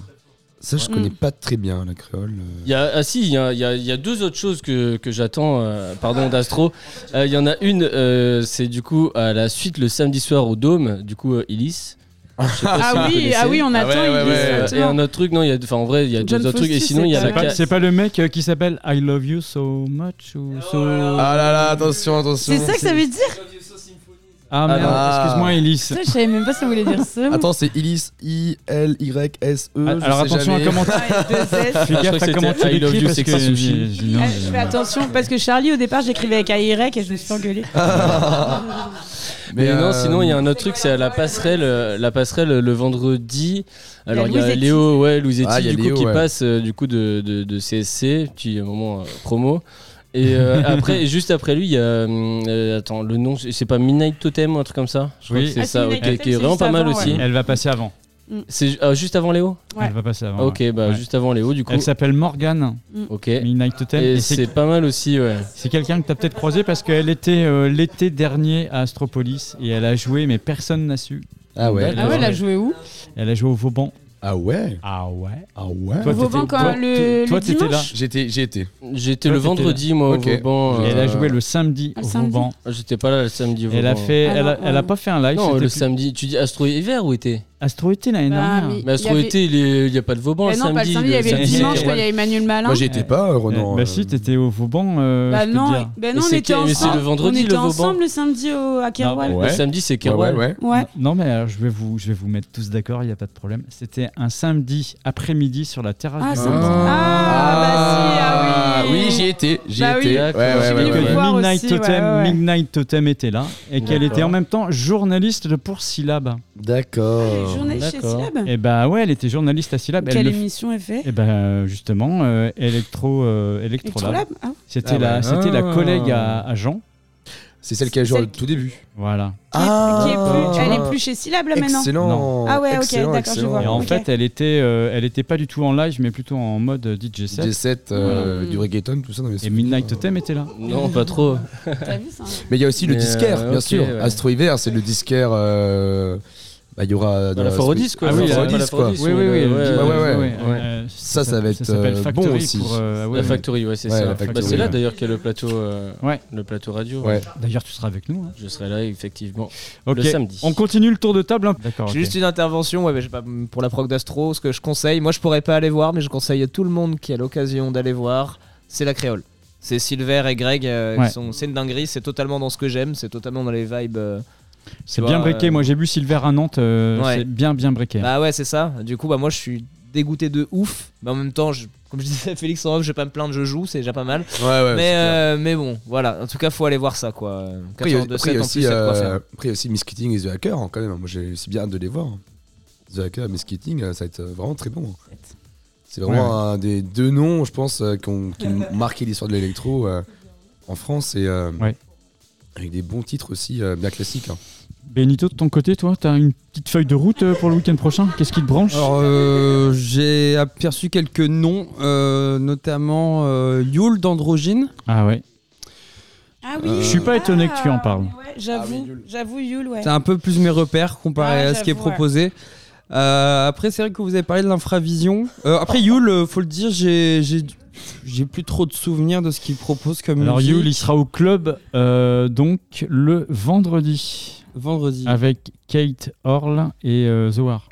Ça, je Mm. connais pas très bien la créole. euh. Il y a, ah si, il y a, il y a- il y a deux autres choses que, que j'attends, euh, pardon d'Astro. Euh, Il y en a une, euh, c'est du coup à la suite le samedi soir au Dôme, du coup euh, Illis. Je sais pas si Ah oui, connaissez. ah oui, on attend. ouais, et un autre truc, non, il y a, enfin en vrai, il y a John deux autres trucs. Et sinon, il y a c'est la pas, ca- c'est pas le mec euh, qui s'appelle I love you so much ou so. Ah là là, attention, attention. C'est ça que ça veut dire Ah merde, Ah. excuse-moi Elise. Ça, je savais même pas ça voulait dire ça. Attends, c'est Illis, I-L-Y-S-E. Ah, je Alors sais attention à comment tu Ah, et deux S. fais Je crois gaffe que à comment tu c'était I love l'écris you parce que sexy sushi. j'ai- j'ai- non, Ah, j'ai- je fais attention parce que Charlie au départ j'écrivais avec AY et je me suis engueulée. Mais Mais, non, euh, sinon il y a un autre truc, c'est à la passerelle, euh, la passerelle le vendredi. Alors il y a Louisetti. Léo, ouais, Louisetti, Ah, il y a du coup Léo, qui ouais. passe euh, du coup de, de, de CSC, petit moment euh, promo. Et euh, après, juste après lui, il y a euh, attends le nom, c'est pas Midnight Totem ou un truc comme ça? Je crois Oui. que c'est Ah, c'est ça, Midnight ok, Totem, qui est c'est vraiment juste pas mal avant, aussi. ouais. Elle va passer avant. C'est euh, juste avant Léo? Ouais. Elle va passer avant. Ok, ouais. bah Ouais. juste avant Léo du coup. Elle s'appelle Morgane, Ok. Midnight Totem. Et et c'est c'est pas mal aussi, ouais. c'est quelqu'un que tu as peut-être croisé parce qu'elle était euh, l'été dernier à Astropolis et elle a joué, mais personne n'a su. Ah ouais. Ah ouais, elle a joué où? Elle a joué au Vauban. Ah ouais? Ah ouais? Ah ouais? Toi, Vauban, t'étais- quand toi, le- toi, le t'étais là. dimanche J'étais, j'y étais. J'étais Toi, le t'étais vendredi moi Ok. au Vauban. Et elle a euh, joué le samedi le au samedi. Vauban. J'étais pas là le samedi au Elle a Vauban. fait, Ah elle a, elle a ouais. pas fait un live. Non, c'était le plus- samedi. Tu dis Astro hiver ou été Astro été l'année Bah, dernière. mais- Mais Il y Astro avait- été, il n'y a pas de Vauban Mais le non, pas le samedi, il y avait le samedi, dimanche quand il y a Emmanuel Malin. Moi, j'y étais pas, euh, Renan. bah euh. si, t'étais au Vauban. euh, Bah je peux te non, dire. bah Mais non, on c'est était que- mais c'est le ensemble. vendredi, on était le Vauban. ensemble le samedi au, à Keroual. Ouais. Le samedi c'est Ouais, ouais, ouais. Ouais. Non mais alors, je vais vous, je vais vous mettre tous d'accord, il y a pas de problème. C'était un samedi après-midi sur la terrasse Ah, du samedi. Vauban. Ah, bah si, ah oui. Oui, j'y étais. J'y Bah oui. étais. D'accord. Ouais, ouais, J'ai ouais, vu ouais, ouais. voir Midnight aussi, ouais, Totem, ouais, ouais. Midnight Totem était là et qu'elle était en même temps journaliste de pour Syllab. D'accord. Journaliste chez. Syllab. Et bah ouais, elle était journaliste à Syllab. Quelle Elle émission est fait Et ben justement, euh, Electro, euh, Electrolab. Electrolab Ah, C'était Ah la, ouais. c'était la Ah. collègue à, à Jean. C'est celle qui a joué au tout début. Voilà. Ah, Qui est plus- tu elle est plus chez Syllab là maintenant Excellent. Non. Ah ouais, ok, Excellent, d'accord, je vois. Et en fait, elle était, euh, elle était pas du tout en live, mais plutôt en mode DJ set. DJ7, euh, Mm. du reggaeton, tout ça. dans les Et. Midnight Totem était là. Non, pas trop. T'as vu ça Mais il y a aussi le disquaire, euh, bien sûr. ouais. Astro Hiver, c'est le disquaire. Bah, Il y aura. dans la quoi. Ah oui, oui, la la- la quoi. Oui, oui, oui. Ouais, ouais, ouais. Euh, Ça, ça va être, s'appelle euh, Factory bon aussi. pour, euh, ouais, la. Factory, ouais, c'est Ouais, ça. Bah, c'est là d'ailleurs qu'il y a le plateau, euh, Ouais. le plateau radio. Ouais. D'ailleurs, tu seras avec nous. hein. Je serai là, effectivement, Ok. le samedi. On continue le tour de table. hein. D'accord. J'ai ok. juste une intervention ouais, mais j'ai pas, pour la proc d'Astro. Ce que je conseille, moi je pourrais pas aller voir, mais je conseille à tout le monde qui a l'occasion d'aller voir, c'est la créole. C'est Silver et Greg, euh, Ouais. qui sont, c'est une dinguerie, c'est totalement dans ce que j'aime, c'est totalement dans les vibes. C'est tu bien euh, Moi, j'ai vu Silver à Nantes. euh, Ouais. C'est bien, bien breaké. Bah ouais, c'est ça. Du coup, bah moi je suis dégoûté de ouf, mais en même temps, je- comme je disais à Félix en off, je vais pas me plaindre, je joue, c'est déjà pas mal. Ouais, ouais. mais, c'est clair. euh, mais bon, voilà. En tout cas, faut aller voir ça quoi. Après, il y a- 4 après, il y a en aussi, euh, aussi Miss Keating et The Hacker, hein, quand même. Moi, j'ai aussi bien hâte de les voir. The Hacker, Miss Keating, euh, ça va être vraiment très bon. C'est vraiment un des deux noms, je pense, qui ont, qui ont marqué l'histoire de l'électro euh, en France et euh, Ouais. Avec des bons titres aussi euh, bien classiques. hein. Benito, de ton côté, toi, t'as une petite feuille de route euh, pour le week-end prochain? Qu'est-ce qui te branche? Alors, euh, j'ai aperçu quelques noms, euh, notamment euh, Yule d'Androgyne. Ah ouais. Ah oui. Euh, Je suis pas étonné que tu en parles. Ouais, j'avoue, j'avoue Yule, ouais. C'est un peu plus mes repères comparé Ah, à ce qui est ouais. proposé. Euh, après, c'est vrai que vous avez parlé de l'infravision. Euh, après, Yule, faut le dire, j'ai j'ai- plus trop de souvenirs de ce qu'il propose comme Alors musique. Yule, il sera au club euh, donc le vendredi Vendredi. avec Kate Orle et euh, Zohar.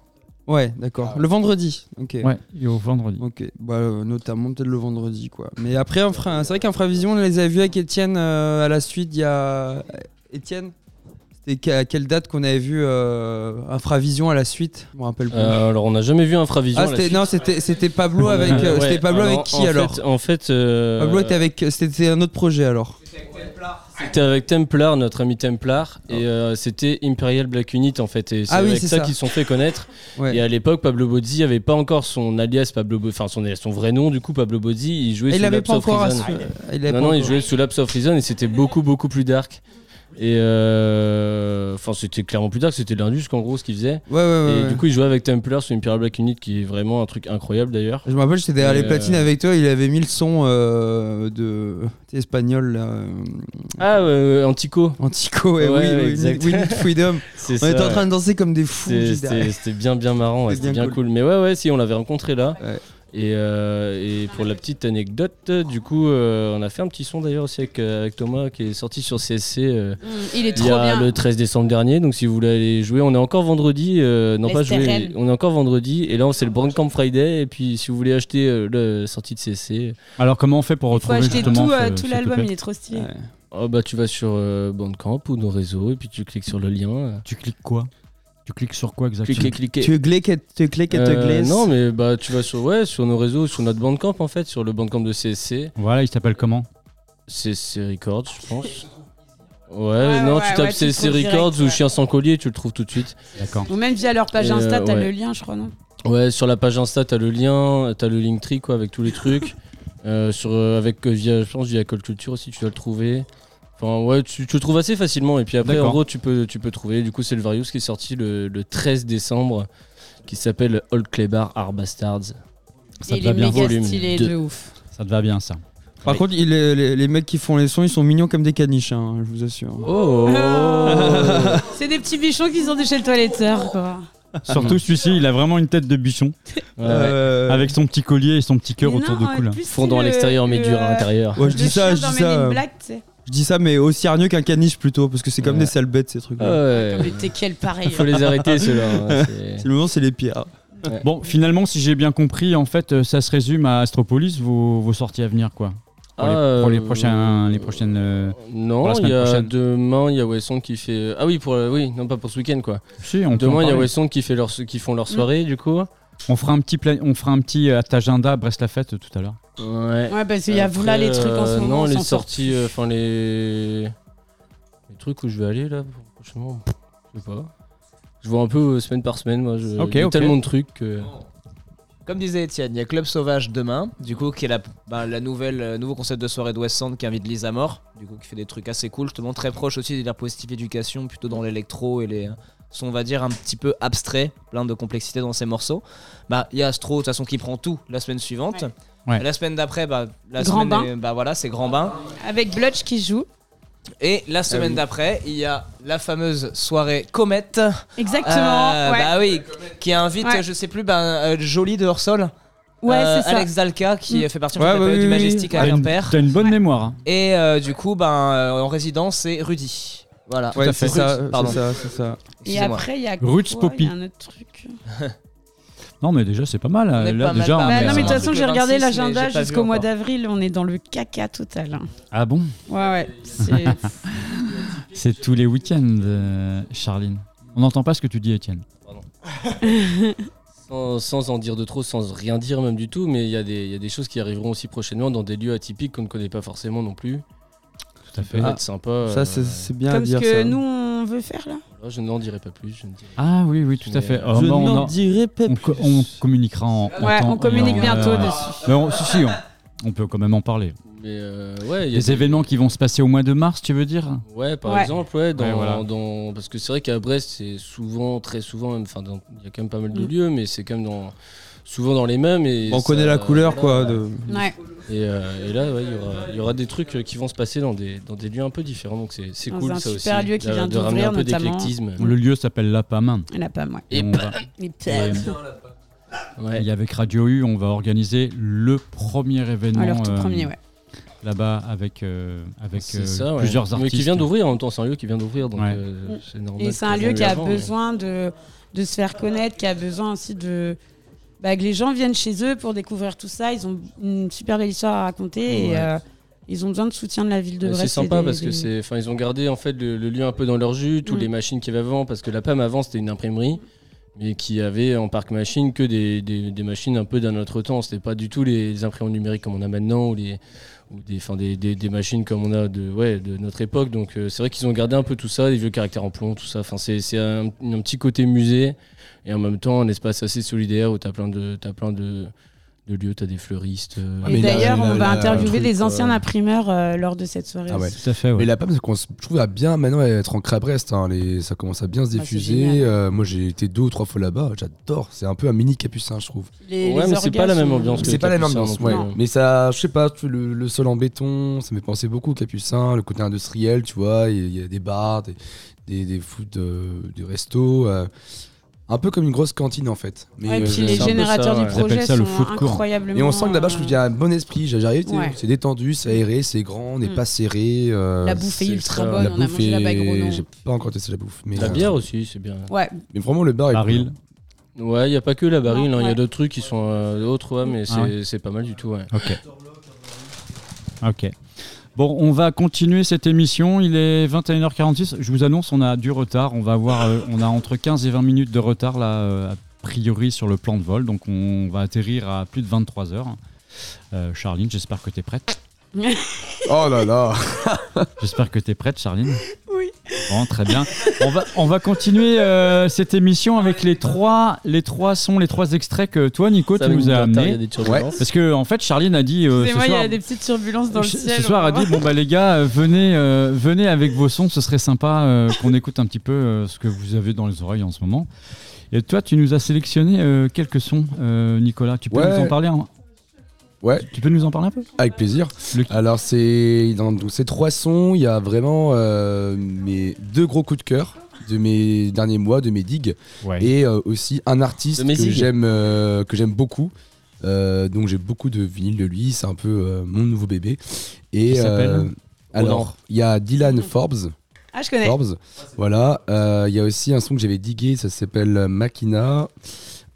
Ouais, d'accord. Le vendredi. Ok. Ouais, et au vendredi. Ok, bah, euh, notamment peut-être le vendredi quoi. Mais après, c'est vrai qu'Infravision, on les a vus avec Étienne euh, à la suite. Il y a Étienne? C'était à quelle date qu'on avait vu euh, Infravision à la suite? Je me rappelle plus. Euh, alors, on n'a jamais vu Infravision. ah, à la c'était suite. non, c'était c'était Pablo avec euh, Ouais, c'était Pablo alors, avec qui en alors? fait- En fait, euh, Pablo était avec c'était un autre projet alors. C'était avec Templar, notre ami Templar, et euh, c'était Imperial Black Unit en fait. Et c'est Ah oui, avec c'est ça, ça. qu'ils se sont fait connaître. Ouais. Et à l'époque, Pablo Bozzi avait pas encore son alias Pablo, enfin son, son vrai nom du coup Pablo Bozzi. Il jouait Et sous pas of Reason. non non, il jouait sous Lapse of Reason et c'était beaucoup beaucoup plus dark. Et euh, enfin, c'était clairement plus dark. C'était l'Indus en gros ce qu'il faisait. Ouais, ouais, ouais, Et du coup, il jouait avec Templar sur Imperial Black Unit, qui est vraiment un truc incroyable d'ailleurs. Je me rappelle, j'étais derrière Et, les platines euh, avec toi, il avait mis le son euh, de t'es espagnol là. Ah, ouais, Antico. Antico, ouais, oui. We Need Freedom. C'est On ça, était en train de danser comme des fous. C'était- bien bien marrant, C'était bien cool. Mais ouais ouais si on l'avait rencontré là. Et, euh, et pour la petite anecdote, du coup, euh, on a fait un petit son d'ailleurs aussi avec, euh, avec Thomas qui est sorti sur CSC. euh, il est il y a bien. le 13 décembre dernier. Donc si vous voulez aller jouer, on est encore vendredi. euh, non pas jouer, on est encore vendredi. Et là c'est le Bandcamp Friday. Et puis si vous voulez acheter euh, la sortie de CSC. Alors comment on fait pour Faut retrouver acheter justement tout, euh, ce- tout l'album, il est trop stylé. Oh, bah tu vas sur euh, Bandcamp ou nos réseaux et puis tu cliques sur le lien. Tu cliques quoi? Tu cliques sur quoi exactement Cliquez, cliquez. Tu cliques et tu cliques et te Euh, glisses. Non, mais bah tu vas sur ouais sur nos réseaux, sur notre bandcamp en fait, sur le bandcamp de CSC. Voilà, il s'appelle comment CSC Records, je pense. Ouais, Ouais, non, ouais, tu ouais, tapes tu CSC Records direct, ou ouais. Chien sans collier, tu le trouves tout de suite. D'accord. Ou même via leur page Et, euh, Insta, t'as ouais. le lien, je crois, non Ouais, sur la page Insta, t'as le lien, t'as le Linktree quoi avec tous les trucs. Euh, sur euh, avec euh, via je pense via Call Culture aussi, tu dois le trouver. Enfin ouais, tu, tu le trouves assez facilement et puis après en gros tu peux tu peux trouver. Du coup, c'est le Various qui est sorti le, le 13 décembre qui s'appelle Old Claybar Art Bastards. Ça il va est bien méga volume stylé de ouf. Ça te va bien ça. Par contre, il est- les, les mecs qui font les sons, ils sont mignons comme des caniches, hein, je vous assure. Oh C'est des petits bichons qui sont de chez le toiletteur, quoi. Surtout celui-ci, il a vraiment une tête de bichon. Euh, Avec son petit collier et son petit cœur autour non, du cou Fondant à le- l'extérieur mais dur à l'intérieur. Ouais, je dis ça, je dis ça. Black, tu sais. Je dis ça, mais aussi hargneux qu'un caniche plutôt, parce que c'est comme Ouais. des sales bêtes ces trucs. Ah là ouais. Comme des teckels pareils. Faut les arrêter ceux-là. hein, c'est- le moment, c'est les pires. Bon, finalement, si j'ai bien compris, en fait, euh, ça se résume à Astropolis, vos, vos sorties à venir, quoi. Pour, les, pour les Ah, euh, prochains, les prochaines. euh, Non, il y a prochaine. demain, il y a Wesson qui fait. Ah oui, pour euh, oui, non pas pour ce week-end quoi. Si, on Demain, il y a. Wesson qui fait leur qui font leur soirée du coup. On fera un petit, pla- on fera un petit euh, agenda Brest la fête tout à l'heure. Ouais. Ouais, parce qu'il y a vous là les trucs en ce euh, moment. Non, on les sorties, euh, enfin les les trucs où je vais aller là prochainement, je sais pas. Je vois un peu euh, semaine par semaine moi. Je... Ok, il y a ok. tellement de trucs que. comme disait Étienne, il y a Club Sauvage demain, du coup, qui est la, bah, la nouvelle, euh, nouveau concept de soirée de West End qui invite Lisa Mort, du coup, qui fait des trucs assez cool, justement très proche aussi de la positive éducation, plutôt dans l'électro et les sons, on va dire, un petit peu abstraits, plein de complexité dans ses morceaux. Bah, il y a Astro, de toute façon, qui prend tout la semaine suivante. Ouais. La semaine d'après, bah, la Grand semaine, Bain. est- bah voilà, c'est Grand Bain. Avec Blutch qui joue. Et la semaine oui. d'après, il y a la fameuse soirée Comète. Exactement, Euh, ouais. Bah oui, qui invite, Ouais. je sais plus, bah, euh, Jolie de Horsol. Ouais, Euh, c'est ça. Alex Dalka qui Mm. fait partie Ouais, période oui, du oui, Majestic oui. à T'as une- Quimper. T'as une bonne mémoire. hein. Et euh, du coup, ben, euh, en résidence, c'est Rudy. Voilà. Ouais, c'est ça, c'est ça, c'est ça. Et après, il y a. Roots quoi Poppy. Il y a un autre truc. Non, mais déjà, c'est pas mal. Là, pas mal déjà, on Bah non, mais de toute façon, j'ai regardé 26, mais l'agenda jusqu'au mois d'avril. On est dans le caca total. Ah bon Ouais, ouais. c'est- tous les week-ends, euh, Charline. On n'entend pas ce que tu dis, Étienne. Sans, sans en dire de trop, sans rien dire même du tout, mais y, il y a des choses qui arriveront aussi prochainement dans des lieux atypiques qu'on ne connaît pas forcément non plus. Tout à fait. Ah, être sympa. Ça, euh, c'est c'est bien à Comme ce dire que ça. nous, on veut faire là. je n'en dirai pas plus. Je ne dirai- Ah oui, oui, tout à fait. euh, Oh, Je bah, on, n'en en- dirai pas on, co- on communiquera en, en Ouais, temps on communique en bientôt dessus. Mais on, si, si, on, on peut quand même en parler. Mais euh, ouais, il y a Les événements qui vont se passer au mois de mars, tu veux dire? Ouais, par Ouais. exemple, ouais, dans, Ouais, voilà. dans- parce que c'est vrai qu'à Brest, c'est souvent, très souvent, même, enfin, dans- il y a quand même pas mal de Mm. lieux, mais c'est quand même dans, souvent dans les mêmes. Et On ça- connaît la couleur, voilà. quoi. De... Ouais. Et, euh, et là, ouais, il y aura- y, aura des trucs euh, qui vont se passer dans des, dans des lieux un peu différents, donc c'est cool un ça super aussi. lieu qui vient de ramener un peu d'ouvrir, notamment. d'éclectisme. Le lieu s'appelle La PAM. Elle a pas, moi. Et va- Et Ouais. Ouais. Et avec Radio U, on va organiser le premier événement Alors, tout euh, premier, ouais. là-bas avec, euh, avec euh, ça, ouais. plusieurs Mais artistes. qui vient d'ouvrir en même temps, c'est un lieu qui vient d'ouvrir, donc Ouais. euh, c'est normal. Et c'est un lieu qui a avant, mais- besoin de, de se faire connaître, qui a besoin aussi de. Bah, que les gens viennent chez eux pour découvrir tout ça. Ils ont une super belle histoire à raconter et euh, ils ont besoin de soutien de la ville de Ouais, Brest. C'est sympa des- parce que des- c'est, enfin, ils ont gardé en fait le, le lieu un peu dans leur jus, toutes Mm. les machines qu'il y avait avant, parce que la PAM avant c'était une imprimerie, mais qui avait en parc machine que des, des, machines un peu d'un autre temps. C'était pas du tout les imprimantes numériques comme on a maintenant ou les ou des, enfin, des, machines comme on a de, ouais, de notre époque. Donc euh, c'est vrai qu'ils ont gardé un peu tout ça, les vieux caractères en plomb, tout ça. Enfin, c'est, c'est un, un petit côté musée et en même temps un espace assez solidaire où tu as plein de, t'as plein de, de lieux, tu as des fleuristes. euh, Ah, Et d'ailleurs, là, on va là, interviewer les anciens euh, imprimeurs euh, lors de cette soirée. Ah ouais. Tout à fait, ouais. Mais la PAM, commence- je trouve, à bien maintenant être ancré à Brest. hein. Les, ça commence à bien se Ah, diffuser. Euh, moi, j'ai été deux ou trois fois là-bas. J'adore. C'est un peu un mini capucin, je trouve. Les- Ouais, les mais c'est pas la même ambiance C'est pas la même ambiance, ouais. Mais ça, je sais pas, le, le sol en béton, ça me fait penser beaucoup au capucin, le côté industriel, tu vois. Il y, a- il y a des bars, des, des, des food, euh, des restos. Un peu comme une grosse cantine en fait. Mais, Ouais, et euh, puis les générateurs ça, du projet ça le sont incroyablement. Et on sent que là-bas, je trouve qu'il y a un bon esprit. J'arrive, Ouais. c'est détendu, c'est aéré, c'est grand, on n'est Mm. pas serré. euh, La bouffe est ultra bonne, La on a bouffe mangé là-bas est- Ronan. J'ai pas encore testé la bouffe. Mais La euh, bière aussi, c'est bien. Ouais, Mais vraiment, le bar est Baril. cool. Ouais, il n'y a pas que la baril, Non, hein, il y a d'autres trucs qui sont euh, autres, ouais, mais c'est Ah ouais. c'est pas mal du tout. Ouais. Ok. Ok. Bon, on va continuer cette émission. Il est 21h46. Je vous annonce, on a du retard. On va avoir, euh, on a entre 15 et 20 minutes de retard là, euh, a priori sur le plan de vol. Donc on va atterrir à plus de 23 h Charline, j'espère que tu es prête. Oh là là J'espère que tu es prête, Charline. Oui. Bon, très bien. On va, on va continuer euh, cette émission avec les trois, les trois sons, les trois extraits que toi, Nico, Ça, tu nous as Bouddha, il y a amenés. des turbulences. Parce que en fait, Charline a dit euh, ce Excusez-moi, il y soir, a des petites turbulences dans le ce- ciel. ce soir a dit bon bah les gars euh, venez euh, venez avec vos sons ce serait sympa euh, qu'on écoute un petit peu euh, ce que vous avez dans les oreilles en ce moment et toi tu nous as sélectionné euh, quelques sons euh, Nicolas tu peux Ouais. nous en parler un- Ouais, tu peux nous en parler un peu? Avec plaisir. Le- Alors, c'est dans donc, ces trois sons, il y a vraiment euh, mes deux gros coups de cœur de mes derniers mois, de mes digues, ouais et euh, aussi un artiste que j'aime euh, que j'aime beaucoup. Euh, donc j'ai beaucoup de vinyles de lui, c'est un peu euh, mon nouveau bébé. Et Qui s'appelle? euh, alors il y a Dylan Forbes. Ah, je connais. Forbes. Voilà. Euh, Il y a aussi un son que j'avais digué, ça s'appelle Machina,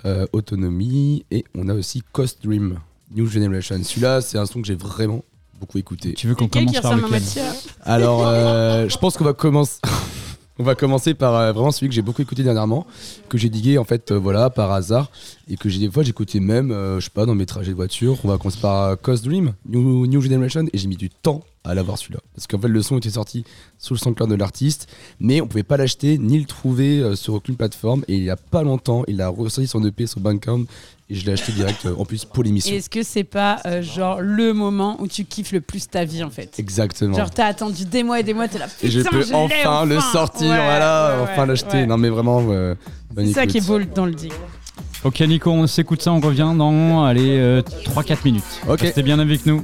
euh, Autonomie, et on a aussi Cost Dream, New Generation. Celui-là, c'est un son que j'ai vraiment beaucoup écouté. tu veux qu'on commence par lequel Alors, euh, je pense qu'on va commencer. On va commencer par euh, vraiment celui que j'ai beaucoup écouté dernièrement, que j'ai digué en fait, euh, voilà, par hasard, et que j'ai des fois j'écoutais même, euh, je sais pas, dans mes trajets de voiture. On va commencer par Cost Dream, New, New Generation, et j'ai mis du temps à l'avoir celui-là. Parce qu'en fait, le son était sorti sous le SoundCloud de l'artiste, mais on pouvait pas l'acheter ni le trouver euh, sur aucune plateforme. Et il y a pas longtemps, il a ressorti son EP sur Bandcamp et je l'ai acheté direct euh, en plus pour l'émission. Est-ce que c'est pas euh, genre le moment où tu kiffes le plus ta vie en fait? Exactement. Genre t'as attendu des mois et des mois, t'es là. et je peux enfin, le sortir, Ouais, voilà, ouais, enfin l'acheter. ouais. Non mais vraiment, euh, bonne C'est ça écoute. qui est beau dans le dig. Ok Nico, on s'écoute ça, on revient dans allez, euh, 3-4 minutes. Ok. Restez bien avec nous.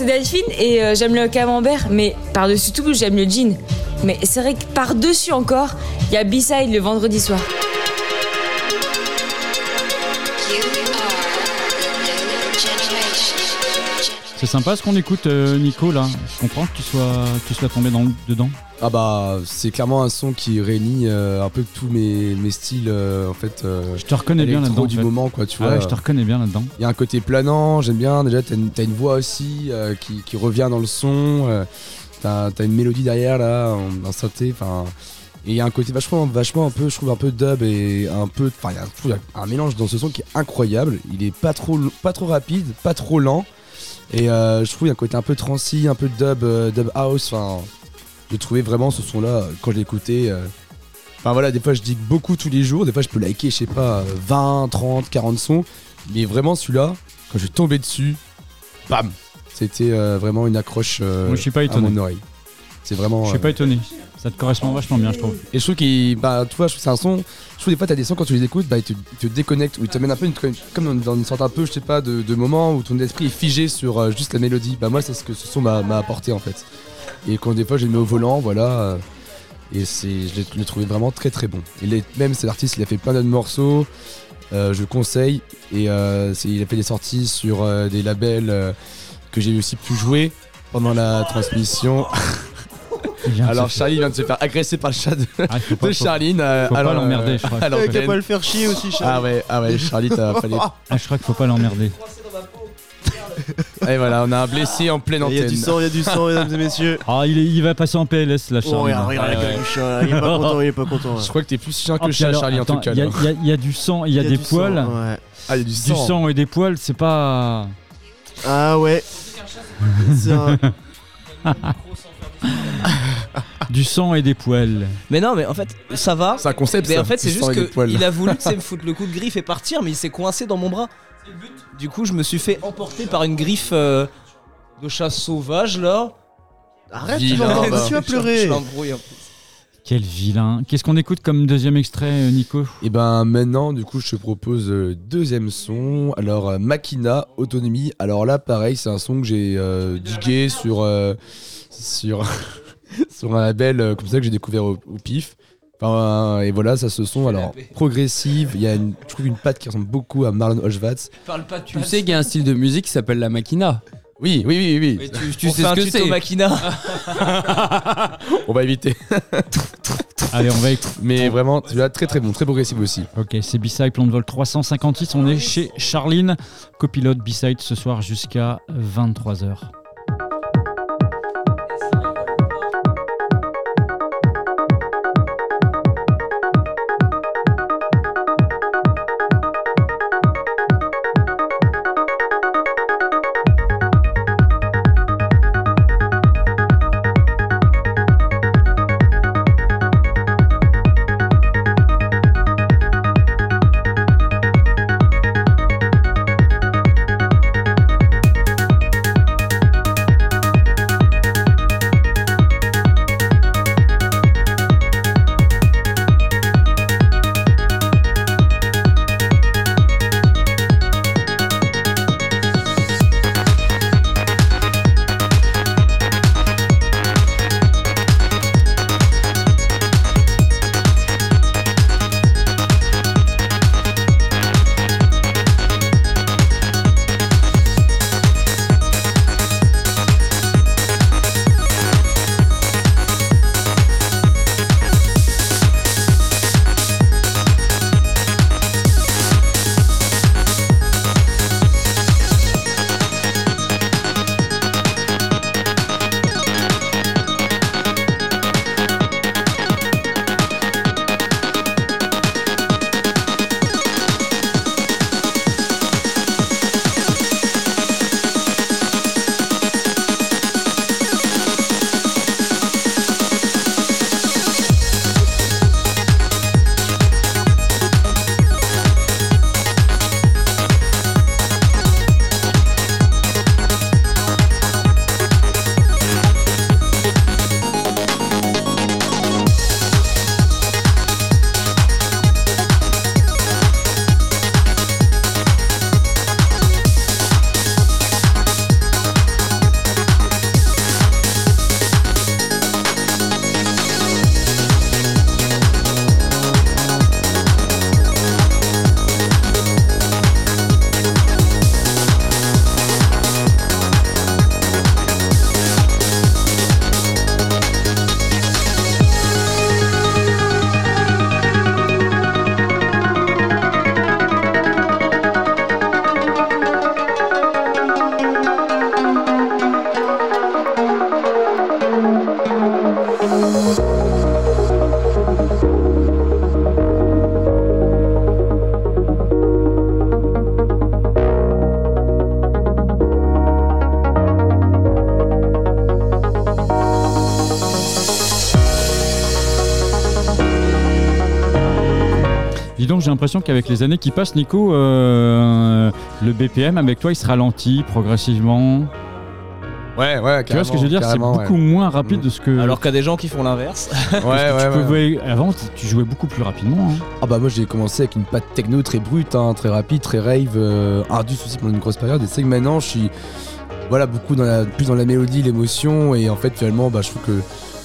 C'est Delphine et euh, j'aime le camembert, mais par-dessus tout, j'aime le jean. Mais c'est vrai que par-dessus encore, il y a B-Side le vendredi soir. C'est sympa ce qu'on écoute euh, Nico là. Je comprends tu sois tombé dans, dedans. Ah bah c'est clairement un son qui réunit euh, un peu tous mes, mes styles euh, en fait. Je te reconnais bien là-dedans, du en fait. moment quoi tu Ah vois. ouais, je te reconnais bien là-dedans. Il y a un côté planant, j'aime bien. Déjà t'as une, t'as une voix aussi euh, qui, qui revient dans le son. euh, t'as, t'as une mélodie derrière là, en, en synthé. Enfin et il y a un côté vachement, vachement un peu, je trouve un peu dub et un peu, enfin il y a- un mélange dans ce son qui est incroyable. Il est pas trop, pas trop rapide, pas trop lent. Et euh, je trouve il y a un côté un peu transi, un peu dub, euh, dub house. Enfin, j'ai trouvé vraiment ce son-là euh, quand je écouté. euh, Enfin voilà, des fois je dis beaucoup tous les jours, des fois je peux liker, je sais pas, euh, 20, 30, 40 sons. Mais vraiment celui-là, quand je suis tombé dessus, bam C'était euh, vraiment une accroche euh, Moi, je suis pas à étonné. mon oreille. C'est vraiment. Je suis euh, pas étonné. Ça te correspond vachement bien, je trouve. et je trouve qu'il. Bah, tu vois, je trouve que c'est un son. Je trouve des fois, t'as des sons quand tu les écoutes, bah, ils te, ils te déconnectent, ou ils t'amènent un peu une- comme dans, dans une sorte un peu, je sais pas, de, de moment où ton esprit est figé sur juste la mélodie. Bah, moi, c'est ce que ce son m'a apporté en fait. Et quand des fois, je le mets au volant, voilà. euh, et c'est, je l'ai- trouvé vraiment très très bon. Il est, même cet artiste, il a fait plein d'autres morceaux. euh, je le conseille. Et euh, il a fait des sorties sur euh, des labels euh, que j'ai aussi pu jouer pendant la transmission. Alors Charlie vient de se faire agresser par le chat de, Ah, faut pas- de faut- Charline. euh, faut pas alors, l'emmerder, je crois. qu'à pas le faire chier aussi, Charlie. Ah ouais, ah ouais, Charlie, t'as fallait. Ah, je crois qu'il faut pas l'emmerder. Et voilà, on a un blessé en pleine Il y a antenne. du sang, il y a du sang, mesdames et messieurs. Ah, il, est- il va passer en PLS là, Charlie. Oh, regarde, regarde la Ouais, gueule ouais. du chat, il est pas content, il est pas content. Je crois que t'es plus chien que Ah, puis chat, alors, Charlie, en attends, tout cas. Il y, a- là. il y a- il y a du sang, il y a, des du sang, poils. ouais. Ah, il y a du Du sang. sang et des poils, c'est pas. Ah ouais. C'est un- du sang et des poils. Mais non, mais en fait, ça va. C'est un concept, Mais ça, en fait, c'est du juste sang et des poils. qu'il a voulu tu sais, me foutre le coup de griffe et partir, mais il s'est coincé dans mon bras. Du coup, je me suis fait emporter par une griffe euh, de chat sauvage là. Arrête, Vilain, tu vas, bah. tu vas Je pleurer. l'embrouille un peu. Quel vilain. Qu'est-ce qu'on écoute comme deuxième extrait, euh, Nico? Et ben maintenant, du coup, je te propose euh, deuxième son. Alors, euh, Makina, Autonomie. Alors là, pareil, c'est un son que j'ai euh, digué sur, euh, sur, sur un label euh, comme ça que j'ai découvert au, au pif. Enfin, euh, et voilà, ça se son alors progressive. Il y a une, je trouve une patte qui ressemble beaucoup à Marlon Oshvatz. Parle pas de Tu sais qu'il y a un style de musique qui s'appelle la Makina. Oui, oui, oui, oui. Mais tu, tu On sais fait ce un que tuto c'est. Makina. On va éviter. Allez, on va écouter. Mais vraiment, tu vois, très très bon, très progressif aussi. Ok, c'est B-Side Plan de vol 356. On est chez Charline, copilote B-Side ce soir jusqu'à 23h. J'ai l'impression qu'avec les années qui passent, Nico, euh, le BPM avec toi, il se ralentit progressivement. Ouais, ouais, Tu vois ce que je veux dire? C'est beaucoup ouais. moins rapide Mm. de ce que. Alors qu'il y a des gens qui font l'inverse. Ouais, ouais, tu ouais. pouvais- Avant, tu- jouais beaucoup plus rapidement. hein. Ah bah moi j'ai commencé avec une patte techno très brute, hein, très rapide, très rave, euh, aussi pendant une grosse période. Et c'est que maintenant je suis voilà beaucoup dans la, plus dans la mélodie, l'émotion et en fait finalement bah, je trouve que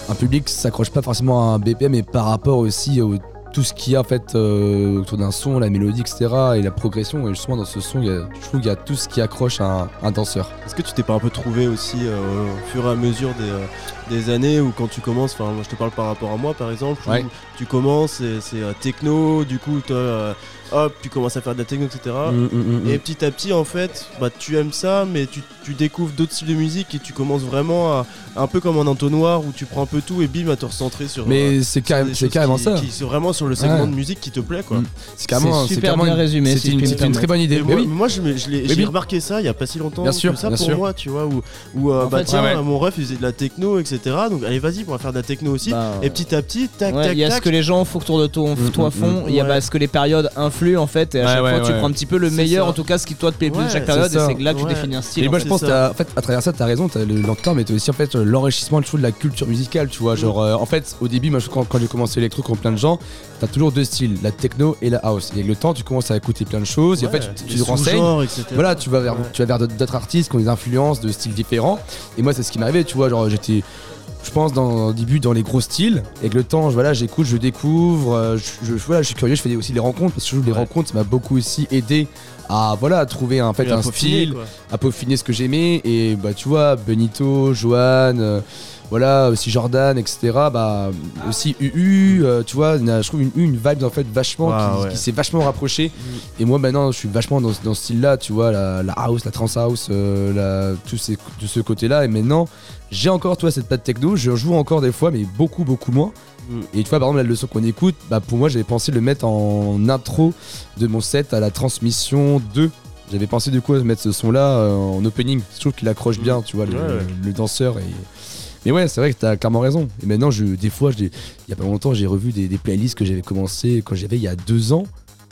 un public s'accroche pas forcément à un BPM mais par rapport aussi au tout ce qu'il y a en fait euh, autour d'un son, la mélodie etc et la progression et justement dans ce son il y a- je trouve qu'il y a tout ce qui accroche un, un danseur. Est-ce que tu t'es pas un peu trouvé aussi euh, au fur et à mesure des, euh, des années où quand tu commences, enfin moi je te parle par rapport à moi par exemple, Ouais. tu commences c'est techno, du coup toi hop tu commences à faire de la techno etc. Mm, mm, mm, Et petit à petit en fait bah tu aimes ça mais tu, tu découvres d'autres styles de musique et tu commences vraiment à un peu comme un entonnoir où tu prends un peu tout et bim à te recentrer sur Mais euh, c'est sur carré- des c'est carrément qui- ça. qui sont vraiment sur le segment Ouais. de musique qui te plaît quoi. C'est carrément- C'est c'est super carrément bien résumé, c'était une- une très bonne idée. Moi, oui. moi, je j'ai oui. remarqué ça il y a pas si longtemps Bien sûr, ça bien pour sûr. moi, tu vois, où, où euh, bah fait, tiens, ouais, ouais. mon ref il faisait de la techno, etc. Donc allez, vas-y, on va faire de la techno aussi. Bah, Et petit à petit, tac, Ouais, tac, il y a ce tac. que les gens font autour de toi, toi font, il y a bah, ce que les périodes influent en fait, et à Ouais, chaque ouais, fois tu prends un petit peu le meilleur, ça. en tout cas ce qui toi te plaît le plus de chaque période, et c'est que là tu définis un style. Et moi je pense en fait à travers ça t'as raison, t'as le long-terme mais t'as aussi en fait l'enrichissement de la culture musicale tu vois genre euh, en fait au début moi je- quand, quand j'ai commencé l'électro comme plein de gens t'as toujours deux styles la techno et la house. Et avec le temps tu commences à écouter plein de choses et en fait tu, te renseignes. voilà tu vas vers tu vas vers d'autres d'autres artistes qui ont des influences de styles différents. Et moi c'est ce qui m'arrivait tu vois genre j'étais je pense dans au début dans les gros styles et avec le temps je- voilà j'écoute je découvre euh, je, je- voilà je suis curieux je fais aussi les rencontres parce que je trouve que les Ouais. rencontres ça m'a beaucoup aussi aidé à voilà à trouver en fait un peaufiner, style quoi. à peaufiner ce que j'aimais et bah tu vois Benito Johan euh, voilà aussi Jordan etc bah aussi UU euh, tu vois je trouve une, une vibe en fait vachement Ah, qui, ouais. qui s'est vachement rapprochée. Et moi maintenant je suis vachement dans, dans ce style là tu vois la, la house la trance house euh, la, tout ces, de ce côté là et maintenant j'ai encore toi cette patte techno. Je joue encore des fois mais beaucoup beaucoup moins. Mm. et tu vois par exemple la leçon qu'on écoute bah pour moi j'avais pensé le mettre en intro de mon set à la transmission 2 j'avais pensé du coup à mettre ce son là en opening. Je trouve qu'il accroche bien tu vois le, Ouais, ouais. le danseur et mais ouais c'est vrai que t'as clairement raison et maintenant je des fois il y a pas longtemps j'ai revu des, des playlists que j'avais commencé quand j'avais il y a deux ans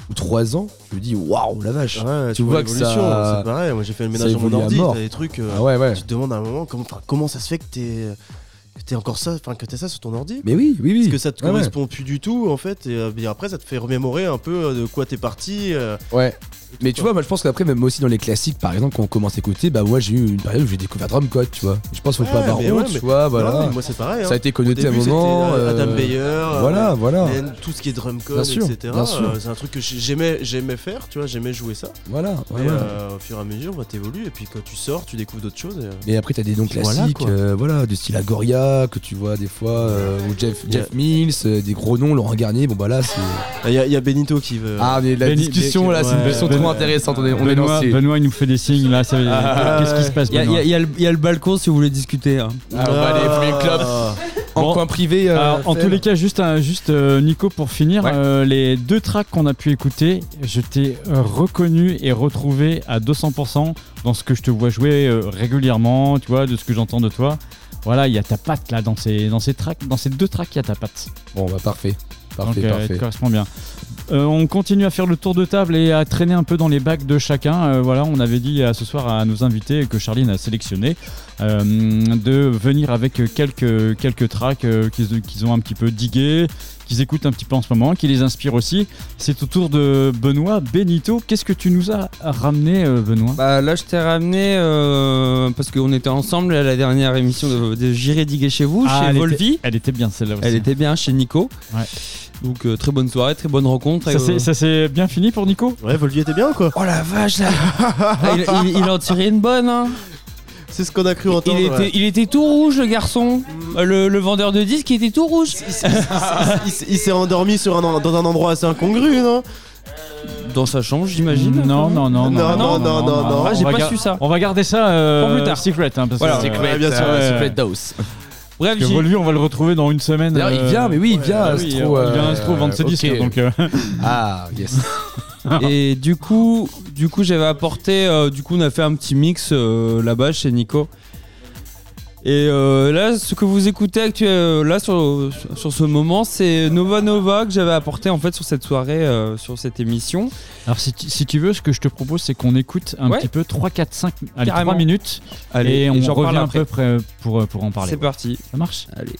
ou trois ans je me dis waouh la vache Ouais, tu vois que l'évolution, ça c'est pareil. Moi j'ai fait le ménage dans mon ordi, t'as des trucs. euh, Ah ouais, ouais. Tu te demandes à un moment comment, ça se fait que t'es que t'es encore ça, enfin que t'es ça sur ton ordi. mais oui oui oui Parce que ça te ouais. correspond plus du tout en fait. Et, euh, et après ça te fait remémorer un peu euh, de quoi t'es parti. euh, Ouais. Mais tu vois, moi je pense qu'après, même aussi dans les classiques, par exemple, quand on commence à écouter, bah moi j'ai eu une période où j'ai découvert Drumcode, tu vois. Je pense qu'il faut pas avoir honte, ouais, tu vois, voilà. Non, mais moi c'est pareil. Ça hein. a été connoté Au à un début, moment. euh, Adam euh, Beyer, Voilà, euh, voilà. et tout ce qui est drum code, Bien sûr, etc. bien sûr. euh, c'est un truc que j'ai- j'aimais, j'aimais faire, tu vois, j'aimais jouer ça. Voilà, Mais ouais, ouais. euh, au fur et à mesure, bah, t'évolues et puis quand tu sors, tu découvres d'autres choses. et, Mais après, t'as des noms voilà, classiques, euh, voilà, du style Agoria, que tu vois des fois, euh, ou Jeff, Jeff Mills, euh, des gros noms, Laurent Garnier, bon bah là c'est. Il y, a- il y a Benito qui veut. Ah, mais la discussion là, c'est une version trop intéressante, on est, on Benoît. Benoît, il nous fait des signes là. Ah, Qu'est-ce qui se passe Il y, a- il y Benoît a- il y a le- il y a le balcon si vous voulez discuter. hein. Ah, clope en Bon. coin privé. euh, Alors, en tous les cas, juste, un- juste euh, Nico, pour finir, Ouais. euh, les deux tracks qu'on a pu écouter, je t'ai euh, reconnu et retrouvé à 200% dans ce que je te vois jouer euh, régulièrement, tu vois, de ce que j'entends de toi. Voilà, il y a ta patte là dans ces, dans ces tracks, dans ces deux tracks, il y a ta patte. Bon, bah parfait. Parfait, Donc, euh, parfait. correspond bien. Euh, on continue à faire le tour de table et à traîner un peu dans les bacs de chacun. Euh, voilà, on avait dit ce soir à nos invités que Charline a sélectionné euh, de venir avec quelques, quelques tracks qu'ils qu'ils ont un petit peu digués, qu'ils écoutent un petit peu en ce moment, qui les inspirent aussi. C'est au tour de Benoît Benito. Qu'est-ce que tu nous as ramené, euh, Benoît Bah là, je t'ai ramené euh, parce qu'on était ensemble à la dernière émission de, de J'irai diguer chez vous, Ah, chez Volvi. était- elle était bien celle-là aussi. Elle était bien chez Nico. Ouais. Donc euh, très bonne soirée, très bonne rencontre. Ça s'est- euh, bien fini pour Nico Ouais, Volvi était bien ou quoi Oh la vache là Ah, il, il- il en tirait une bonne hein C'est ce qu'on a cru entendre. il était, ouais. il était tout rouge le garçon Euh, le, le vendeur de disques il était tout rouge Il s'est- endormi sur un, en- dans un endroit assez incongru, non? Dans sa chambre j'imagine Non, non, non, non, Non, non, non, non, non. Ah, j'ai pas gar- su ça On va garder ça euh, Pour plus tard. secret. Hein, parce Voilà. que, Secret, Ouais, bien sûr, euh, Secret Dose. Bref que Volvi, on va le retrouver dans une semaine. D'ailleurs, il euh, vient, mais oui, il vient à oui, Astro, il vient à euh, Astro vendre ses ok. disques. Donc, euh, Ah, yes. Et du coup, du coup, j'avais apporté. euh, du coup, on a fait un petit mix euh, là-bas chez Nico. Et euh, là, ce que vous écoutez actuellement, là sur, sur ce moment, c'est Nova Nova que j'avais apporté en fait sur cette soirée, euh, sur cette émission. Alors, si tu, si tu veux, ce que je te propose, c'est qu'on écoute un Ouais. petit peu 3, 4, 5, allez, Carrément. 3 minutes. Allez, et on revient un après. peu près pour, pour en parler. C'est parti. Ça marche? Allez.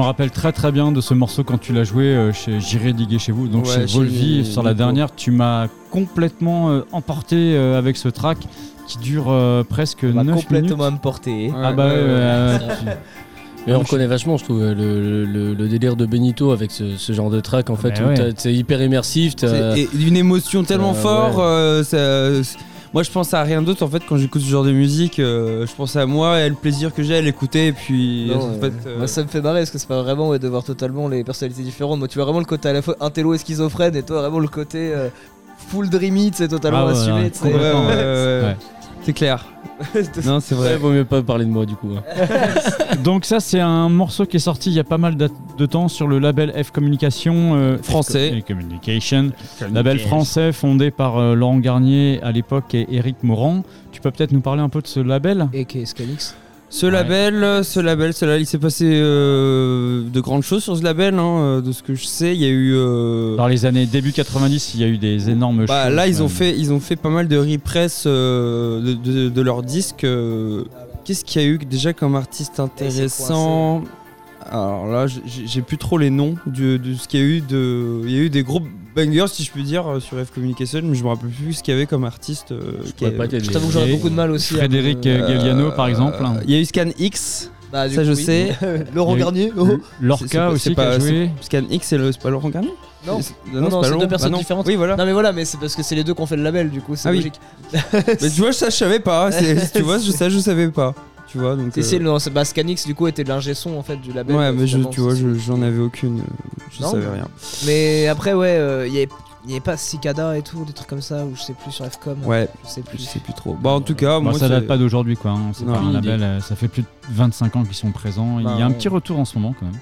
Me rappelle très très bien de ce morceau quand tu l'as joué euh, chez J'irai diguer chez vous, donc Ouais, chez chez Volvi sur la dernière. Tu m'as complètement euh, emporté euh, avec ce track qui dure euh, presque 9 minutes. complètement emporté. Ah bah tu- Mais on reconnaît vachement, je trouve, le, le- le délire de Benito avec ce, ce genre de track en fait. bah ouais. C'est hyper immersif. une émotion tellement Euh, forte. ouais. euh, moi, je pense à rien d'autre en fait quand j'écoute ce genre de musique. euh, je pense à moi et le plaisir que j'ai à l'écouter. Et puis, Non, en fait, euh, moi, ça me fait marrer parce que c'est pas vraiment ouais, de voir totalement les personnalités différentes. Moi, tu vois vraiment le côté à la fois intello et schizophrène, et toi, vraiment le côté euh, full dreamy, c'est totalement Ah ouais, assumé. ouais, tu sais. complètement, ouais, ouais, ouais, Ouais. c'est clair. non, c'est Ouais, vrai. vaut mieux pas parler de moi du coup. hein. Donc ça c'est un morceau qui est sorti il y a pas mal de temps sur le label F Communication euh, Français. F Communication, label français fondé par euh, Laurent Garnier à l'époque et Eric Morand. Tu peux peut-être nous parler un peu de ce label? Et qui Scanix Ce label, ce label, ce label, il s'est passé euh, de grandes choses sur ce label, hein, euh, de ce que je sais. Il y a eu. euh, Dans les années début 90, il y a eu des énormes Bah, choses, là, ils ont, fait, ils ont fait pas mal de repress euh, de, de, de leurs disques. euh. Qu'est-ce qu'il y a eu déjà comme artiste intéressant Alors là, j'ai- plus trop les noms de, de ce qu'il y a eu. De... Il y a eu des gros bangers, si je puis dire, euh, sur F Communication, mais je me rappelle plus ce qu'il y avait comme artiste. euh, pas. Je t'avoue que j'aurais beaucoup de mal aussi. Frédéric euh, Galliano par exemple. Il y a eu Scan X. Bah, ça, coup, je oui. sais. Laurent Garnier oh. Lorca pas- aussi c'est qui a pas- joué. Scan X, c'est le- c'est pas Laurent Garnier Non, C'est- non, non, pas c'est deux personnes Bah différentes. Oui, voilà. Non, mais voilà, mais c'est parce que c'est les deux qui ont fait le label, du coup, c'est Ah oui. logique. Mais tu vois, ça, je savais pas. Tu vois, je, ça, je savais pas. Tu vois, donc. C'est euh, c'est- bah, Scanix, du coup, était l'ingé son en fait du label. Ouais, mais je, tu vois, je- j'en avais aucune. Je Non, savais rien. Mais après, ouais, euh, il y avait. Il n'y avait pas Cicada et tout, des trucs comme ça, ou je sais plus sur Fcom. Ouais, je sais plus. Je sais plus trop. Bah, en tout cas, Bon, moi. ça date pas d'aujourd'hui quoi. hein. C'est Non, pas un label. euh, Ça fait plus de 25 ans qu'ils sont présents. Il y Bah, a un ouais. petit retour en ce moment quand même.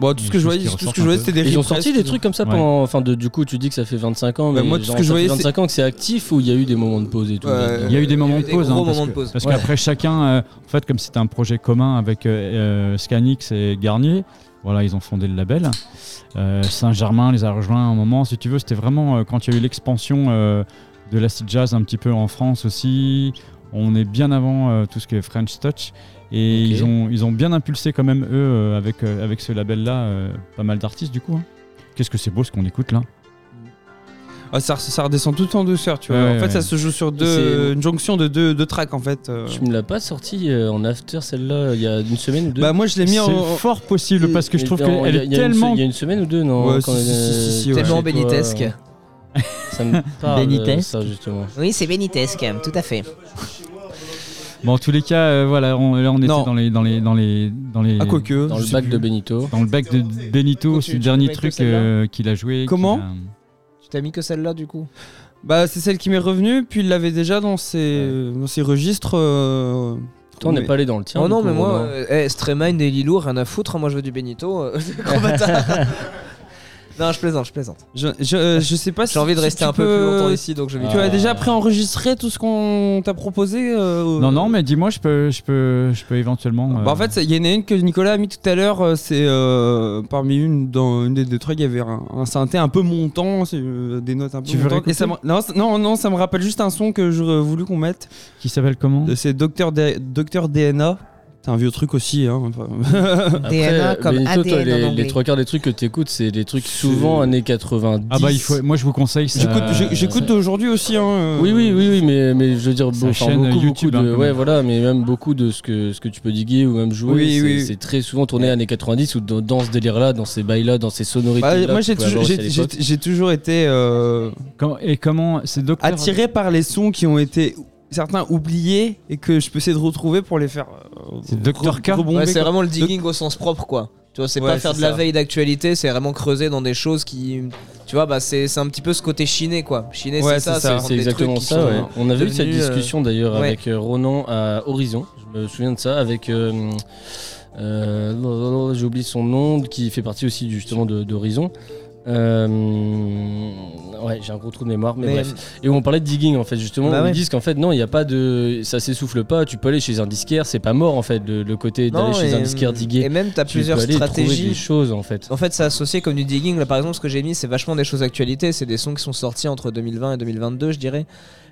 Bon, tout ce que je voyais, qui tout ce ressortent que je voyais, un peu. c'était des Ils ont sorti des trucs comme ça pendant. Enfin, de, du coup, tu dis que ça fait 25 ans, Bah, mais moi, tout ce que je voyais, 25 ans que c'est actif ou il y a eu des moments de pause et tout Il y a eu des moments de pause. hein, parce pause. Parce qu'après chacun, euh, en fait, comme c'était un projet commun avec euh, euh, Scanix et Garnier, voilà, ils ont fondé le label. Euh, Saint-Germain les a rejoints à un moment. Si tu veux, c'était vraiment euh, quand il y a eu l'expansion euh, de l'acid jazz un petit peu en France aussi. On est bien avant euh, tout ce qui est French Touch. Et ils, ont, ils ont bien impulsé quand même, eux, euh, avec, euh, avec ce label-là, euh, pas mal d'artistes du coup. hein. Qu'est-ce que c'est beau ce qu'on écoute là Ah, ça, ça redescend tout en douceur, tu vois. Ouais, en fait, ouais. ça se joue sur deux, C'est- une jonction de deux, deux tracks, en fait. euh. Tu me l'as pas sorti euh, en after celle-là il y a une semaine ou deux? Bah, moi, je l'ai mis C'est en. fort possible parce que je trouve qu'elle il y a- est tellement Il y a une semaine ou deux, non Ouais, quand si, on si, est- si, si, si, ouais. Tellement bénitesque. Ça me parle, Bénitesque. ça justement. Oui, c'est Benitesque, tout à fait. Bon, en tous les cas, euh, voilà, on, là on était Non. dans les, dans les, dans les, dans les, Ah, quoique. Dans je le sais bac plus. de Benito. dans le bac de Benito, Tu- ce tu dernier mets que truc celle-là euh, qu'il a joué. Comment a- Tu t'as mis que celle-là, du coup Bah, c'est celle qui m'est revenue, puis il l'avait déjà dans ses, dans ses registres. euh, Toi, on n'est mais- pas allé dans le tien. Oh du non, coup, mais moi, Romain. euh, eh, et Lilou, rien à foutre, hein, moi je veux du Benito. euh, gros bâtard. Non, je plaisante, je plaisante. Je, je, je sais pas si. J'ai envie de si rester tu un peu peux- plus longtemps ici, donc je vais. Tu as déjà préenregistré tout ce qu'on t'a proposé euh, Non, non, mais dis-moi, je peux, je peux, je peux éventuellement. Bah, en euh, fait, il y en a une que Nicolas a mis tout à l'heure. euh, C'est euh, parmi une dans une des deux trucs, il y avait un, un synthé un peu montant, c'est, euh, des notes un peu Tu veux montantes. Et ça me- non, ça- non, non, ça me rappelle juste un son que j'aurais voulu qu'on mette. qui s'appelle comment? Euh, C'est Docteur D- Docteur DNA. C'est un vieux truc aussi. Hein. enfin. Après, DNA comme Benito, toi, ADN en les, anglais. les trois quarts des trucs que t'écoutes, c'est des trucs souvent années 90. Ah bah il faut, moi je vous conseille. ça- J'écoute, j'ai- j'écoute aujourd'hui aussi. Hein, euh. Oui, oui, oui, oui, mais, mais je veux dire, Sa bon, enfin, chaîne beaucoup, YouTube, beaucoup hein, de, quand ouais, même. voilà, mais même beaucoup de ce que, ce que tu peux diguer ou même jouer, Oui, c'est, oui. c'est très souvent tourné années 90 ou dans, dans ce délire-là, dans ces bails-là, dans ces sonorités. Bah, moi, j'ai toujours, j'ai, j'ai- j'ai toujours été euh, et comment c'est docteur attiré par les sons qui ont été certains oubliés et que je peux essayer de retrouver pour les faire. euh, C'est Dr. K Ouais, c'est vraiment le digging au sens propre, quoi. Tu vois, c'est Ouais, pas faire de la veille d'actualité, c'est vraiment creuser dans des choses qui. Tu vois, bah c'est c'est un petit peu ce côté chiné, quoi. Chiné, Ouais, c'est ça, c'est exactement trucs ça, ouais. On avait eu cette euh, discussion d'ailleurs ouais. avec euh, Ronan à Horizon, je me souviens de ça, avec. euh, euh, J'ai oublié son nom, qui fait partie aussi justement de- d'Horizon. Euh, Ouais, j'ai un gros trou de mémoire, mais, Mais- bref. Et on parlait de digging en fait, justement. Bah où ouais. Ils disent qu'en fait, non, il n'y a pas de. Ça s'essouffle pas, tu peux aller chez un disquaire, c'est pas mort en fait, le, le côté d'aller chez un disquaire diguer. Et même, t'as Tu plusieurs peux aller trouver stratégies. des choses en fait. En fait, c'est associé comme du digging. Là, par exemple, ce que j'ai mis, c'est vachement des choses d'actualité. C'est des sons qui sont sortis entre 2020 et 2022, je dirais.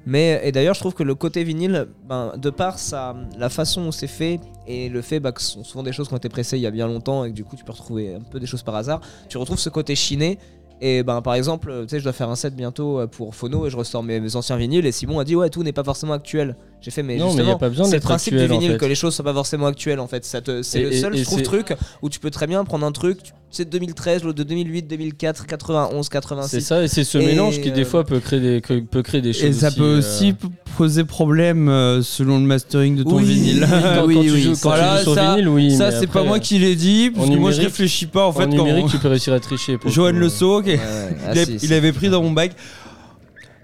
Mais et d'ailleurs, je trouve que le côté vinyle, ben, de par sa, la façon où c'est fait et le fait bah, que ce sont souvent des choses qui ont été pressées il y a bien longtemps et que du coup, tu peux retrouver un peu des choses par hasard. Tu retrouves ce côté chiné. Et ben par exemple, tu je dois faire un set bientôt euh, pour Phono et je ressors mes, mes anciens vinyles et Simon a dit ouais tout n'est pas forcément actuel. J'ai fait mais Non, mais justement y a pas besoin c'est le principe actuel, du en vinyle fait. que les choses soient pas forcément actuelles en fait. Ça te- C'est Et- le seul et je trouve c'est- truc où tu peux très bien prendre un truc, tu- c'est 2013, l'autre de 2008, 2004, 91, 86. C'est ça, et c'est ce Et, mélange qui des fois peut créer des, que- peut créer des choses. Et ça peut euh, aussi poser problème euh, selon le mastering de ton Oui, vinyle. oui, quand- quand tu joues- quand tu Voilà, joues sur ça, vinyle, oui, ça mais c'est pas moi qui l'ai dit, parce que moi je réfléchis pas en fait. en numérique, tu peux réussir à tricher. Johan Le. Sceau, qui- Ah, il, avait pris dans mon bac.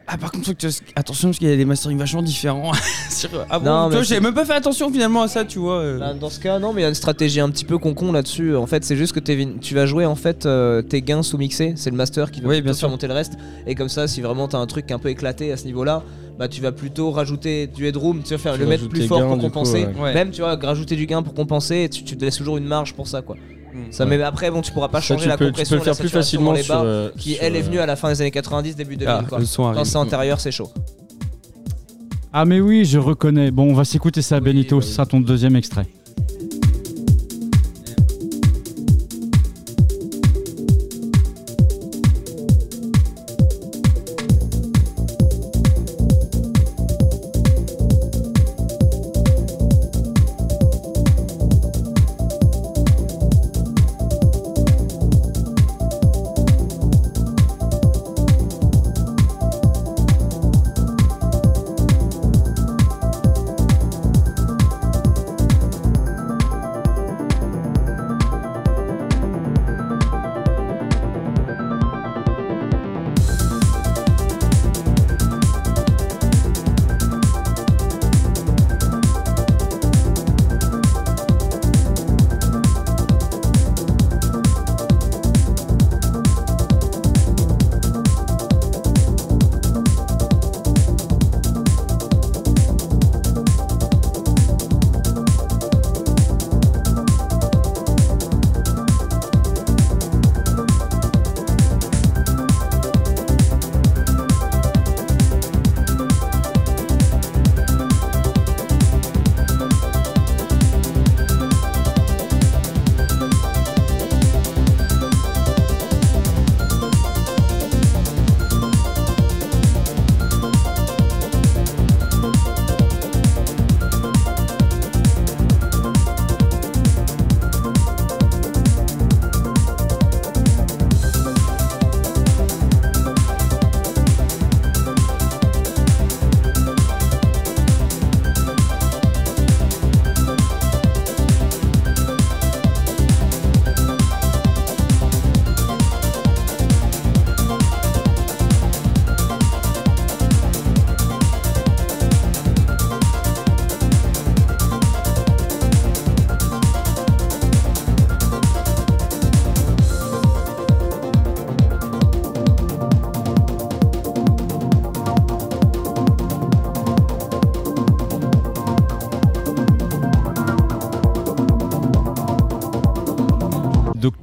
Ah par contre faut que tu- attention parce qu'il y a des masterings vachement différents. Sur- ah bon, Non, j'avais même pas fait attention finalement à ça, tu vois. euh. Bah, dans ce cas, non, mais il y a une stratégie un petit peu concon là-dessus. En fait, c'est juste que tes tu vas jouer en fait euh, tes gains sous-mixés. C'est le master qui va Oui, bien sûr. monter le reste. Et comme ça, si vraiment t'as un truc qui est un peu éclaté à ce niveau-là, bah tu vas plutôt rajouter du headroom, tu vas faire Tu le mettre plus fort gains, pour coup, compenser. ouais. Même tu vois, rajouter du gain pour compenser. Et tu, tu te laisses toujours une marge pour ça, quoi. Ça. Ouais. mais après, bon, tu pourras pas Ça, changer tu la peux- tu compression, peux le la faire plus facilement les sur, bas, euh, qui sur, elle est euh, venue à la fin des années 90, début 2000. Ah, quoi. Quand c'est antérieur, c'est chaud. Ah mais oui, je reconnais. Bon, on va s'écouter ça, Benito. Ce sera ton deuxième extrait.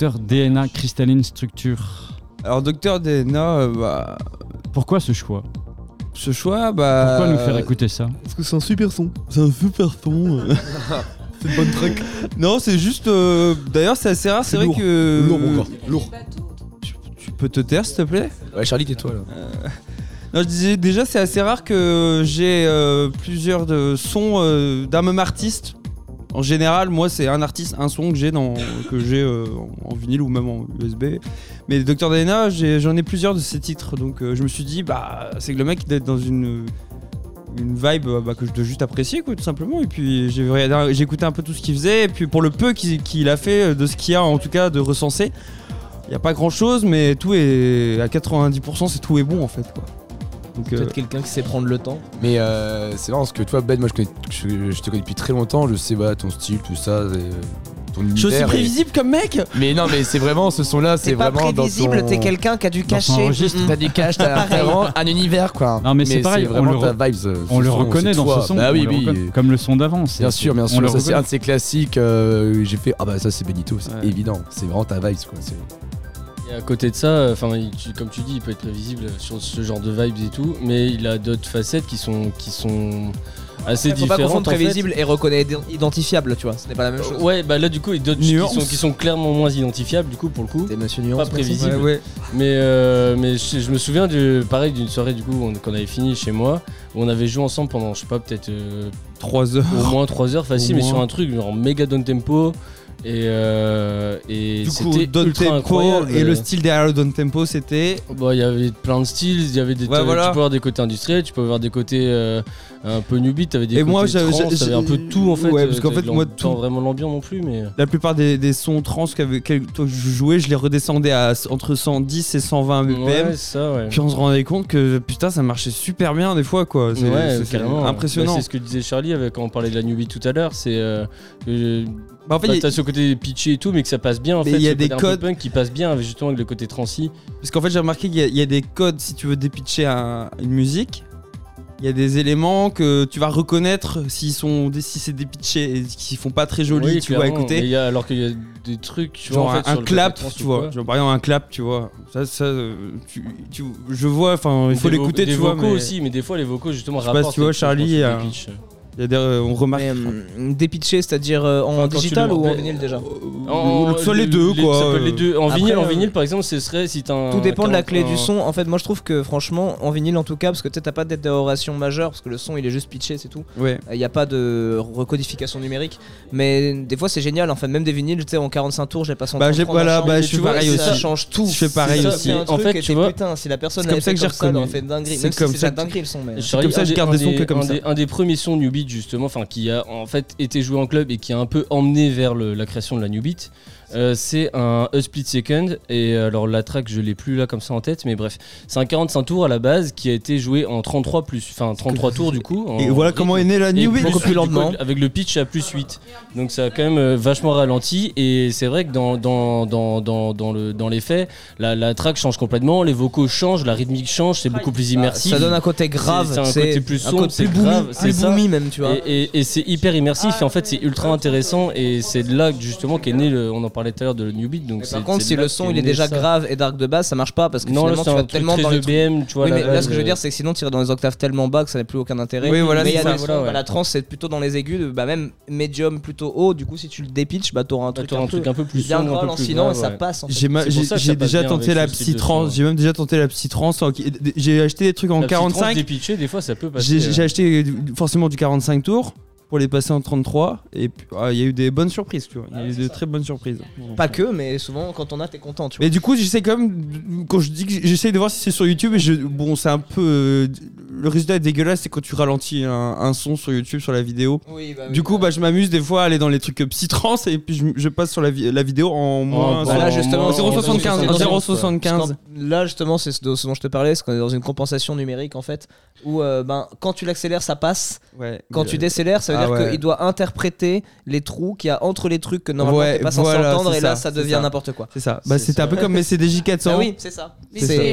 Docteur DNA cristalline structure. Alors docteur DNA, euh, bah, Pourquoi ce choix ce choix, bah. Pourquoi nous faire écouter ça Parce que c'est un super son. C'est un super son. euh. c'est une bonne track. Non, c'est juste. euh, D'ailleurs, c'est assez rare. C'est vrai lourd. que. Lourd, mon. Lourd. Tu peux te taire, s'il te plaît? Ouais, Charlie, tais-toi là. Non, je disais déjà, c'est assez rare que j'ai euh, plusieurs de sons euh, d'un même artiste. En général, moi, c'est un artiste, un son que j'ai dans que j'ai euh, en vinyle ou même en USB. Mais Dr DNA, j'ai- j'en ai, plusieurs de ces titres, donc euh, je me suis dit, bah, c'est que le mec il doit être dans une une vibe euh, bah, que je dois juste apprécier, quoi, tout simplement. Et puis j'ai écouté un peu tout ce qu'il faisait, et puis pour le peu qu'il a fait, de ce qu'il y a en tout cas de recensé, il n'y a pas grand chose, mais tout est à 90%, c'est tout est bon en fait, quoi. Donc, euh, Peut-être quelqu'un qui sait prendre le temps. Mais euh, c'est marrant parce que toi, Ben, moi je, connais, je, je te connais depuis très longtemps, je sais voilà, ton style, tout ça, et ton. Je suis et- prévisible comme mec Mais non, mais c'est vraiment ce son-là, c'est pas vraiment dans prévisible, son... t'es quelqu'un qui a du cachet. registre. Mm. T'as du cash, t'as vraiment un univers quoi. Non mais, c'est pareil, on vraiment le, ta re- vibes. euh, on le son, reconnaît dans toi. ce son, Bah on oui, oui. comme le son d'avant. c'est- Bien sûr, bien on sûr. le Ça, c'est un de ces classiques. euh, J'ai fait, ah bah ça c'est Benito, c'est évident. C'est vraiment ta vibes quoi. Et à côté de ça, enfin, comme tu dis, il peut être prévisible sur ce genre de vibes et tout, mais il a d'autres facettes qui sont, qui sont assez Faut pas différentes. confondre en fait. prévisible et reconnaître identifiable, tu vois. Ce n'est pas la même chose. Ouais, bah là du coup, il y a d'autres qui sont, qui sont clairement moins identifiables du coup pour le coup. T'es monsieur Pas Nuance. prévisible. Ouais, ouais. Mais, euh, mais je, je me souviens du, pareil d'une soirée du coup on- qu'on avait fini chez moi où on avait joué ensemble pendant je sais pas peut-être 3 heures. au moins 3 heures facile mais sur un truc genre méga down tempo et, euh, et Du coup, Don ultra Tempo et le style derrière le Don Tempo, c'était. Bon, il y avait plein de styles, il y avait des Ouais, tu peux avoir des côtés industriels, tu peux avoir des côtés euh, un peu new beat, t'avais des Et côtés moi, j'avais- un peu tout en fait. Ouais, parce qu'en euh, fait, moi, tout- vraiment l'ambiance non plus, mais La plupart des, des sons trans que je jouais, je les redescendais à entre 110 et 120 BPM. Ouais, c'est ça, ouais. Puis on se rendait compte que putain, ça marchait super bien des fois quoi. C'est ouais, impressionnant. Bah, c'est ce que disait Charlie avec, quand on parlait de la newbie tout à l'heure, c'est euh, Bah, en fait, bah, il y a- t'as ce côté pitché et tout, mais que ça passe bien en Mais fait. il y a des codes- qui passe bien justement avec le côté transi. Parce qu'en fait, j'ai remarqué qu'il y, a- il y a des codes si tu veux dépitcher un- une musique. Il y a des éléments que tu vas reconnaître s'ils sont si c'est dépitché et qui font pas très joli, Oui, tu vois, écouter. Y a- alors qu'il y a des trucs, tu genre vois, en un, fait, un sur le clap, trans tu vois. Genre, par exemple, un clap, tu vois. Ça, ça, euh, tu, tu- je vois, enfin, il faut Des l'écouter, des tu vois. vocaux mais- aussi, mais des fois les vocaux justement Je sais pas si tu vois, Charlie. Il y a des, euh, on remarque. Mais dépitché, c'est-à-dire euh, en Enfin, digital ou en vinyle déjà En- soit les le- deux, quoi. Ça peut être les deux. En Après, vinyle, en euh, vinyle, par exemple, ce serait si t'as un. Tout dépend de la clé 40, du son. En fait, moi je trouve que franchement, en vinyle en tout cas, parce que t'as pas d'altération majeure, parce que le son il est juste pitché, c'est tout. Ouais. Il n'y a pas de recodification numérique. Mais des fois c'est génial, en fait, même des vinyles, tu sais, en 45 tours, j'ai passé en Bah, j'ai- 33 voilà, bah, je vois, pareil Ça aussi. change tout. Je fais pareil C'est ça, aussi. c'est un En fait, tu vois, putain, si la personne c'est comme ça fait que j'ai ça, reconnu. fait dinguerie. C'est comme c'est ça dinguerie le son. Charlie, comme ça, un je des- garde un des sons que comme un ça. Un des premiers sons Justement, enfin qui a en fait été joué en club et qui a un peu emmené vers la création de la New Beat. Euh, c'est un A Split Second et alors la track je l'ai plus là comme ça en tête mais bref c'est un 45 tours à la base qui a été joué en 33 plus enfin 33 tours du coup Et voilà rythme. comment est née la New Beat. plus lentement. coup, avec le pitch à plus 8 donc ça a quand même euh, vachement ralenti et c'est vrai que dans, dans, dans, dans, dans le, dans les faits la, la track change complètement les vocaux changent la rythmique change c'est beaucoup plus immersif Ça donne un côté grave, c'est c'est un côté plus sombre c'est grave c'est ça boomy même, tu vois. et, et- et c'est hyper immersif et en fait c'est ultra intéressant et c'est de là justement qu'est né le, on en parlait tout à l'heure de New Beat donc par contre, si là le son il est déjà ça. grave et dark de base, ça marche pas parce que Non, là, finalement c'est tu vas truc tellement dans les tu vois, Oui, mais là ce que je veux dire, c'est que sinon tirer dans les octaves tellement bas que ça n'a plus aucun intérêt. Oui, voilà, mais il y a c'est des ça, sons, voilà, bah, la trance c'est plutôt dans les aigus, de- bah même médium plutôt haut. Du coup, si tu le dépitches, bah t'auras un un truc un peu plus bien grave, grave, ça passe. En fait. J'ai déjà tenté la ce style de psy-trance, son. j'ai même déjà tenté la psy-trance. en- J'ai acheté des trucs en La petite trance 45. dépitchée, des fois ça peut passer J'ai acheté forcément du 45 tours pour les passer en 33 et puis ah, il y a eu des bonnes surprises, tu vois. Il y a eu de très bonnes surprises. Pas que, mais souvent quand on a, t'es content. Tu vois. Mais du coup, j'essaie quand même quand je dis que j'essaie de voir si c'est sur YouTube et je bon, c'est un peu euh, le résultat est dégueulasse, c'est quand tu ralentis un, un son sur YouTube sur la vidéo. Oui, bah oui, du coup, bah, je m'amuse des fois à aller dans les trucs psy-trance et puis je, je passe sur la, vi- la vidéo en moins Bah là, justement, en c'est dans 0,75 une- en Parce 0,75. qu'en- Là, justement, c'est ce dont ce dont je te parlais, c'est qu'on est dans une compensation numérique en fait, où euh, ben, quand tu l'accélères, ça passe. Ouais. Quand tu décélères, ça veut Ah dire ouais. qu'il doit interpréter les trous qu'il y a entre les trucs que normalement Ouais, t'es pas censé voilà, entendre, c'est et là, ça, devient n'importe quoi. C'est ça. Bah, c'était un peu comme mes CDJ 400. Ah oui, c'est ça.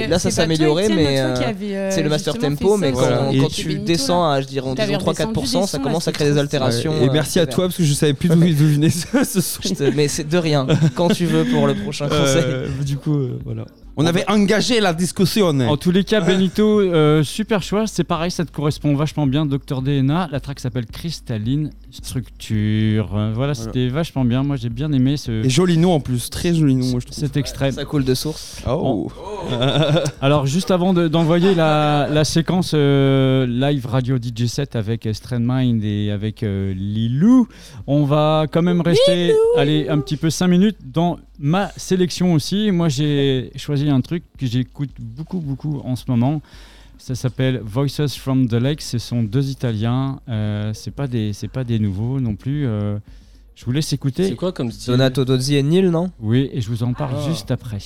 Là, ça s'est amélioré, mais euh, euh, c'est le master tempo. Mais quand, tu descends à, je dirais, T'avais disons 3-4%, redescendu ça commence à créer des altérations. Et euh, merci à toi parce que je savais plus d'où venait ce, ce son. Mais c'est de rien. Quand tu veux pour le prochain conseil. Du coup, voilà. On avait engagé la discussion. En tous les cas, Benito, euh, super choix. C'est pareil, ça te correspond vachement bien. Dr DNA, la track s'appelle Cristalline Structure. Voilà, c'était vachement bien. Moi, j'ai bien aimé ce. Et joli nom en plus, très joli nom. Moi, je trouve. Cet extrait. Ça coule de source. Oh. Alors, juste avant de- d'envoyer la, la séquence euh, live radio DJ set avec Strand Mind et avec euh, Lilou, on va quand même rester allez, un petit peu 5 minutes dans ma sélection aussi. Moi, j'ai choisi un truc que j'écoute beaucoup, beaucoup en ce moment. Ça s'appelle Voices from the Lake. Ce sont deux Italiens. Euh, c'est pas des, c'est pas des nouveaux non plus. Euh, je vous laisse écouter. C'est quoi comme style? Donato Dozzi et Neil, non? Oui, et je vous en parle Ah. juste après.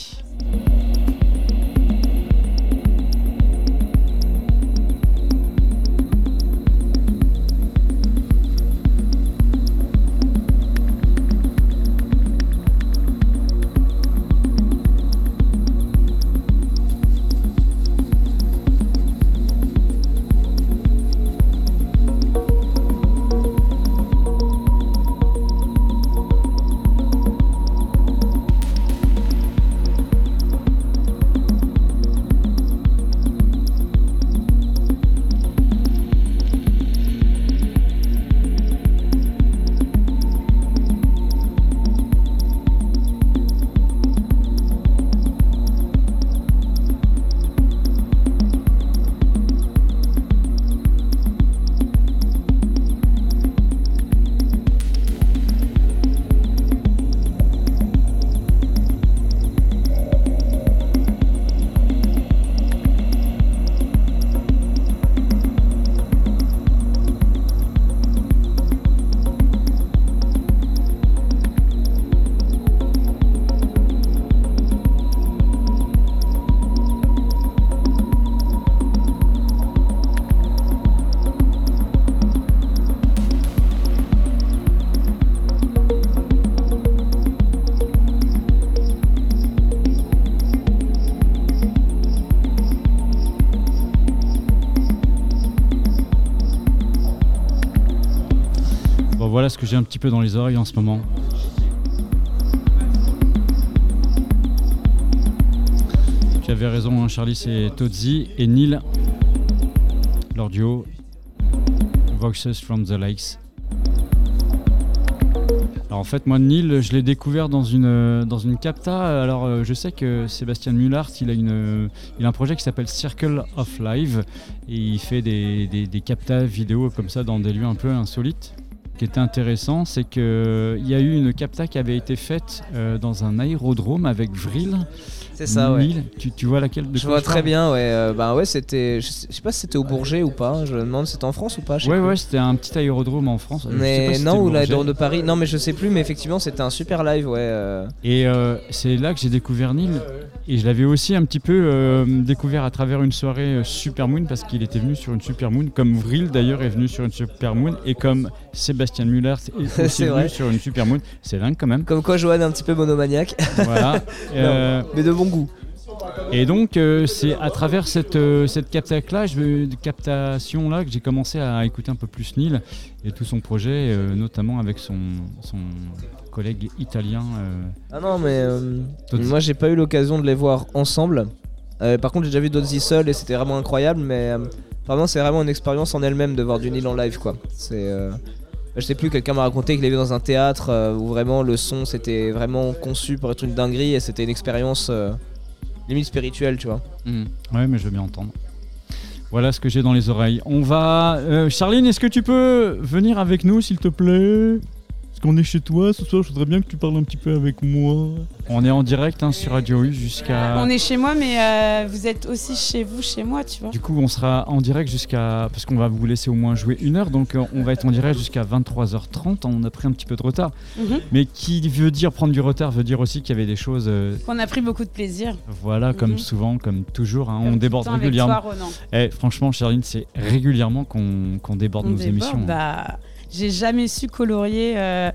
En ce moment. Tu avais raison, hein, Charlie, c'est Tozzi et Neil, leur duo Voices from the Lakes. Alors en fait, moi, Neil, je l'ai découvert dans une, dans une capta. Alors euh, je sais que Sébastien Mullart, il a, une, il a un projet qui s'appelle Circle of Live et il fait des, des, des captas vidéo comme ça dans des lieux un peu insolites. Ce qui était intéressant, c'est qu'il y a eu une capta qui avait été faite euh, dans un aérodrome avec Vril. C'est ça, ouais. Tu, tu vois laquelle de Je vois très bien, ouais. euh, bah ouais, c'était. Je sais pas si c'était au Bourget ou pas. Je me demande si c'était en France ou pas. Ouais, plus. ouais, c'était un petit aérodrome en France. Je sais pas Mais si c'était non, ou l'aérodrome de Paris. Non, mais je sais plus, mais effectivement, c'était un super live, ouais. euh. Et euh, c'est là que j'ai découvert Neil. Et je l'avais aussi un petit peu euh, découvert à travers une soirée Supermoon parce qu'il était venu sur une Supermoon, comme Vril d'ailleurs est venu sur une Supermoon et comme Sébastien Muller est aussi venu sur une Supermoon. C'est dingue quand même. Comme quoi, Johan est un petit peu monomaniaque. Voilà. Mais de bon goût. Et donc, euh, c'est à travers cette, euh, cette capta-là, je- captation-là que j'ai commencé à écouter un peu plus Neil et tout son projet, euh, notamment avec son, son collègue italien. euh, Ah non, mais moi j'ai pas eu l'occasion de les voir ensemble. Par contre, j'ai déjà vu Dozzy seul et c'était vraiment incroyable. Mais vraiment, c'est vraiment une expérience en elle-même de voir du Nil en live, quoi. C'est. Je sais plus, quelqu'un m'a raconté qu'il avait dans un théâtre euh, où vraiment le son c'était vraiment conçu pour être une dinguerie et c'était une expérience euh, limite spirituelle, tu vois. Hmm. Ouais, mais je veux bien entendre. Voilà ce que j'ai dans les oreilles. On va. euh, Charline, est-ce que tu peux venir avec nous, s'il te plaît? Qu'on est chez toi ce soir, je voudrais bien que tu parles un petit peu avec moi. On est en direct hein, sur Radio U jusqu'à. On est chez moi, mais euh, vous êtes aussi chez vous, chez moi, tu vois. Du coup, on sera en direct jusqu'à. Parce qu'on va vous laisser au moins jouer une heure, donc euh, on va être en direct jusqu'à 23h30. On a pris un petit peu de retard. Mhm. Mais qui veut dire prendre du retard veut dire aussi qu'il y avait des choses. euh, On a pris beaucoup de plaisir. Voilà, comme Mhm. souvent, comme toujours, hein, Comme on déborde régulièrement. toi, Ronan. Eh, franchement, Charline, c'est régulièrement qu'on qu'on déborde On nos déborde, émissions. hein. J'ai jamais su colorier euh,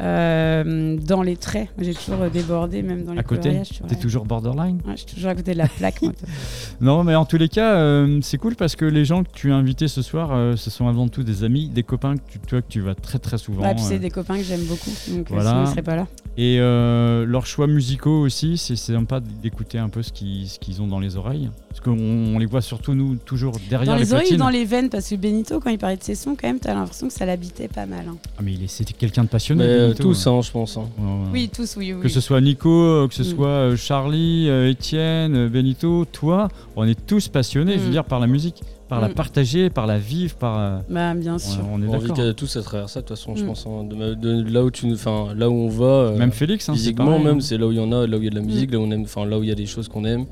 euh, dans les traits. J'ai toujours euh, débordé, même dans les à côté, t'es toujours borderline? Ouais, je suis toujours à côté de la plaque. moi. Non, mais en tous les cas, euh, c'est cool parce que les gens que tu as invités ce soir, euh, ce sont avant tout des amis, des copains que tu, toi, que tu vas très très souvent. Ouais, puis c'est des copains que j'aime beaucoup, donc voilà. sinon ils seraient pas là. Et euh, leurs choix musicaux aussi, c'est sympa d'écouter un peu ce qu'ils ont dans les oreilles. Parce qu'on on les voit surtout, nous, toujours derrière Dans les, oreilles ou platines. dans les veines, parce que Benito, quand il parlait de ses sons, quand même, t'as l'impression que ça l'habitait pas mal. hein. Ah, mais c'était quelqu'un de passionné. Mais, euh, tous, hein. hein, je pense. hein. Oui, tous, oui, oui. Que ce soit Nico, euh, que ce Mm. soit euh, Charlie, Étienne, Benito, toi, on est tous passionnés, je veux Mm. dire, par la musique, par la Mm. partager, par la vivre, par. Bah, bien sûr. on est On vit d'accord. qu'à tous à travers ça, de toute façon, je Mm. pense. hein. De, ma- de là où tu, nous- enfin, là où on va. euh, Même Félix, hein, c'est physiquement, pareil, même, hein. c'est là où il y en a, là où il y a de la musique, là où on aime, enfin, là où il y a des choses qu'on aime.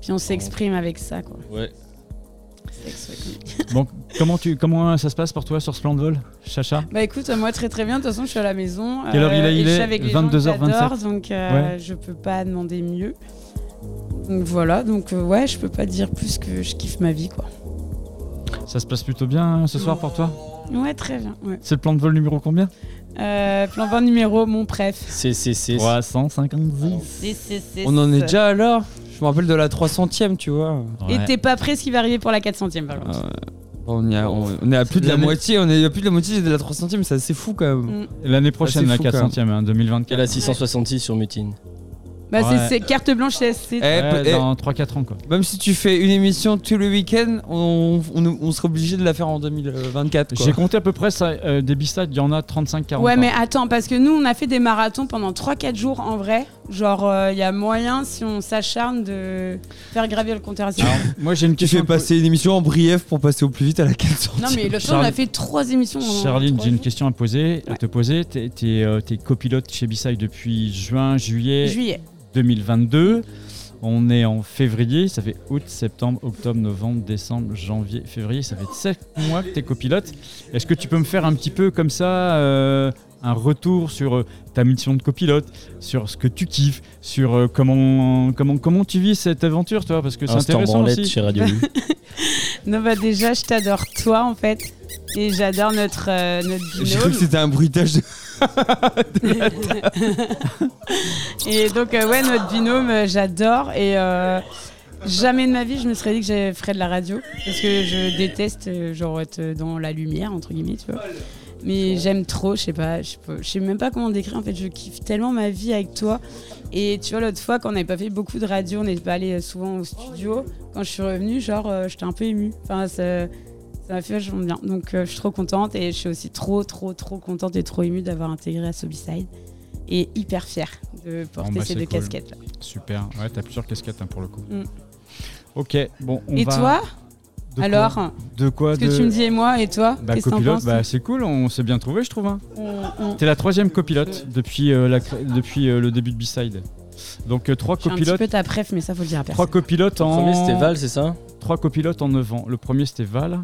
Puis on s'exprime avec ça, quoi. Ouais. Bon, comment, tu, comment ça se passe pour toi sur ce plan de vol, Chacha? Bah écoute, moi très très bien, de toute façon je suis à la maison. Quelle heure il est et Il est avec les gens que 22h27. j'adore, donc euh, Ouais. je peux pas demander mieux. Donc voilà, donc euh, ouais, je peux pas dire plus que je kiffe ma vie quoi. Ça se passe plutôt bien hein, ce soir pour toi? Ouais, très bien. Ouais. C'est le plan de vol numéro combien? Euh, plan 20 numéro, mon préf. C'est, c'est, c'est. 356. C'est- c'est- c'est- On en est déjà là. Je me rappelle de la 300ème, tu vois. Et t'es pas prêt ce qui va arriver pour la 400ème par contre. Euh, on, y a- on- on est à plus de la moitié, on est à plus de la moitié de la 300ème, c'est assez fou quand même. Mm. L'année prochaine, la c'est fou, quand 400ème, hein, 2024. Et la 666 sur Mutine. Bah c'est- Ouais. c'est carte blanche CSC. Eh, Ouais, eh, dans 3-4 ans quoi. Même si tu fais une émission tous les week-ends, on, on, on serait obligé de la faire en 2024. quoi. J'ai compté à peu près ça, euh, des bistades, il y en a 35-40. Ouais, mais attends, parce que nous, on a fait des marathons pendant 3-4 jours en vrai. Genre, il y a moyen, si on s'acharne, de faire gravir le compteur à zéro. Moi j'ai une Tu question. fais passer une émission en brief pour passer au plus vite à la 400 Non, mais le temps, on a fait 3 émissions. Charline, j'ai une question à poser, à te poser. T'es t'es, euh, copilote chez Bissai depuis juin, juillet, Juillet. 2022. On est en février, ça fait août, septembre, octobre, novembre, décembre, janvier, février. Ça fait 7 mois que tu es copilote. Est-ce que tu peux me faire un petit peu comme ça euh, un retour sur euh, ta mission de copilote, sur ce que tu kiffes, sur euh, comment, comment, comment tu vis cette aventure, toi Parce que c'est Instant intéressant branlette aussi. chez Radio. Non, bah déjà, je t'adore toi, en fait. Et j'adore notre, euh, notre J'ai cru que c'était un bruitage de. Et donc, euh, ouais, notre binôme, euh, j'adore. Et euh, jamais de ma vie, je me serais dit que je ferais de la radio. Parce que je déteste, genre, être dans la lumière, entre guillemets, tu vois. Mais j'aime trop, je sais pas, je sais même pas comment décrire. En fait, je kiffe tellement ma vie avec toi. Et tu vois, l'autre fois, quand on n'avait pas fait beaucoup de radio, on n'était pas allé euh, souvent au studio. Quand je suis revenue, genre, euh, j'étais un peu émue. Enfin, ça ça m'a fait vachement bien. Donc, euh, je suis trop contente et je suis aussi trop, trop, trop contente et trop émue d'avoir intégré à Sobiside. Et hyper fière de porter Bon, bah, ces deux cool. casquettes là. Super. Ouais, t'as plusieurs casquettes hein, pour le coup. Mm. Ok, bon. On Et va- toi? De quoi Alors De quoi Parce que tu me dis et moi et toi Bah, Qu'est-ce copilote, bah, c'est cool, on s'est bien trouvé, je trouve. hein. On- T'es la troisième copilote depuis, euh, la cr- depuis euh, le début de B-Side. Donc, euh, trois suis un petit copilotes. peu ta préf, mais ça faut le dire à personne. Trois copilotes Le en. premier, c'était Val, c'est ça? Trois copilotes en 9 ans. Le premier, c'était Val.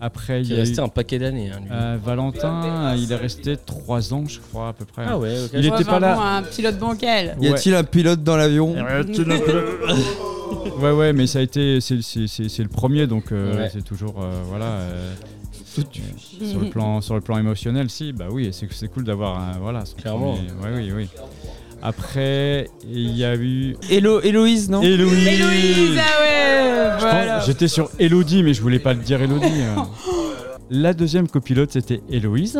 Après, Qui il est y a resté eu- un paquet d'années. hein. Euh, Valentin, il est resté 3 ans, je crois, à peu près. Ah ouais, ok. Il Ouais, était enfin pas là. un pilote bancal. Y a-t-il un pilote dans l'avion Ouais, ouais, mais ça a été. C'est c'est- c'est- c'est le premier, donc euh, Ouais. c'est toujours. euh, voilà. euh, sur, le plan, sur le plan émotionnel, si, bah oui, c'est c'est cool d'avoir. un- voilà, Clairement. premier- ouais, oui, oui. Après, il y a eu. Hélo, Héloïse, non? Héloïse Héloïse, ah ouais, Je voilà. pense- J'étais sur Elodie, mais je voulais pas le dire Elodie. euh. La deuxième copilote, c'était Héloïse.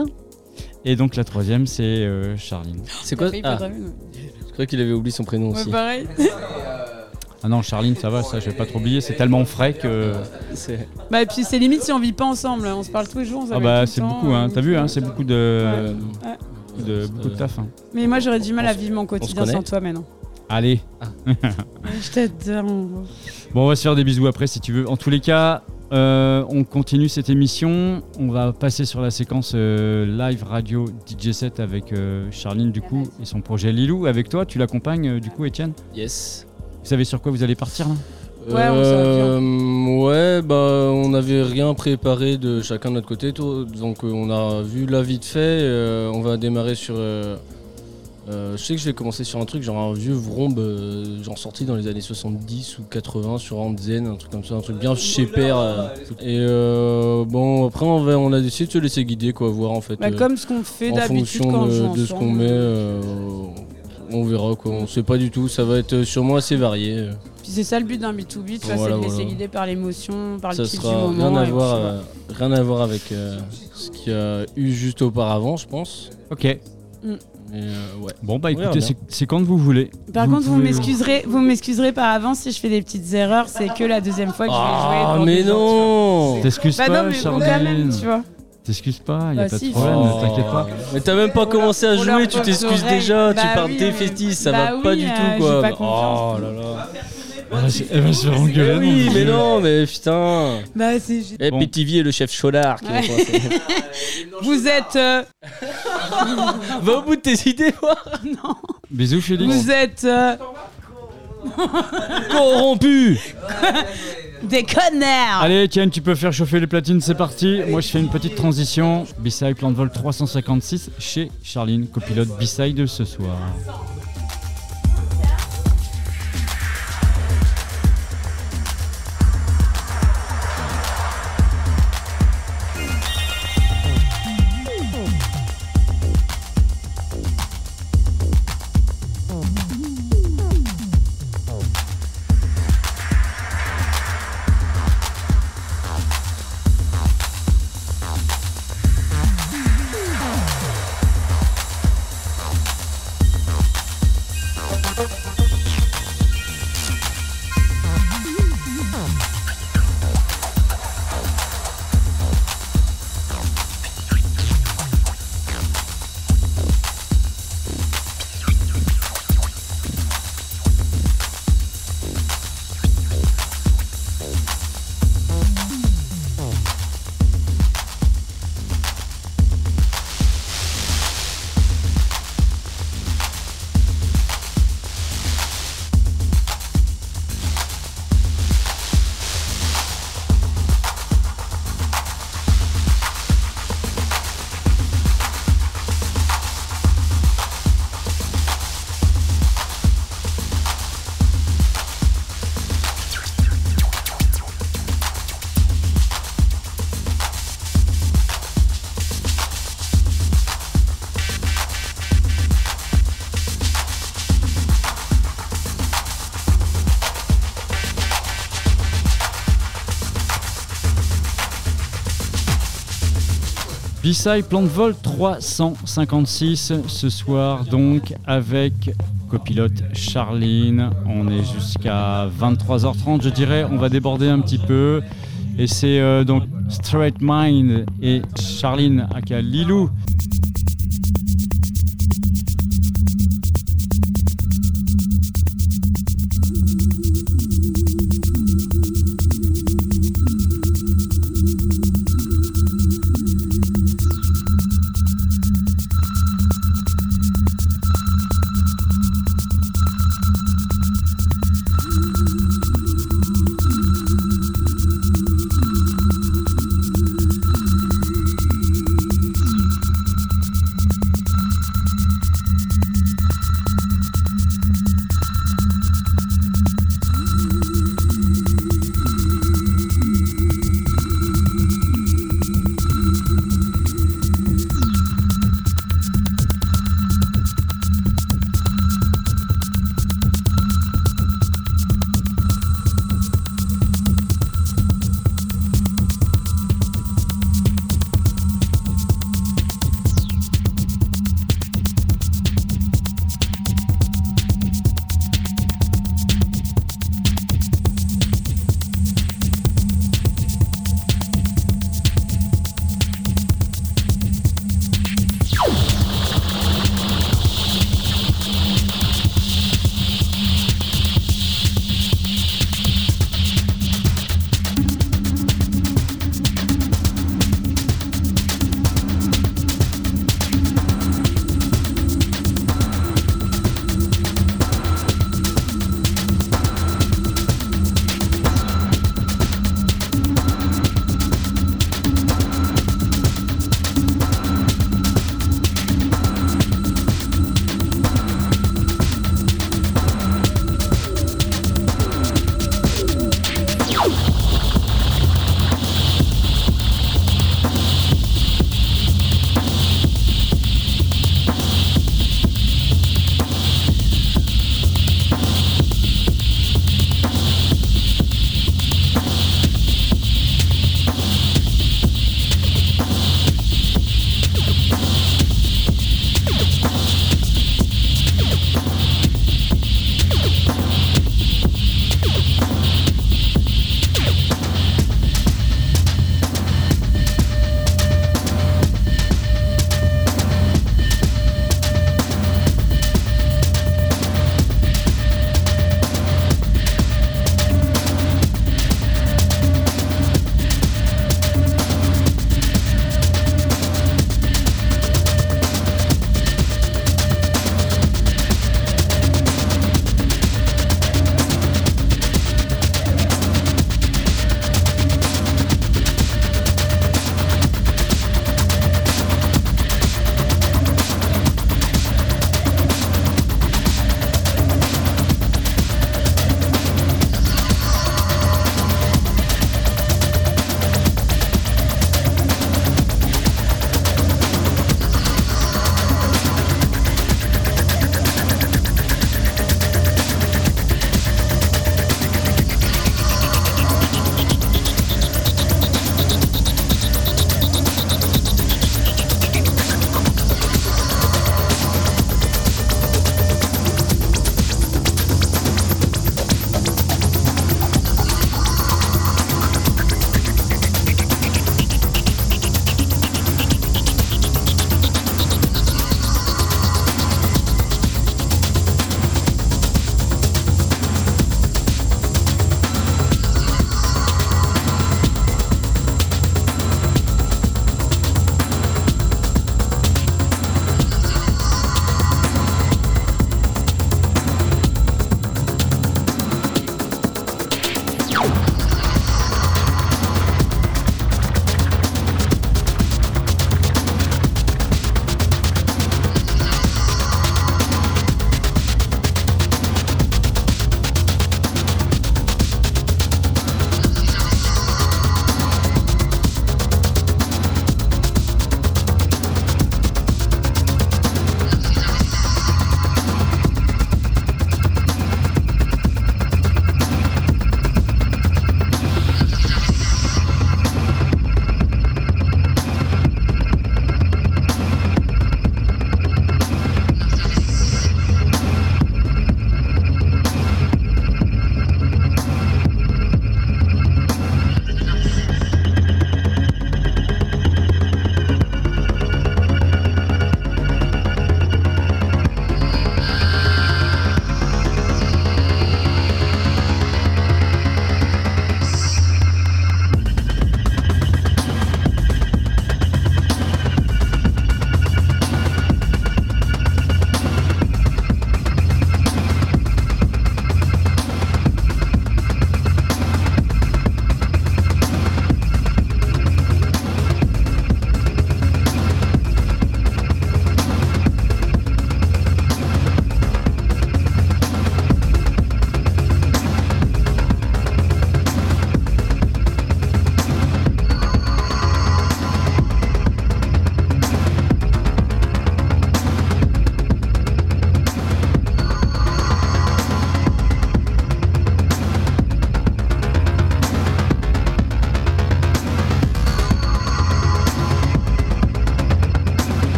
Et donc la troisième, c'est euh, Charline. C'est quoi ah. Je croyais qu'il avait oublié son prénom Ouais, aussi. pareil. Ah non, Charline, ça va, ça, je vais pas trop oublier. C'est tellement frais que. Bah, et puis c'est limite si on vit pas ensemble, on se parle tous les jours. on Ah bah c'est beaucoup, hein. euh, T'as vu, hein, c'est beaucoup de, Ouais. Beaucoup de, beaucoup de taf. hein. Mais moi j'aurais du mal On à vivre mon quotidien connaît sans toi maintenant. Allez. Je t'adore. Bon, on va se faire des bisous après si tu veux. En tous les cas, euh, on continue cette émission. On va passer sur la séquence euh, live radio DJ set avec euh, Charline du coup et son projet Lilou. Avec toi, tu l'accompagnes euh, du coup, Étienne? Yes. Vous savez sur quoi vous allez partir là? Ouais, on. Euh, ouais, bah on n'avait rien préparé de chacun de notre côté, tout- donc euh, on a vu là vite fait. euh, on va démarrer sur. euh, euh, je sais que je vais commencer sur un truc genre un vieux vrombe, euh, genre sorti dans les années 70 ou 80 sur Anzen, un truc comme ça, un truc bien chez père. euh. et euh, bon, après on, va, on a décidé de se laisser guider, quoi, voir en fait. Bah, euh, comme ce qu'on fait en d'habitude fonction quand on de, ce qu'on ensemble. met, euh, on verra quoi. On sait pas du tout, ça va être sûrement assez varié. Puis c'est ça le but d'un B2B, tu vois, Voilà, c'est de laisser voilà. guider par l'émotion, par ça le kiff du moment. rien à voir, puis, euh, rien à voir avec euh, ce qu'il y a eu juste auparavant, je pense. Ok. Mm. Euh, ouais. Bon bah écoutez, bien. c'est- quand vous voulez. Par contre, vous m'excuserez, vous m'excuserez par avance si je fais des petites erreurs. C'est que la deuxième fois que je vais jouer. Ah mais non T'excuses. Bah pas, non, mais bon, quand même, Charline. tu vois. T'excuses pas, y a Bah pas si, de problème, Oh. t'inquiète pas. Mais t'as même pas commencé à jouer, tu t'excuses déjà, tu Bah pars oui, ça bah va pas du tout quoi. pas oh là là. Elle va se- elle va se faire engueuler. Mais mon oui, mais Dieu. non, mais putain. Bah c'est. Et Bon. Pétivier, le chef Chaudard qui va Ouais. commencer. Vous êtes. euh, Va au bout de tes idées, moi. Bisous Félix. Vous êtes. euh, Corrompu. des connards. Allez Etienne, tu peux faire chauffer les platines, c'est parti. Moi je fais une petite transition. B-side plan de vol 356 chez Charline, copilote B-side ce soir. B-side plan de vol 356 ce soir donc avec copilote Charline. On est jusqu'à 23h30 je dirais. On va déborder un petit peu. Et c'est euh, donc Straight Mind et Charline aka Lilou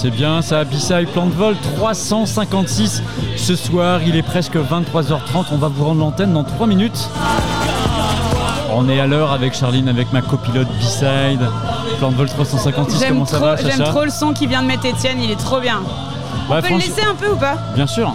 c'est bien ça, B-Side Plan de Vol 356 ce soir, il est presque 23h30, on va vous rendre l'antenne dans 3 minutes. On est à l'heure avec Charline, avec ma copilote B-Side, Plan de Vol 356, J'aime comment ça trop, va j'aime trop le son qui vient de mettre Étienne, il est trop bien. On Ouais, peut le laisser un peu ou pas? Bien sûr.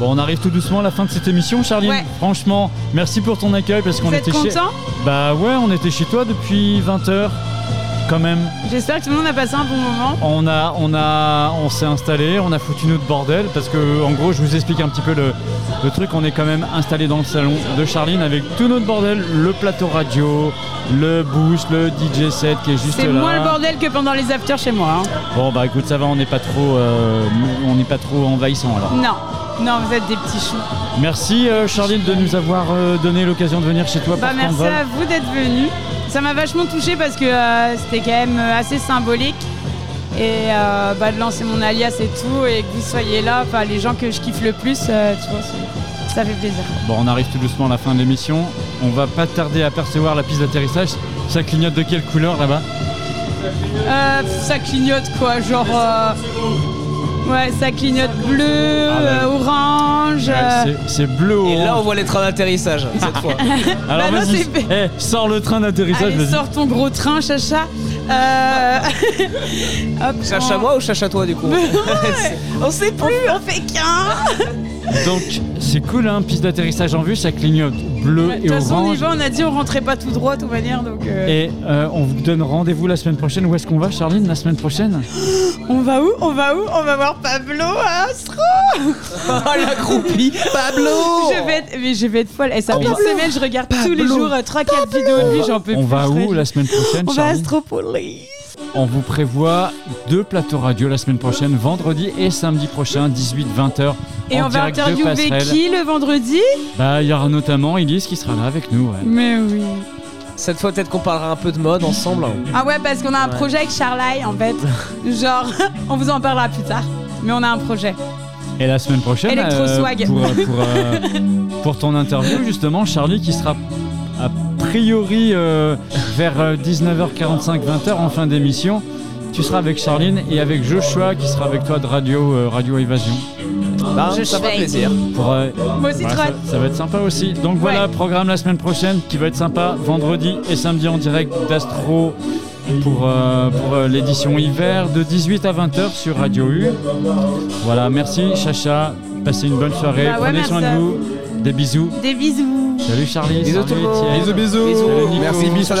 Bon, on arrive tout doucement à la fin de cette émission, Charline. Ouais. Franchement, merci pour ton accueil parce qu'on était chez. Bah ouais, on était chez toi depuis 20h, quand même. J'espère que tout le monde a passé un bon moment. On a, on a, on s'est installé, on a foutu notre bordel parce que, en gros, je vous explique un petit peu le, le truc. On est quand même installé dans le salon de Charline avec tout notre bordel, le plateau radio, le boost, le DJ set qui est juste C'est là. moins le bordel que pendant les afters chez moi. hein. Bon bah écoute, ça va, on n'est pas trop, euh, on n'est pas trop envahissant alors. Non, non, vous êtes des petits choux. Merci euh, Charline de nous avoir euh, donné l'occasion de venir chez toi. Bah, pour merci à vous d'être venus. Ça m'a vachement touché parce que euh, c'était quand même euh, assez symbolique. Et bah, de lancer mon alias et tout, et que vous soyez là, les gens que je kiffe le plus, tu vois, ça fait plaisir. Bon, on arrive tout doucement à la fin de l'émission. On va pas tarder à apercevoir la piste d'atterrissage. Ça clignote de quelle couleur là-bas? Euh, ça clignote quoi, genre. Ouais, ça clignote bleu, euh, orange. euh, Ah Ouais, c'est- bleu Et là, on voit les trains d'atterrissage cette fois. Alors Bah vas-y, eh, sors le train d'atterrissage, sors ton gros train, chacha. Euh... Hop, Chacha moi ou chacha toi du coup On sait plus, on fait qu'un. Donc c'est cool, hein, piste d'atterrissage en vue, ça clignote bleu De et toute façon, on y orange. va, on a dit on rentrait pas tout droit de toute manière, donc. euh, Et euh, on vous donne rendez-vous la semaine prochaine. Où est-ce qu'on va, Charline, la semaine prochaine? On va où? On va où? On va voir Pablo à Astro Ah la groupie Pablo Je vais être, mais je vais être folle. Et ça On fait une va- semaine, je regarde tous les jours 3-4 vidéos de lui, j'en peux On plus. va je où la semaine prochaine, On va à Charline? Astropolis. On vous prévoit deux plateaux radio la semaine prochaine, vendredi et samedi prochain, 18-20h. Et en on va direct de interviewer qui le vendredi Bah, il y aura notamment Elise qui sera là avec nous. ouais. Mais oui. Cette fois, peut-être qu'on parlera un peu de mode ensemble. Ah ouais, parce qu'on a un Ouais. projet avec Charlie en fait. Genre, on vous en parlera plus tard. Mais on a un projet. Et la semaine prochaine, Electro swag. pour, euh, pour, euh, pour ton interview, justement, Charlie qui sera a priori euh, vers euh, 19h45, 20h en fin d'émission. Tu seras avec Charline et avec Joshua qui sera avec toi de Radio, euh, Radio Évasion. Bah, Je ça fait plaisir. Pour, euh, Moi aussi, voilà, ça, va être sympa aussi. Donc voilà, programme la semaine prochaine qui va être sympa. Vendredi et samedi en direct d'Astro pour, euh, pour euh, l'édition hiver de 18 à 20h sur Radio U. Voilà, merci Chacha. Passez une bonne soirée. Bah ouais, Prenez soin de vous. Des bisous. Des bisous. Salut Charlie. Bisous salut tout le monde. Etienne. Bisous, bisous. Salut Nico. Merci, bisous,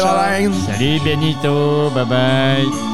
Salut Benito. Bye bye.